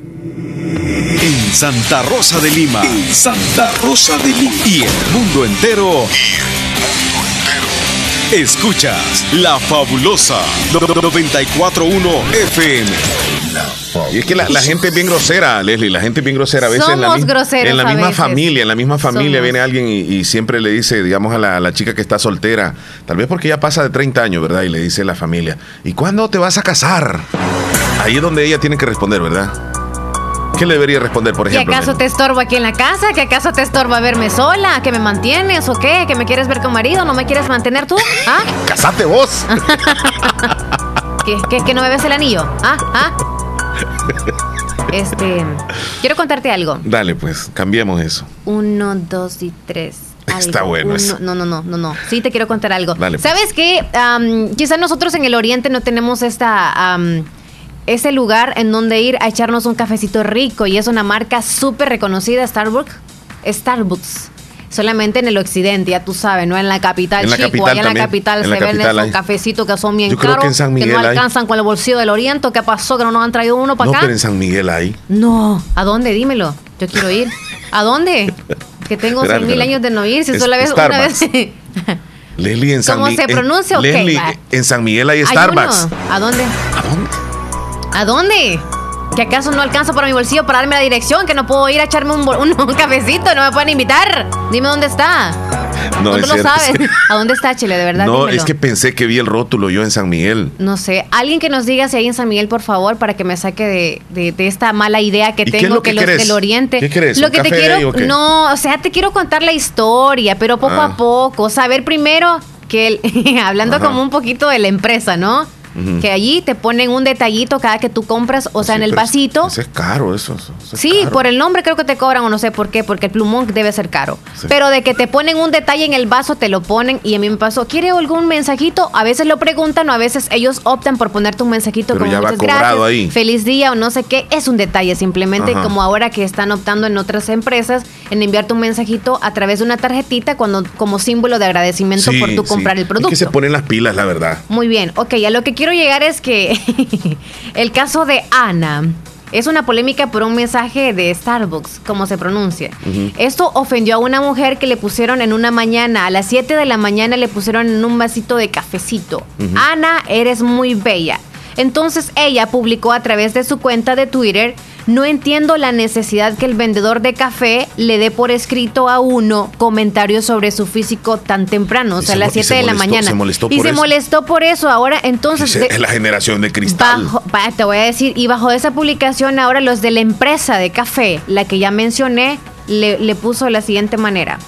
En Santa Rosa de Lima. En Santa Rosa de Lima. Y el mundo entero. Escuchas La Fabulosa 941 FM. Y es que la, la gente es bien grosera, Leslie, la gente es bien grosera. A veces en la, Somos mi- groseros en la a misma veces. familia, en la misma familia Somos. viene alguien y, y siempre le dice, digamos, a la, a la chica que está soltera, tal vez porque ya pasa de 30 años, ¿verdad? Y le dice a la familia, ¿y cuándo te vas a casar? Ahí es donde ella tiene que responder, ¿verdad? ¿Qué le debería responder, por ¿Y ejemplo? acaso te estorbo aquí en la casa? ¿Que acaso te estorba verme sola? ¿Que me mantienes o qué? ¿Que me quieres ver con marido? ¿No me quieres mantener tú? ¿Ah? ¡Casate vos! ¿Que, que, que no me ves el anillo? ¿Ah? ¿Ah? Este, quiero contarte algo. Dale, pues, cambiemos eso. Uno, dos y tres. Está Algo. bueno Uno- eso. No, no, no, no, no. Sí te quiero contar algo. Dale, pues. ¿Sabes qué? Am, quizás nosotros en el oriente no tenemos esta... am, ese lugar en donde ir a echarnos un cafecito rico y es una marca súper reconocida, Starbucks. Starbucks. Solamente en el occidente, ya tú sabes, no en la capital, En la chico. capital Allá en la capital En se la venden capital esos cafecitos que son bien Yo creo caros, que en San Miguel no hay. alcanzan con el bolsillo del oriente. ¿Qué pasó? Que no nos han traído uno para No, acá. pero en San Miguel hay. No, ¿a dónde? Dímelo. Yo quiero ir. ¿A dónde? Que tengo seis mil años de no ir, si Es- solo vez una vez. Leslie, en San ¿Cómo Miguel. se pronuncia o qué? Leslie, en San Miguel hay Starbucks. uno. ¿A dónde? ¿A dónde? ¿Que acaso no alcanzo para mi bolsillo para darme la dirección? ¿Que no puedo ir a echarme un, un, un cafecito? ¿No me pueden invitar? Dime dónde está. No, ¿Dónde es lo cierto, sabes? es ¿A dónde está, Chile? De verdad, No, dímelo. es que pensé que vi el rótulo yo en San Miguel. No sé, alguien que nos diga si hay en San Miguel, por favor, para que me saque de, de- de esta mala idea que ¿Y qué es tengo que los querés? del Oriente. ¿Qué querés? Lo ¿Un que te quiero, no, o sea, te quiero contar la historia, pero poco Ah. a poco, saber primero que, el- hablando Ajá. como un poquito de la empresa, ¿no? Que allí te ponen un detallito cada que tú compras, o sea, en el vasito. Eso es caro, eso. es Sí, caro. por el nombre creo que te cobran o no sé por qué, porque el plumón debe ser caro. Sí. Pero de que te ponen un detalle en el vaso, te lo ponen y a mí me pasó, ¿quiere algún mensajito? A veces lo preguntan o a veces ellos optan por ponerte un mensajito Pero como ya va cobrado ahí. feliz día o no sé qué. Es un detalle simplemente Ajá. como ahora que están optando en otras empresas en enviarte un mensajito a través de una tarjetita cuando como símbolo de agradecimiento Sí, por tu comprar el Es producto. que se ponen las pilas, la verdad. Muy bien, ok, a lo que quiero llegar es que el caso de Ana es una polémica por un mensaje de Starbucks, como se pronuncia. Esto ofendió a una mujer que le pusieron en una mañana, a las 7 de la mañana le pusieron en un vasito de cafecito. Ana, eres muy bella. Entonces ella publicó a través de su cuenta de Twitter, no entiendo la necesidad que el vendedor de café le dé por escrito a uno comentarios sobre su físico tan temprano, o sea, a las mo- y 7 se de la mañana. se molestó y por se eso. molestó por eso. Ahora, entonces... Es la generación de cristal. Bajo, te voy a decir, y bajo esa publicación ahora los de la empresa de café, la que ya mencioné, le, le puso de la siguiente manera.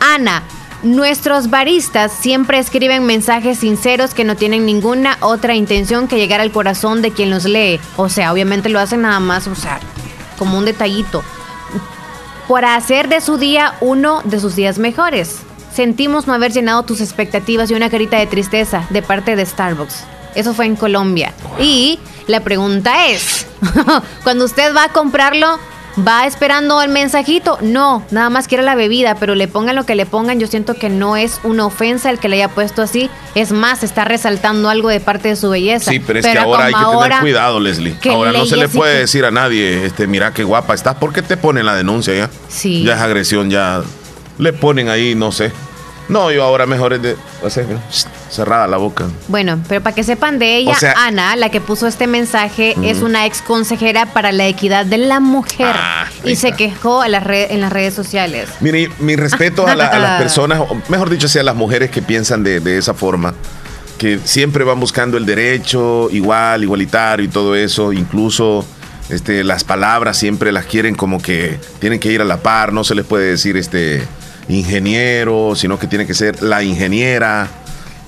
Ana, nuestros baristas siempre escriben mensajes sinceros que no tienen ninguna otra intención que llegar al corazón de quien los lee. O sea, obviamente lo hacen nada más, o sea, como un detallito. Por hacer de su día uno de sus días mejores. Sentimos no haber llenado tus expectativas y una carita de tristeza de parte de Starbucks. Eso fue en Colombia. Y la pregunta es, cuando usted va a comprarlo, ¿va esperando el mensajito? No, nada más quiere la bebida, pero le pongan lo que le pongan, yo siento que no es una ofensa el que le haya puesto así. Es más, está resaltando algo de parte de su belleza. Sí, pero es que ahora hay que tener cuidado, Leslie. Ahora no se le puede que- decir a nadie, este, mira qué guapa estás, porque te ponen la denuncia ya. Sí. Ya es agresión, ya le ponen ahí, no sé. No, yo ahora mejor es de mira, cerrada la boca. Bueno, pero para que sepan de ella, O sea- Ana, la que puso este mensaje, es una ex consejera para la equidad de la mujer Ah, y se quejó a las red- en las redes sociales. Mire, mi respeto a, la- a las personas, o mejor dicho, sea a las mujeres que piensan de, de esa forma, que siempre van buscando el derecho igual, igualitario y todo eso, incluso este, las palabras siempre las quieren como que tienen que ir a la par, no se les puede decir este ingeniero, sino que tiene que ser la ingeniera,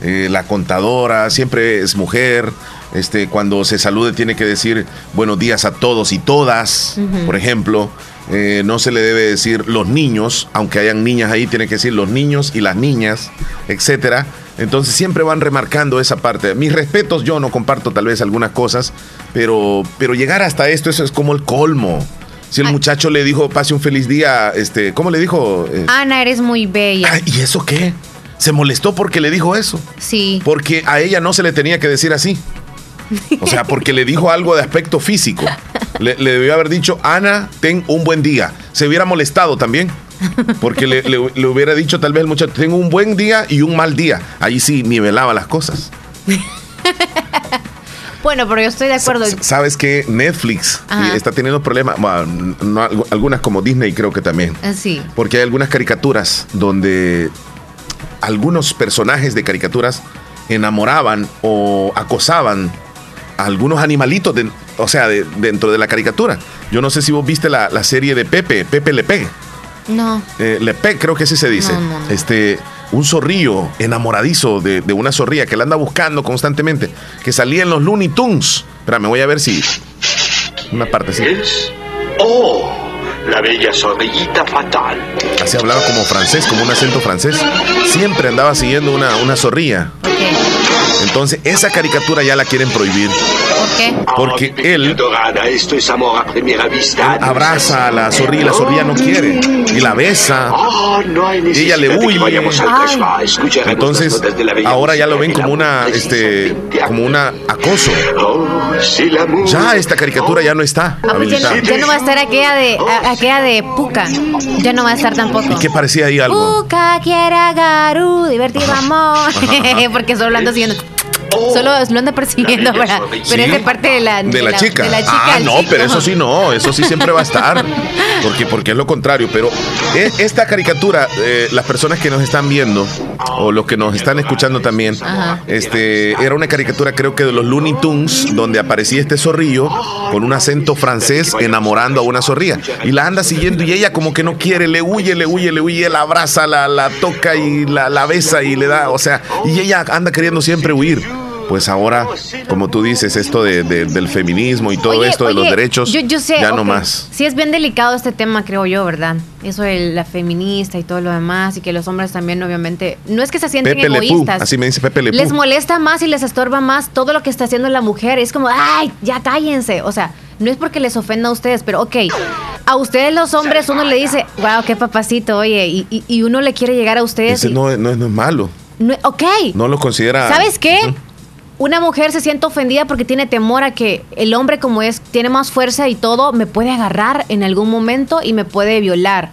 eh, la contadora, siempre es mujer. Este, cuando se salude tiene que decir buenos días a todos y todas, por ejemplo. Eh, no se le debe decir los niños, aunque hayan niñas ahí, tiene que decir los niños y las niñas, etcétera. Entonces siempre van remarcando esa parte. Mis respetos, yo no comparto tal vez algunas cosas, pero, pero llegar hasta esto, eso es como el colmo. Si el muchacho le dijo, pase un feliz día, este, ¿cómo le dijo? Eh, Ana, eres muy bella. ah, ¿Y eso qué? Se molestó porque le dijo eso. Sí. Porque a ella no se le tenía que decir así. O sea, porque le dijo algo de aspecto físico. Le, le debió haber dicho, Ana, ten un buen día. Se hubiera molestado también. Porque le, le- le hubiera dicho tal vez el muchacho, tengo un buen día y un mal día. Ahí sí nivelaba las cosas. Bueno, pero yo estoy de acuerdo. Sabes que Netflix Ajá. eh, está teniendo problemas, bueno, no, algu- algunas como Disney creo que también. Ah, Sí. Porque hay algunas caricaturas donde algunos personajes de caricaturas enamoraban o acosaban a algunos animalitos, de- o sea, de- dentro de la caricatura. Yo no sé si vos viste la, la serie de Pepe, Pepe Lepe. No. Eh, Lepe, creo que así se dice. No, no, no. Este, un zorrillo enamoradizo de, de una zorrilla que la anda buscando constantemente, que salía en los Looney Tunes. Espera, me voy a ver si. Una parte así. Oh, la bella zorrillita fatal. Así hablaba como francés, como un acento francés. Siempre andaba siguiendo una, una zorrilla. Entonces, esa caricatura ya la quieren prohibir. ¿Por qué? Porque él Dorada, esto es amor a primera vista. abraza a la zorrilla y la zorrilla no quiere. Y la besa. Oh, no hay Y ella le huye. Entonces, ahora ya lo ven como una, este, como una acoso. Ya esta caricatura ya no está Ah, pues ya, no, habilitada. ya no va a estar aquella de, aquella de Puka. Ya no va a estar tampoco. ¿Y qué parecía ahí algo? Puka quiere Garu, divertido amor. Porque solo lo anda siguiendo. Solo lo anda persiguiendo para. Pero es de parte de la, De la chica. de la chica ah, no, chico. pero eso sí no, eso sí siempre va a estar. Porque, porque es lo contrario. Pero e- esta caricatura, eh, las personas que nos están viendo, o los que nos están escuchando también, Ajá. este, era una caricatura creo que de los Looney Tunes, donde aparecía este zorrillo con un acento francés enamorando a una zorrilla. Y la anda siguiendo y ella como que no quiere, le huye, le huye, le huye, la abraza, la, la toca y la, la besa y le da, o sea, y ella anda queriendo siempre huir. Pues ahora, como tú dices, esto de- de- del feminismo y todo Oye, esto de los derechos, yo, yo sé, ya no más. Sí, es bien delicado este tema, creo yo, ¿verdad? Eso de la feminista y todo lo demás, y que los hombres también, obviamente, no es que se sienten Pepe egoístas. así me dice Pepe. Les molesta más y les estorba más todo lo que está haciendo la mujer. Es como, ay, ya cállense. O sea, no es porque les ofenda a ustedes, pero ok, a ustedes los hombres uno le dice, wow, qué papacito, oye, y, y- y uno le quiere llegar a ustedes. Ese y- no, no, es- no es malo, no- ok, no lo considera... ¿Sabes qué? Una mujer se siente ofendida porque tiene temor a que el hombre como es, tiene más fuerza y todo, me puede agarrar en algún momento y me puede violar.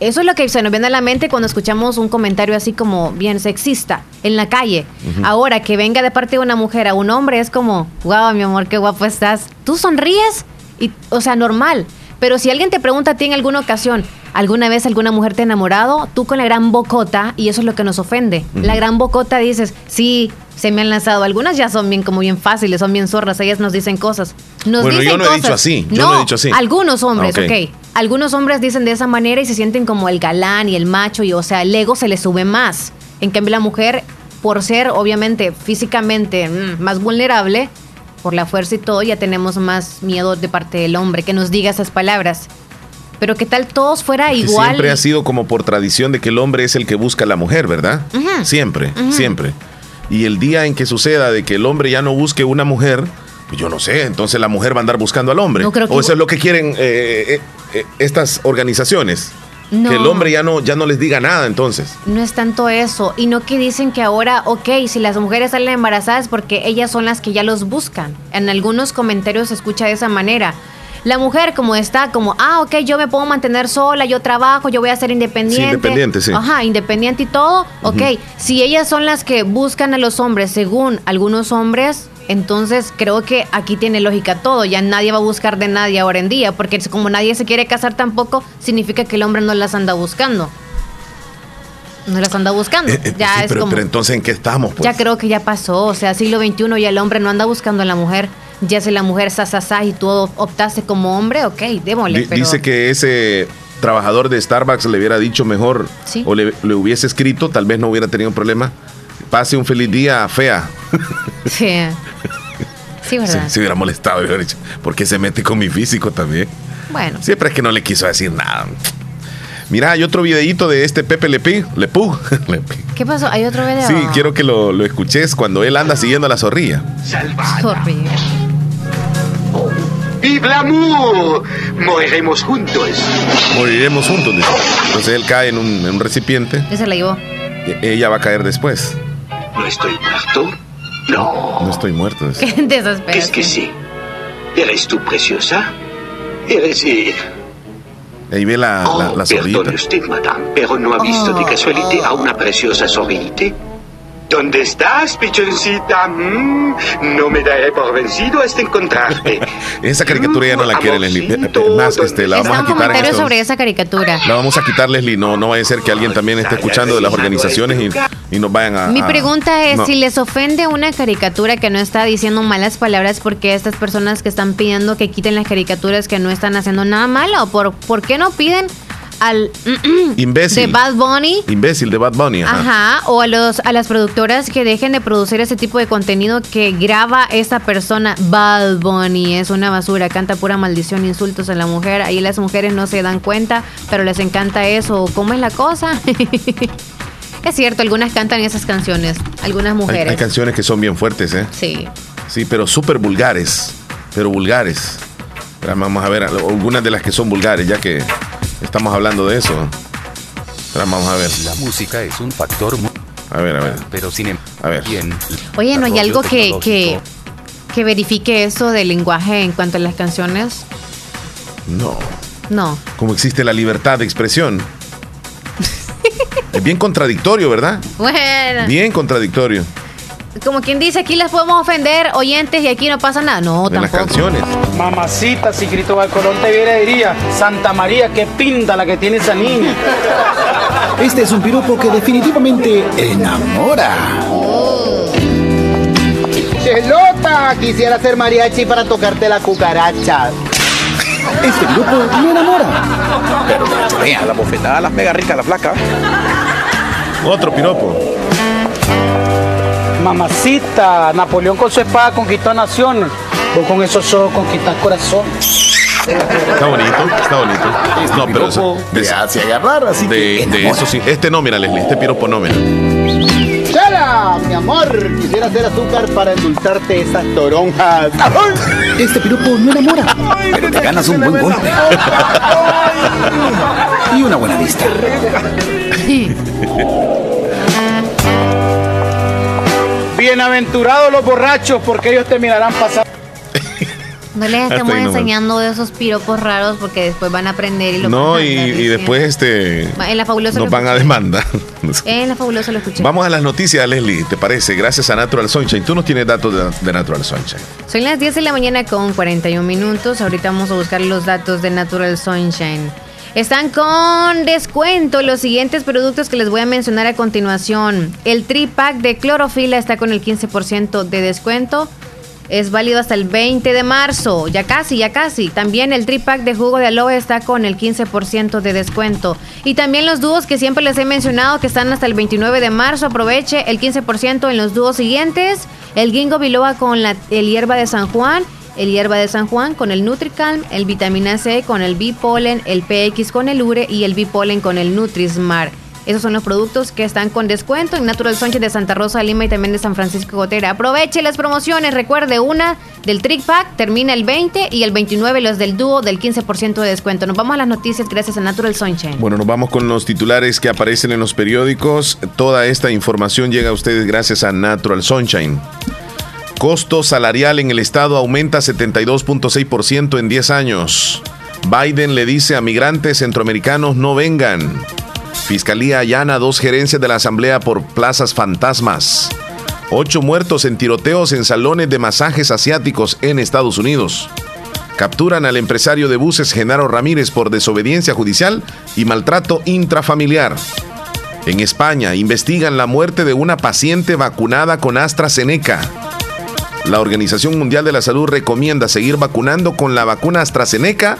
Eso es lo que se nos viene a la mente cuando escuchamos un comentario así como bien sexista en la calle. Ahora que venga de parte de una mujer a un hombre es como, wow, mi amor, qué guapo estás. Tú sonríes y, o sea, normal. Pero si alguien te pregunta a ti en alguna ocasión, ¿alguna vez alguna mujer te ha enamorado? Tú con la gran bocota, y eso es lo que nos ofende. La gran bocota dices, sí, se me han lanzado. Algunas ya son bien como bien fáciles, son bien zorras, ellas nos dicen cosas. Nos Bueno, yo dicen no he cosas. dicho así, yo no he dicho así. Algunos hombres, Ah, ok. ok. Algunos hombres dicen de esa manera y se sienten como el galán y el macho, y o sea, el ego se le sube más. En cambio, la mujer, por ser obviamente físicamente mm, más vulnerable, por la fuerza y todo, ya tenemos más miedo de parte del hombre que nos diga esas palabras. Pero qué tal todos fuera igual. Siempre ha sido como por tradición de que el hombre es el que busca a la mujer, ¿verdad? Siempre, siempre. Y el día en que suceda de que el hombre ya no busque una mujer, pues yo no sé, entonces la mujer va a andar buscando al hombre. No creo que- o eso es lo que quieren eh, eh, eh, estas organizaciones. No. Que el hombre ya no, ya no les diga nada entonces. No es tanto eso. Y no que dicen que ahora, ok, si las mujeres salen embarazadas porque ellas son las que ya los buscan. En algunos comentarios se escucha de esa manera. La mujer como está, como, ah, ok, yo me puedo mantener sola, yo trabajo, yo voy a ser independiente. Sí, independiente, sí. Ajá, independiente y todo. Ok, si ellas son las que buscan a los hombres, según algunos hombres, entonces creo que aquí tiene lógica todo. Ya nadie va a buscar de nadie ahora en día, porque como nadie se quiere casar tampoco, significa que el hombre no las anda buscando. No las anda buscando. Eh, eh, ya sí, es pero, como. pero entonces, ¿en qué estamos? Pues? ya creo que ya pasó. O sea, siglo XXI y el hombre no anda buscando a la mujer. Ya si la mujer sasasá y tú optaste como hombre, ok, démosle. Pero- Dice que ese trabajador de Starbucks le hubiera dicho mejor Sí. o le, le hubiese escrito, tal vez no hubiera tenido problema. Pase un feliz día, fea. Sí. Sí, ¿verdad? Se, se hubiera molestado, hubiera dicho, ¿por qué se mete con mi físico también? Bueno. Siempre es que no le quiso decir nada. Mira, hay otro videíto de este Pepe Lepú. Lepú. ¿Qué pasó? ¿Hay otro video? Sí, quiero que lo, lo escuches cuando él anda siguiendo a la zorrilla. Sorry. ¡Vive l'amour! Moriremos juntos. Moriremos juntos. dice. Entonces él cae en un, en un recipiente. Ya se la llevó. y ella va a caer después. ¿No estoy muerto? No. No estoy muerto. dice. Qué desespero. ¿Qué es que sí? ¿Eres tú preciosa? Eres... eh, Ahí ve la, la, la zorrillita. Perdone usted, madame, pero no ha visto de casualidad a una preciosa zorrillita. ¿Dónde estás, pichoncita? Mm, no me daré por vencido hasta encontrarte. Esa caricatura ya no la quiere Leslie. Eh, eh, Más, este, la vamos a quitar en comentario sobre esa caricatura. La vamos a quitar, Leslie. No, no vaya a ser que alguien también esté escuchando de las organizaciones y, y nos vayan a. Mi pregunta es, No. si les ofende una caricatura que no está diciendo malas palabras, ¿por qué estas personas que están pidiendo que quiten las caricaturas que no están haciendo nada malo? ¿Por, ¿por qué no piden al Imbécil. de Bad Bunny? Imbécil de Bad Bunny. Ajá. Ajá, o a los a las productoras que dejen de producir ese tipo de contenido que graba esa persona. Bad Bunny es una basura, canta pura maldición, insultos a la mujer. Ahí las mujeres no se dan cuenta, pero les encanta eso. ¿Cómo es la cosa? es cierto, algunas cantan esas canciones, algunas Hay, mujeres. hay canciones que son bien fuertes, ¿eh? Sí. Sí, pero súper vulgares. Pero vulgares. Vamos a ver algunas de las que son vulgares, ya que estamos hablando de eso. Pero Vamos a ver. La música es un factor muy... A ver, a ver. Pero sin em- A ver. Bien. Oye, ¿no hay algo que, que, que verifique eso del lenguaje en cuanto a las canciones? No. No. Como existe la libertad de expresión. es bien contradictorio, ¿verdad? Bueno. Bien contradictorio. Como quien dice, aquí les podemos ofender oyentes y aquí no pasa nada. No, las tampoco. canciones. Mamacita, si Cristóbal Colón te viera, diría, Santa María, qué pinta la que tiene esa niña. Este es un piropo que definitivamente enamora. Chelota, quisiera ser mariachi para tocarte la cucaracha. Este piropo no enamora. Pero me la la bofetada las pega rica la flaca. Otro piropo. Mamacita, Napoleón con su espada conquistó naciones. Vos con esos ojos conquistás corazón. Está bonito, está bonito. No, pero eso, de, hace agarrar, así de, que de eso sí. Este no, mira, Leslie, este piropo no, mira. Chela, mi amor, quisiera hacer azúcar para endulzarte esas toronjas. Este piropo no enamora. Pero te ganas un buen golpe. Y una buena vista. Bienaventurados los borrachos, porque ellos terminarán pasando. No les estemos enseñando de esos piropos raros porque después van a aprender y lo No, van a y, y después este En la fabulosa nos van a demandar. En la fabulosa lo escuché. Vamos a las noticias, Leslie, ¿te parece? Gracias a Natural Sunshine. Tú no tienes datos de, de Natural Sunshine. Son las 10 de la mañana con 41 minutos. Ahorita vamos a buscar los datos de Natural Sunshine. Están con descuento los siguientes productos que les voy a mencionar a continuación. El tripack de clorofila está con el 15% de descuento. Es válido hasta el 20 de marzo. Ya casi, ya casi. También el tripack de jugo de aloe está con el 15% de descuento. Y también los dúos que siempre les he mencionado que están hasta el 29 de marzo. Aproveche el 15% en los dúos siguientes. El Ginkgo biloba con la el hierba de San Juan. El hierba de San Juan con el Nutricalm, el vitamina C con el Bipolen, el PX con el Ure y el Bipolen con el Nutrismar. Esos son los productos que están con descuento en Natural Sunshine de Santa Rosa Lima y también de San Francisco Gotera. Aproveche las promociones. Recuerde, una del Trick Pack termina el 20 y el 29 los del dúo del 15% de descuento. Nos vamos a las noticias gracias a Natural Sunshine. Bueno, nos vamos con los titulares que aparecen en los periódicos. Toda esta información llega a ustedes gracias a Natural Sunshine. Costo salarial en el estado aumenta 72.6% en 10 años. Biden le dice a migrantes centroamericanos no vengan. Fiscalía allana dos gerencias de la Asamblea por plazas fantasmas. Ocho muertos en tiroteos en salones de masajes asiáticos en Estados Unidos. Capturan al empresario de buses Genaro Ramírez por desobediencia judicial y maltrato intrafamiliar. En España investigan la muerte de una paciente vacunada con AstraZeneca. La Organización Mundial de la Salud recomienda seguir vacunando con la vacuna AstraZeneca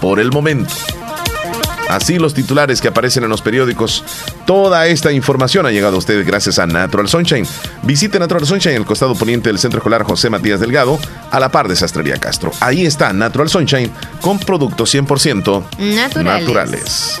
por el momento. Así los titulares que aparecen en los periódicos. Toda esta información ha llegado a ustedes gracias a Natural Sunshine. Visite Natural Sunshine en el costado poniente del Centro Escolar José Matías Delgado, a la par de Sastrería Castro. Ahí está Natural Sunshine con productos 100% Naturales. naturales.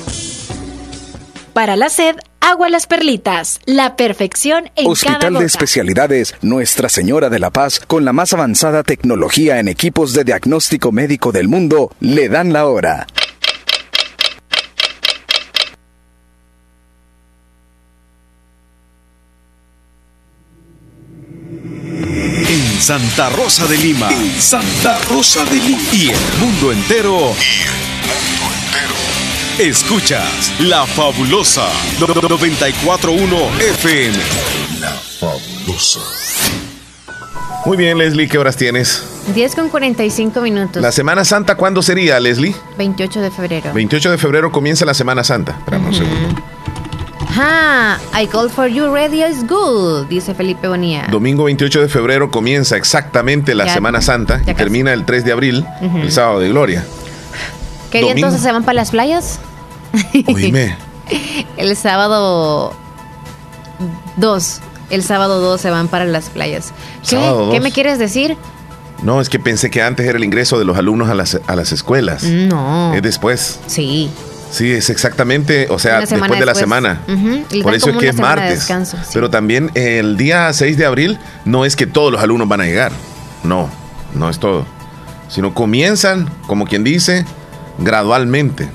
Para la sed, agua las perlitas. La perfección en cada Hospital gota. de Especialidades Nuestra Señora de la Paz, con la más avanzada tecnología en equipos de diagnóstico médico del mundo, le dan la hora. En Santa Rosa de Lima. En Santa Rosa de Lima. Y el mundo entero. Escuchas La Fabulosa 941 FM. La Fabulosa. Muy bien, Leslie, ¿qué horas tienes? 10 con 45 minutos. La Semana Santa, ¿cuándo sería, Leslie? 28 de febrero. 28 de febrero comienza la Semana Santa. Espérame un segundo. Ah, I called for you, radio is good, dice Felipe Bonilla. Domingo 28 de febrero comienza exactamente la Ya- Semana Santa y termina el 3 de abril, el sábado de gloria. ¿Qué día entonces se van para las playas? Oíme, El sábado 2. El sábado 2 se van para las playas. ¿Qué? Sábado ¿Qué dos. me quieres decir? no, es que pensé que antes era el ingreso de los alumnos a las, a las escuelas. No. Es después. Sí. Sí, es exactamente, o sea, después de la semana. Por eso es que es martes. descanso, sí. Pero también el día 6 de abril no es que todos los alumnos van a llegar. No, no es todo. Sino comienzan, como quien dice, gradualmente.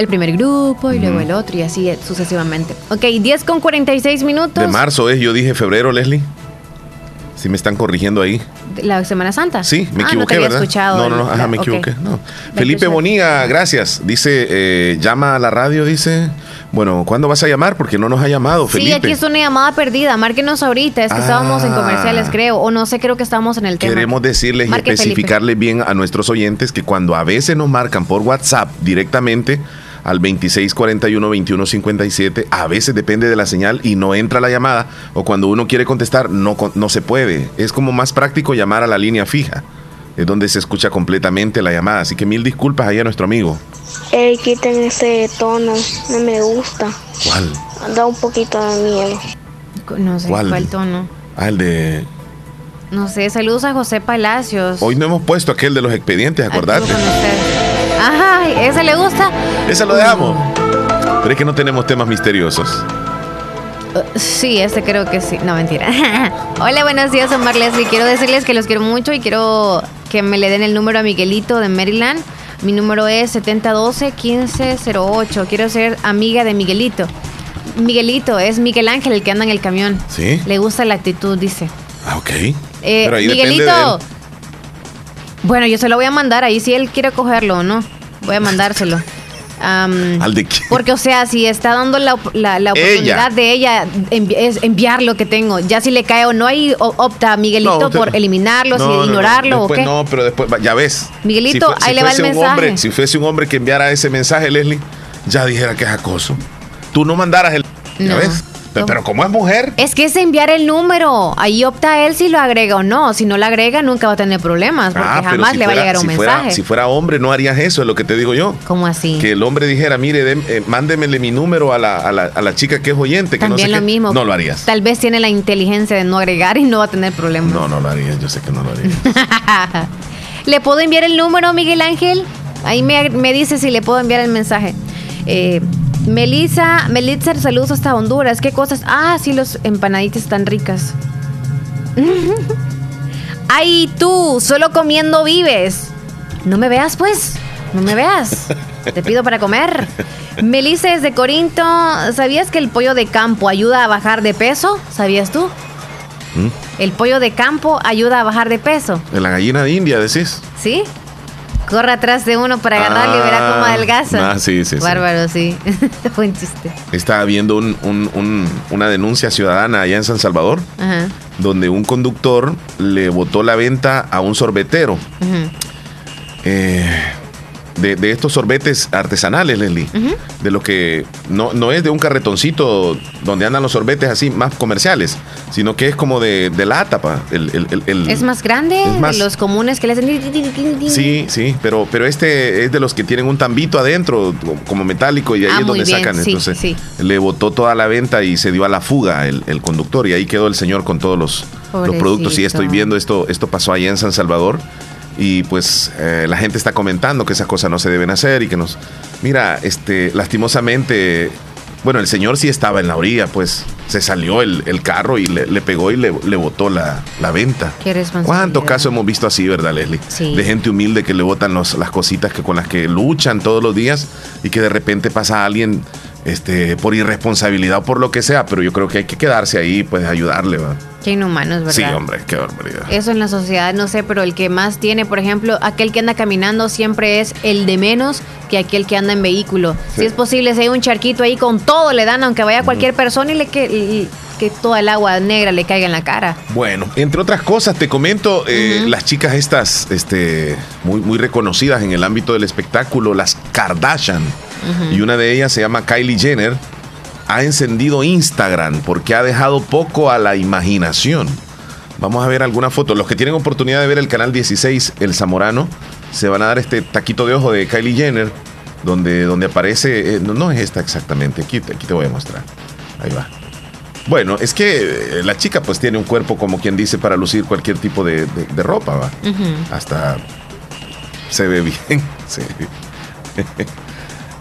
El primer grupo y luego el otro y así sucesivamente. Ok, 10 con 46 minutos. De marzo es, yo dije febrero, Leslie. Si me están corrigiendo ahí. La Semana Santa. Sí, me Ah, equivoqué, no te había ¿verdad? escuchado. no, no, no, ajá, me ok. equivoqué. No. Felipe Bonilla, gracias. Dice, eh, llama a la radio, dice. Bueno, ¿cuándo vas a llamar? Porque no nos ha llamado, Sí, Felipe. aquí es una llamada perdida. Márquenos ahorita. Es que estábamos en Ah. comerciales, creo. O no sé, creo que estábamos en el tema. Queremos decirles y Marque, especificarles bien a nuestros oyentes que cuando a veces nos marcan por WhatsApp directamente al 2641-2157, a veces depende de la señal y no entra la llamada, o cuando uno quiere contestar no, no se puede. Es como más práctico llamar a la línea fija, es donde se escucha completamente la llamada. Así que mil disculpas ahí a nuestro amigo. Ey, quiten ese tono, no me gusta. ¿Cuál? Da un poquito de miedo. No sé ¿Cuál? cuál, tono. Ah, el de... No sé, saludos a José Palacios. Hoy no hemos puesto aquel de los expedientes, acordate. Ay, ¿ese le gusta? Ese lo dejamos. Pero es que no tenemos temas misteriosos. Uh, Sí, este creo que sí. No, mentira. Hola, buenos días, Omar Leslie. Quiero decirles que los quiero mucho y quiero que me le den el número a Miguelito de Maryland. Mi número es 7012-1508. Quiero ser amiga de Miguelito. Miguelito, es Miguel Ángel el que anda en el camión. ¿Sí? Le gusta la actitud, dice. Ah, ok. Eh, Pero ahí depende de Miguelito. Bueno, yo se lo voy a mandar ahí si él quiere cogerlo o no. Voy a mandárselo. Am, ¿Al de quién? porque, o sea, si está dando la, la- la oportunidad Ella. de ella envi- es enviar lo que tengo, ya si le cae o no, ahí opta Miguelito No, por eliminarlo, No, si no, no, ignorarlo después o qué. No, pero después, ya ves. Miguelito, Si ahí le va el mensaje. hombre- si fuese un hombre que enviara ese mensaje, Leslie, ya dijera que es acoso. Tú no mandaras el. ¿Ya ves? Pero, pero como es mujer, Es que es enviar el número. Ahí opta él si lo agrega o no. Si no lo agrega, nunca va a tener problemas. Porque Ah, jamás si le va a llegar un si fuera- mensaje. si fuera hombre, no harías eso, es lo que te digo yo. ¿Cómo así? Que el hombre dijera, mire, dem- eh, mándemele mi número a la, a la- a la chica que es oyente, que También no sé lo qué. mismo. No lo harías. Tal vez tiene la inteligencia de no agregar y no va a tener problemas. No, no lo harías, yo sé que no lo harías. ¿Le puedo enviar el número, Miguel Ángel? Ahí me, me dice si le puedo enviar el mensaje. Eh, Melissa, Melitza, saludos hasta Honduras. ¿Qué cosas? Ah, sí, los empanaditas están ricas. Ay, tú, solo comiendo vives. No me veas, pues. No me veas. Te pido para comer. Melissa desde Corinto. ¿Sabías que el pollo de campo ayuda a bajar de peso? ¿Sabías tú? ¿Mm? El pollo de campo ayuda a bajar de peso. De la gallina de India, decís. ¿Sí? Corre atrás de uno para agarrarle y verá cómo Ah, adelgaza. ah, sí, sí, sí. Bárbaro, sí. Buen chiste. Estaba viendo un- un- un- una denuncia ciudadana allá en San Salvador, Ajá. donde un conductor le botó la venta a un sorbetero. eh, de, de estos sorbetes artesanales, Leslie. De lo que no, no es de un carretoncito donde andan los sorbetes así más comerciales, sino que es como de, de lata, pa. El, el- el- el- Es más grande Es más- de los comunes que le hacen. Sí, sí, pero, pero este es de los que tienen un tambito adentro, como metálico, y ahí Ah, es donde bien, sacan. sí, Entonces, sí. le botó toda la venta y se dio a la fuga el, el conductor, y ahí quedó el señor con todos los, los productos. Y estoy viendo esto, esto pasó allá en San Salvador. Y pues eh, la gente está comentando que esas cosas no se deben hacer y que nos. Mira, este, lastimosamente, bueno, el señor sí estaba en la orilla, pues se salió el, el carro y le, le pegó y le, le botó la, la venta. ¿Cuántos casos hemos visto así, verdad, Leslie? Sí. De gente humilde que le botan los- las cositas que con las que luchan todos los días y que de repente pasa alguien este, por irresponsabilidad o por lo que sea, pero yo creo que hay que quedarse ahí, pues ayudarle, ¿va? Qué inhumanos, ¿verdad? Sí, hombre, qué barbaridad. Eso en la sociedad, no sé, pero el que más tiene, por ejemplo, aquel que anda caminando siempre es el de menos que aquel que anda en vehículo. Sí. Si es posible, si hay un charquito ahí con todo le dan, aunque vaya cualquier persona y le que, y- que toda el agua negra le caiga en la cara. Bueno, entre otras cosas, te comento, eh, las chicas estas, este, muy, muy reconocidas en el ámbito del espectáculo, las Kardashian, Y una de ellas se llama Kylie Jenner, ha encendido Instagram porque ha dejado poco a la imaginación. Vamos a ver alguna foto. Los que tienen oportunidad de ver el canal 16, El Zamorano, se van a dar este taquito de ojo de Kylie Jenner, donde, donde aparece, eh, no, no es esta exactamente, aquí, te- aquí te voy a mostrar. Ahí va. Bueno, es que eh, la chica pues tiene un cuerpo como quien dice para lucir cualquier tipo de, de- de ropa, va. Hasta se ve bien. se ve bien.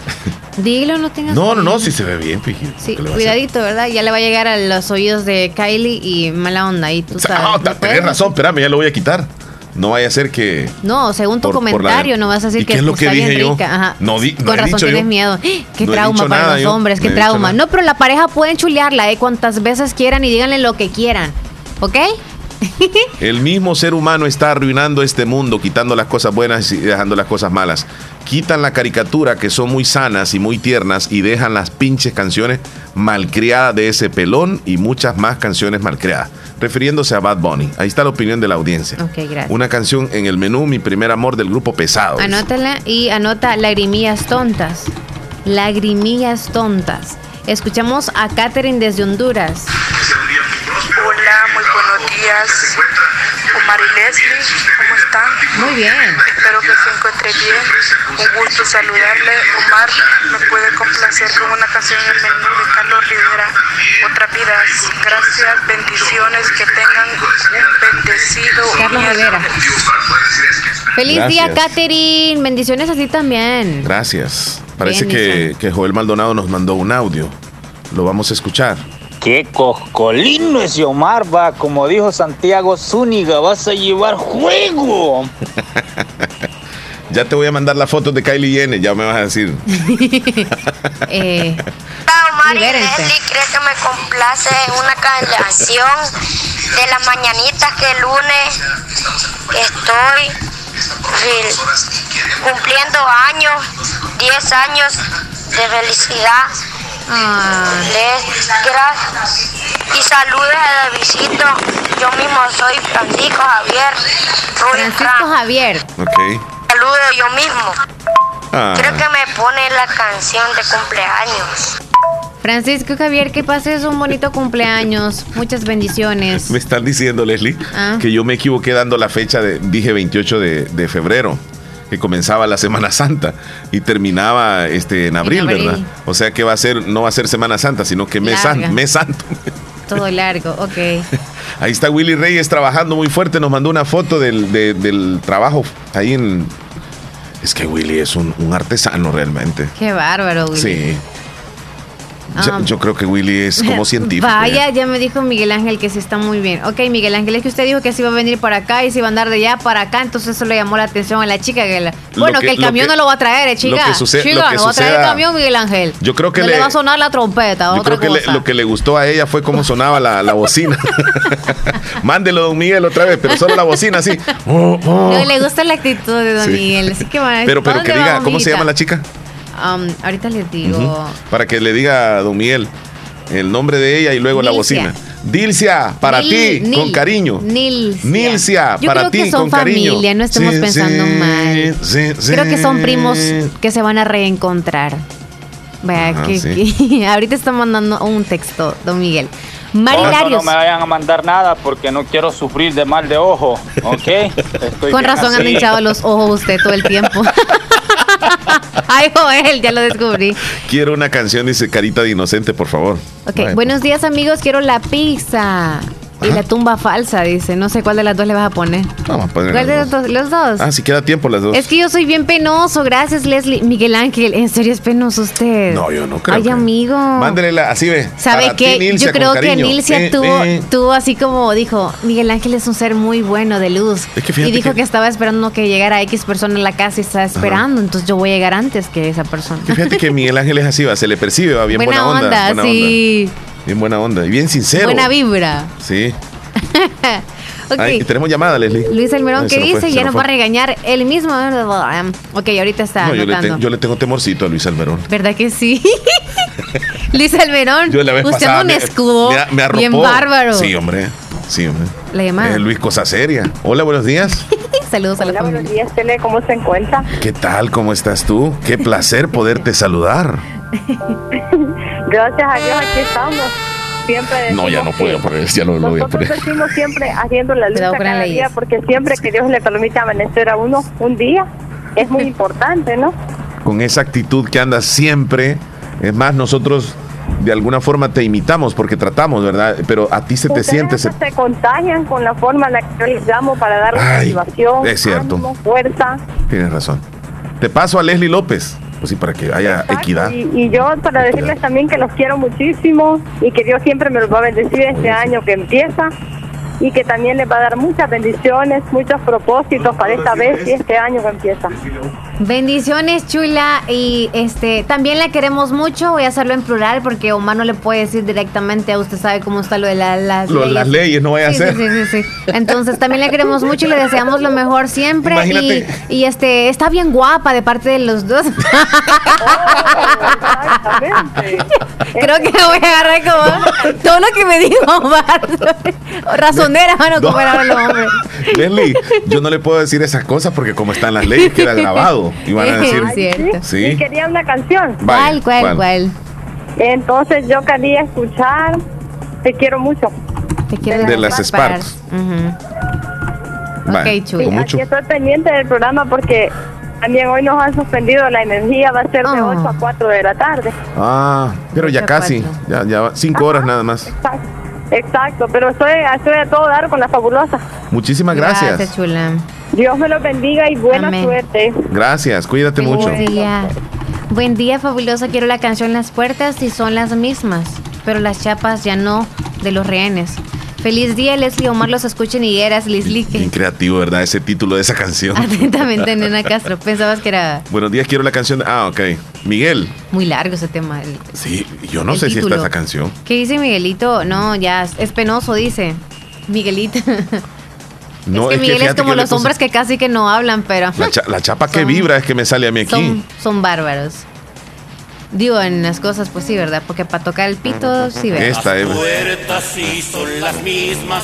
Dilo, no tengas. No, no, no, sí se ve bien, fíjate. Sí, cuidadito, ¿verdad? Ya le va a llegar a los oídos de Kylie y mala onda. Y tú sabes. Ah, ¿no ta- puedes? tenés razón, espérame, ya lo voy a quitar. No vaya a ser que. No, según tu Por- por la- comentario, no vas a decir ¿Y que, qué es lo que dije yo? Ajá. No di- no Con he razón dicho yo. tienes miedo. ¡Ah! Qué No trauma para nada los yo. hombres, qué No trauma. No, pero la pareja pueden chulearla, ¿eh? Cuantas veces quieran y díganle lo que quieran. ¿Ok? El mismo ser humano está arruinando este mundo, quitando las cosas buenas y dejando las cosas malas. Quitan la caricatura que son muy sanas y muy tiernas y dejan las pinches canciones malcriadas de ese pelón y muchas más canciones malcriadas. Refiriéndose a Bad Bunny. Ahí está la opinión de la audiencia. Gracias. Una canción en el menú, Mi primer amor del grupo pesado. Anótala y anota lagrimillas tontas. Lagrimillas tontas. Escuchamos a Catherine desde Honduras. Días. Omar y Leslie, ¿cómo están? Muy bien. Espero que se encuentre bien. Un gusto saludarle. Omar, ¿me puede complacer con una canción en el menú de Carlos Rivera? Otras vidas. Gracias, bendiciones, que tengan un bendecido Carlos Rivera. Feliz Gracias. día, Catherine. Bendiciones así también. Gracias. Parece Bien, que, que Joel Maldonado nos mandó un audio. Lo vamos a escuchar. Qué coscolino ese Omar va, como dijo Santiago Zúñiga, vas a llevar juego. Ya te voy a mandar la foto de Kylie Jenner, ya me vas a decir. eh, Omar y. Leslie, ¿cree que me complace una canción de las mañanitas que el lunes estoy cumpliendo años, 10 años de felicidad. Les gracias y saludos a visito. Yo mismo soy Francisco Javier Ruiz Francisco Javier. Ok. Saludo yo mismo. Ah. Creo que me pone la canción de cumpleaños. Francisco Javier, que pases un bonito cumpleaños. Muchas bendiciones. Me están diciendo, Leslie, Ah. que yo me equivoqué dando la fecha de, dije 28 de, de febrero, que comenzaba la Semana Santa y terminaba este en abril, abril. ¿verdad? O sea que va a ser, no va a ser Semana Santa, sino que mes, san- mes santo. Todo largo, ok. Ahí está Willy Reyes trabajando muy fuerte, nos mandó una foto del, de- del trabajo ahí en... Es que Willy es un, un artesano realmente. Qué bárbaro, Willy. Sí. Yo, Ah. yo creo que Willy es como científico. Vaya, ¿eh? ya me dijo Miguel Ángel que sí está muy bien. Ok, Miguel Ángel, es que usted dijo que se iba a venir para acá y se iba a andar de allá para acá, entonces eso le llamó la atención a la chica. Que la- Bueno, que, que- el camión que- no lo va a traer, eh, chica. lo que suce- chica, lo que no va a traer el camión, Miguel Ángel. Yo creo que no le- le, va a sonar la trompeta, Yo otra creo que le- cosa. lo que le gustó a ella fue cómo sonaba la, la bocina. Mándelo, don Miguel, otra vez, pero solo la bocina así. Oh, oh. No, le gusta la actitud de Don Sí. Miguel, así que va Pero, pero ¿dónde que diga, ¿cómo se llama la chica? Um, ahorita les digo. Para que le diga a don Miguel el nombre de ella y luego la bocina. Dilcia, para ti, con cariño. Nilcia. Nilcia, Yo para creo ti, que son con cariño. familia, no estemos Sí, pensando sí, mal. sí, sí. Creo que son primos que se van a reencontrar. Ajá, que, sí. que- ahorita está mandando un texto, don Miguel. Mari No, no, me vayan a mandar nada porque no quiero sufrir de mal de ojo, ¿ok? Estoy Con razón han hinchado los ojos usted todo el tiempo. Ay, Joel, ya lo descubrí. Quiero una canción, dice Carita de Inocente, por favor. Ok, Vaya. buenos días amigos, quiero la pizza. Y la tumba falsa, dice. No sé cuál de las dos le vas a poner. Vamos a poner ¿Cuál de las los dos? Los dos. Ah, si queda tiempo las dos. Es que yo soy bien penoso, gracias Leslie. Miguel Ángel, ¿en serio es penoso usted? No, yo no creo Ay, que- amigo. Mándele la, así ve. ¿Sabe qué? Nilcia, Yo creo que. Nilcia Eh, tuvo, eh. tuvo así como dijo, Miguel Ángel es un ser muy bueno de luz. Es que fíjate y dijo que- que... estaba esperando que llegara X persona en la casa y estaba esperando, entonces yo voy a llegar antes que esa persona. Que Fíjate que Miguel Ángel es así, va, se le percibe, va bien buena, buena, onda, buena sí. onda. Bien buena onda y bien sincero. Buena vibra. Sí. Ok. Ay, y tenemos llamada, Leslie. Luis Almerón, ¿qué fue, dice? Ya nos va a regañar él mismo. Ok, ahorita está No, yo le, anotando. te- yo le tengo temorcito a Luis Almerón. ¿Verdad que sí? Luis Almerón, Yo la vez usted pasada un escudo me, me arropó. bien bárbaro. Sí, hombre. Sí, hombre. La llamada. Eh, Luis Cosa Seria. Hola, buenos días. Saludos a la familia. Buenos días, Tele, ¿cómo se encuentra? ¿Qué tal? ¿Cómo estás tú? Qué placer poderte saludar. Gracias a Dios, aquí estamos. Siempre No, ya no puedo poner, ya no lo voy a Nosotros poner. decimos siempre haciendo la lucha cada leyes. día, porque siempre que Dios le permite amanecer a uno un día, es muy importante, ¿no? Con esa actitud que andas siempre. Es más, nosotros de alguna forma te imitamos porque tratamos, ¿verdad? Pero a ti se te siente. se- se contagian con la forma en la que yo les llamo para Ay, motivación, es cierto. ánimo, fuerza. Tienes razón. Te paso a Leslie López. Pues sí, para que haya equidad. Y, y yo para decirles también que los quiero muchísimo y que Dios siempre me los va a bendecir este año que empieza y que también les va a dar muchas bendiciones, muchos propósitos para esta vez y este año que empieza. Bendiciones, chula. Y este también la queremos mucho. Voy a hacerlo en plural porque Omar no le puede decir directamente a usted sabe cómo está lo de la- las Lo de las leyes, no vaya a Sí, ser. Sí, sí, sí, sí. Entonces también la queremos mucho y le deseamos lo mejor siempre. Y, Imagínate. y, este está bien guapa de parte de los dos. Creo que voy a agarrar como todo lo que me dijo Omar. Razonera, mano, como era el hombre. Leslie, yo no le puedo decir esas cosas porque como están las leyes queda grabado. Y van a decir. Cierto. Y Sí. quería una canción. Vaya, ¿Cuál, cuál, ¿cuál? cuál? Entonces yo quería escuchar Te quiero mucho. Te quiero De las Sparks. Vaya, Ok, chula. con mucho. Aquí estoy pendiente del programa porque también hoy nos han suspendido la energía, va a ser de 8 a 4 de la tarde. Ah, pero ya casi. Ya, ya va- cinco horas nada más. Exacto, exacto, pero estoy, estoy a todo dar con la fabulosa. Muchísimas gracias. chula. Dios me los bendiga y buena Amén. suerte. Gracias, cuídate mucho. Buen día. Buen día, fabulosa. Quiero la canción Las Puertas y son las mismas, pero las chapas ya no de los rehenes. Feliz día, Leslie Omar, los escuchen y eras Lislique. Bien creativo, ¿verdad? Ese título de esa canción. Atentamente, Nena Castro. Pensabas que era Buenos días, quiero la canción. Ah, ok. Miguel. muy largo ese tema. El- Sí, yo no sé si título. está esa canción. ¿Qué dice Miguelito? No, ya es penoso, dice. Miguelito. No, es que Miguel es como que le los puse- hombres que casi que no hablan, pero La, cha- la chapa que Son- vibra es que me sale a mí aquí. son, son bárbaros. Digo, en las cosas, pues sí, ¿verdad? Porque para tocar el pito, sí, ¿verdad? Esta es. puertas sí son las mismas,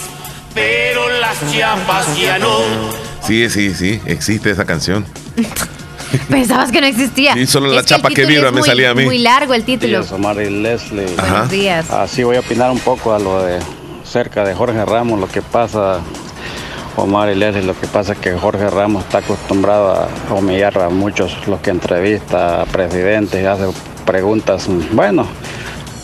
pero las chapas ya no. Sí, sí, sí, existe esa canción. Pensabas que no existía. Sí, solo Es la chapa que título vibra es me muy- salía a mí. Muy largo el título. días, Omar y Leslie. Ajá. Buenos días. Así voy a opinar un poco a lo de cerca de Jorge Ramos, lo que pasa, Omar Leslie, lo que pasa es que Jorge Ramos está acostumbrado a humillar a muchos los que entrevista a presidentes y hace preguntas, bueno,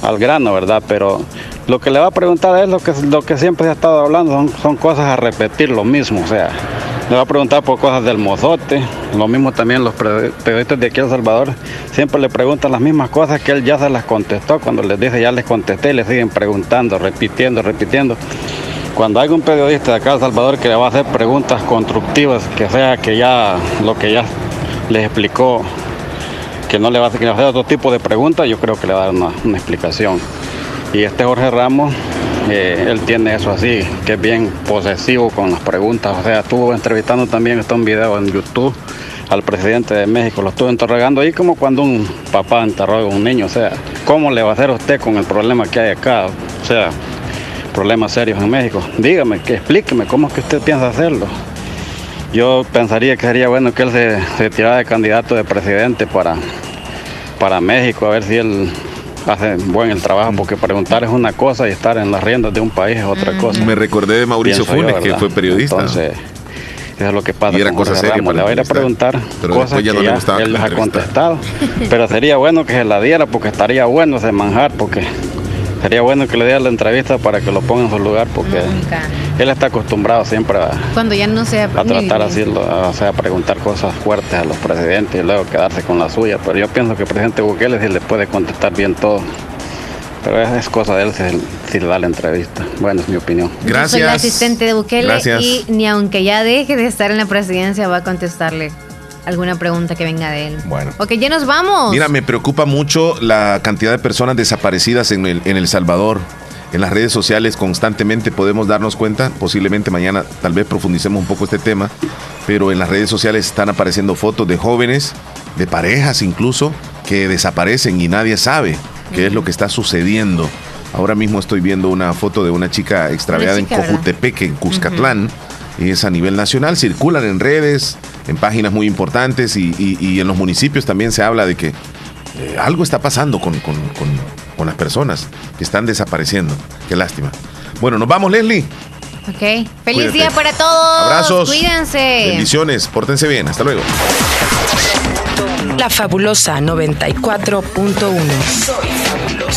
al grano, ¿verdad? Pero lo que le va a preguntar es lo que, lo que siempre se ha estado hablando, son, son cosas a repetir lo mismo, o sea, le va a preguntar por cosas del mozote, lo mismo también los periodistas de aquí El Salvador, siempre le preguntan las mismas cosas que él ya se las contestó, cuando les dice ya les contesté, le siguen preguntando, repitiendo, repitiendo. Cuando hay un periodista de acá El Salvador que le va a hacer preguntas constructivas, que sea que ya lo que ya les explicó que no le va a hacer, otro tipo de preguntas, yo creo que le va a dar una, una explicación. Y este Jorge Ramos, eh, él tiene eso así, que es bien posesivo con las preguntas. O sea, estuvo entrevistando también, está un video en YouTube al presidente de México, lo estuvo interrogando ahí como cuando un papá interroga a un niño. O sea, ¿cómo le va a hacer usted con el problema que hay acá? O sea, problemas serios en México. Dígame, que explíqueme cómo es que usted piensa hacerlo. Yo pensaría que sería bueno que él se, se tirara de candidato de presidente para, para México, a ver si él hace buen el trabajo, porque preguntar es una cosa y estar en las riendas de un país es otra cosa. Me recordé de Mauricio Pienso yo, Funes, que fue periodista. Entonces, eso es lo que pasa Y era cosa seria para Le va a ir a preguntar Pero cosas ya que no le ya gustaba que él les ha contestado. Pero sería bueno que se la diera, porque estaría bueno ese manjar, porque sería bueno que le diera la entrevista para que lo ponga en su lugar, porque Nunca. él está acostumbrado siempre a, Cuando ya no sea. a tratar así, o sea, a preguntar cosas fuertes a los presidentes y luego quedarse con la suya. Pero yo pienso que el presidente Bukele sí le puede contestar bien todo. Pero es, es cosa de él si, si le da la entrevista. Bueno, es mi opinión. Yo soy la asistente de Bukele Gracias. y ni aunque ya deje de estar en la presidencia va a contestarle alguna pregunta que venga de él. Bueno. Ok, ya nos vamos. Mira, me preocupa mucho la cantidad de personas desaparecidas en el, en El Salvador. En las redes sociales constantemente podemos darnos cuenta, posiblemente mañana tal vez profundicemos un poco este tema, pero en las redes sociales están apareciendo fotos de jóvenes, de parejas incluso, que desaparecen y nadie sabe qué es lo que está sucediendo. Ahora mismo estoy viendo una foto de una chica extraviada chica, en ¿verdad? Cojutepeque, en Cuscatlán, es a nivel nacional, circulan en redes, en páginas muy importantes y, y- y en los municipios también se habla de que eh, algo está pasando con, con- con- con las personas que están desapareciendo. Qué lástima. Bueno, nos vamos, Leslie. Ok. Feliz Cuídate. día para todos. Abrazos. Cuídense. Bendiciones. Pórtense bien. Hasta luego. La fabulosa 94.1.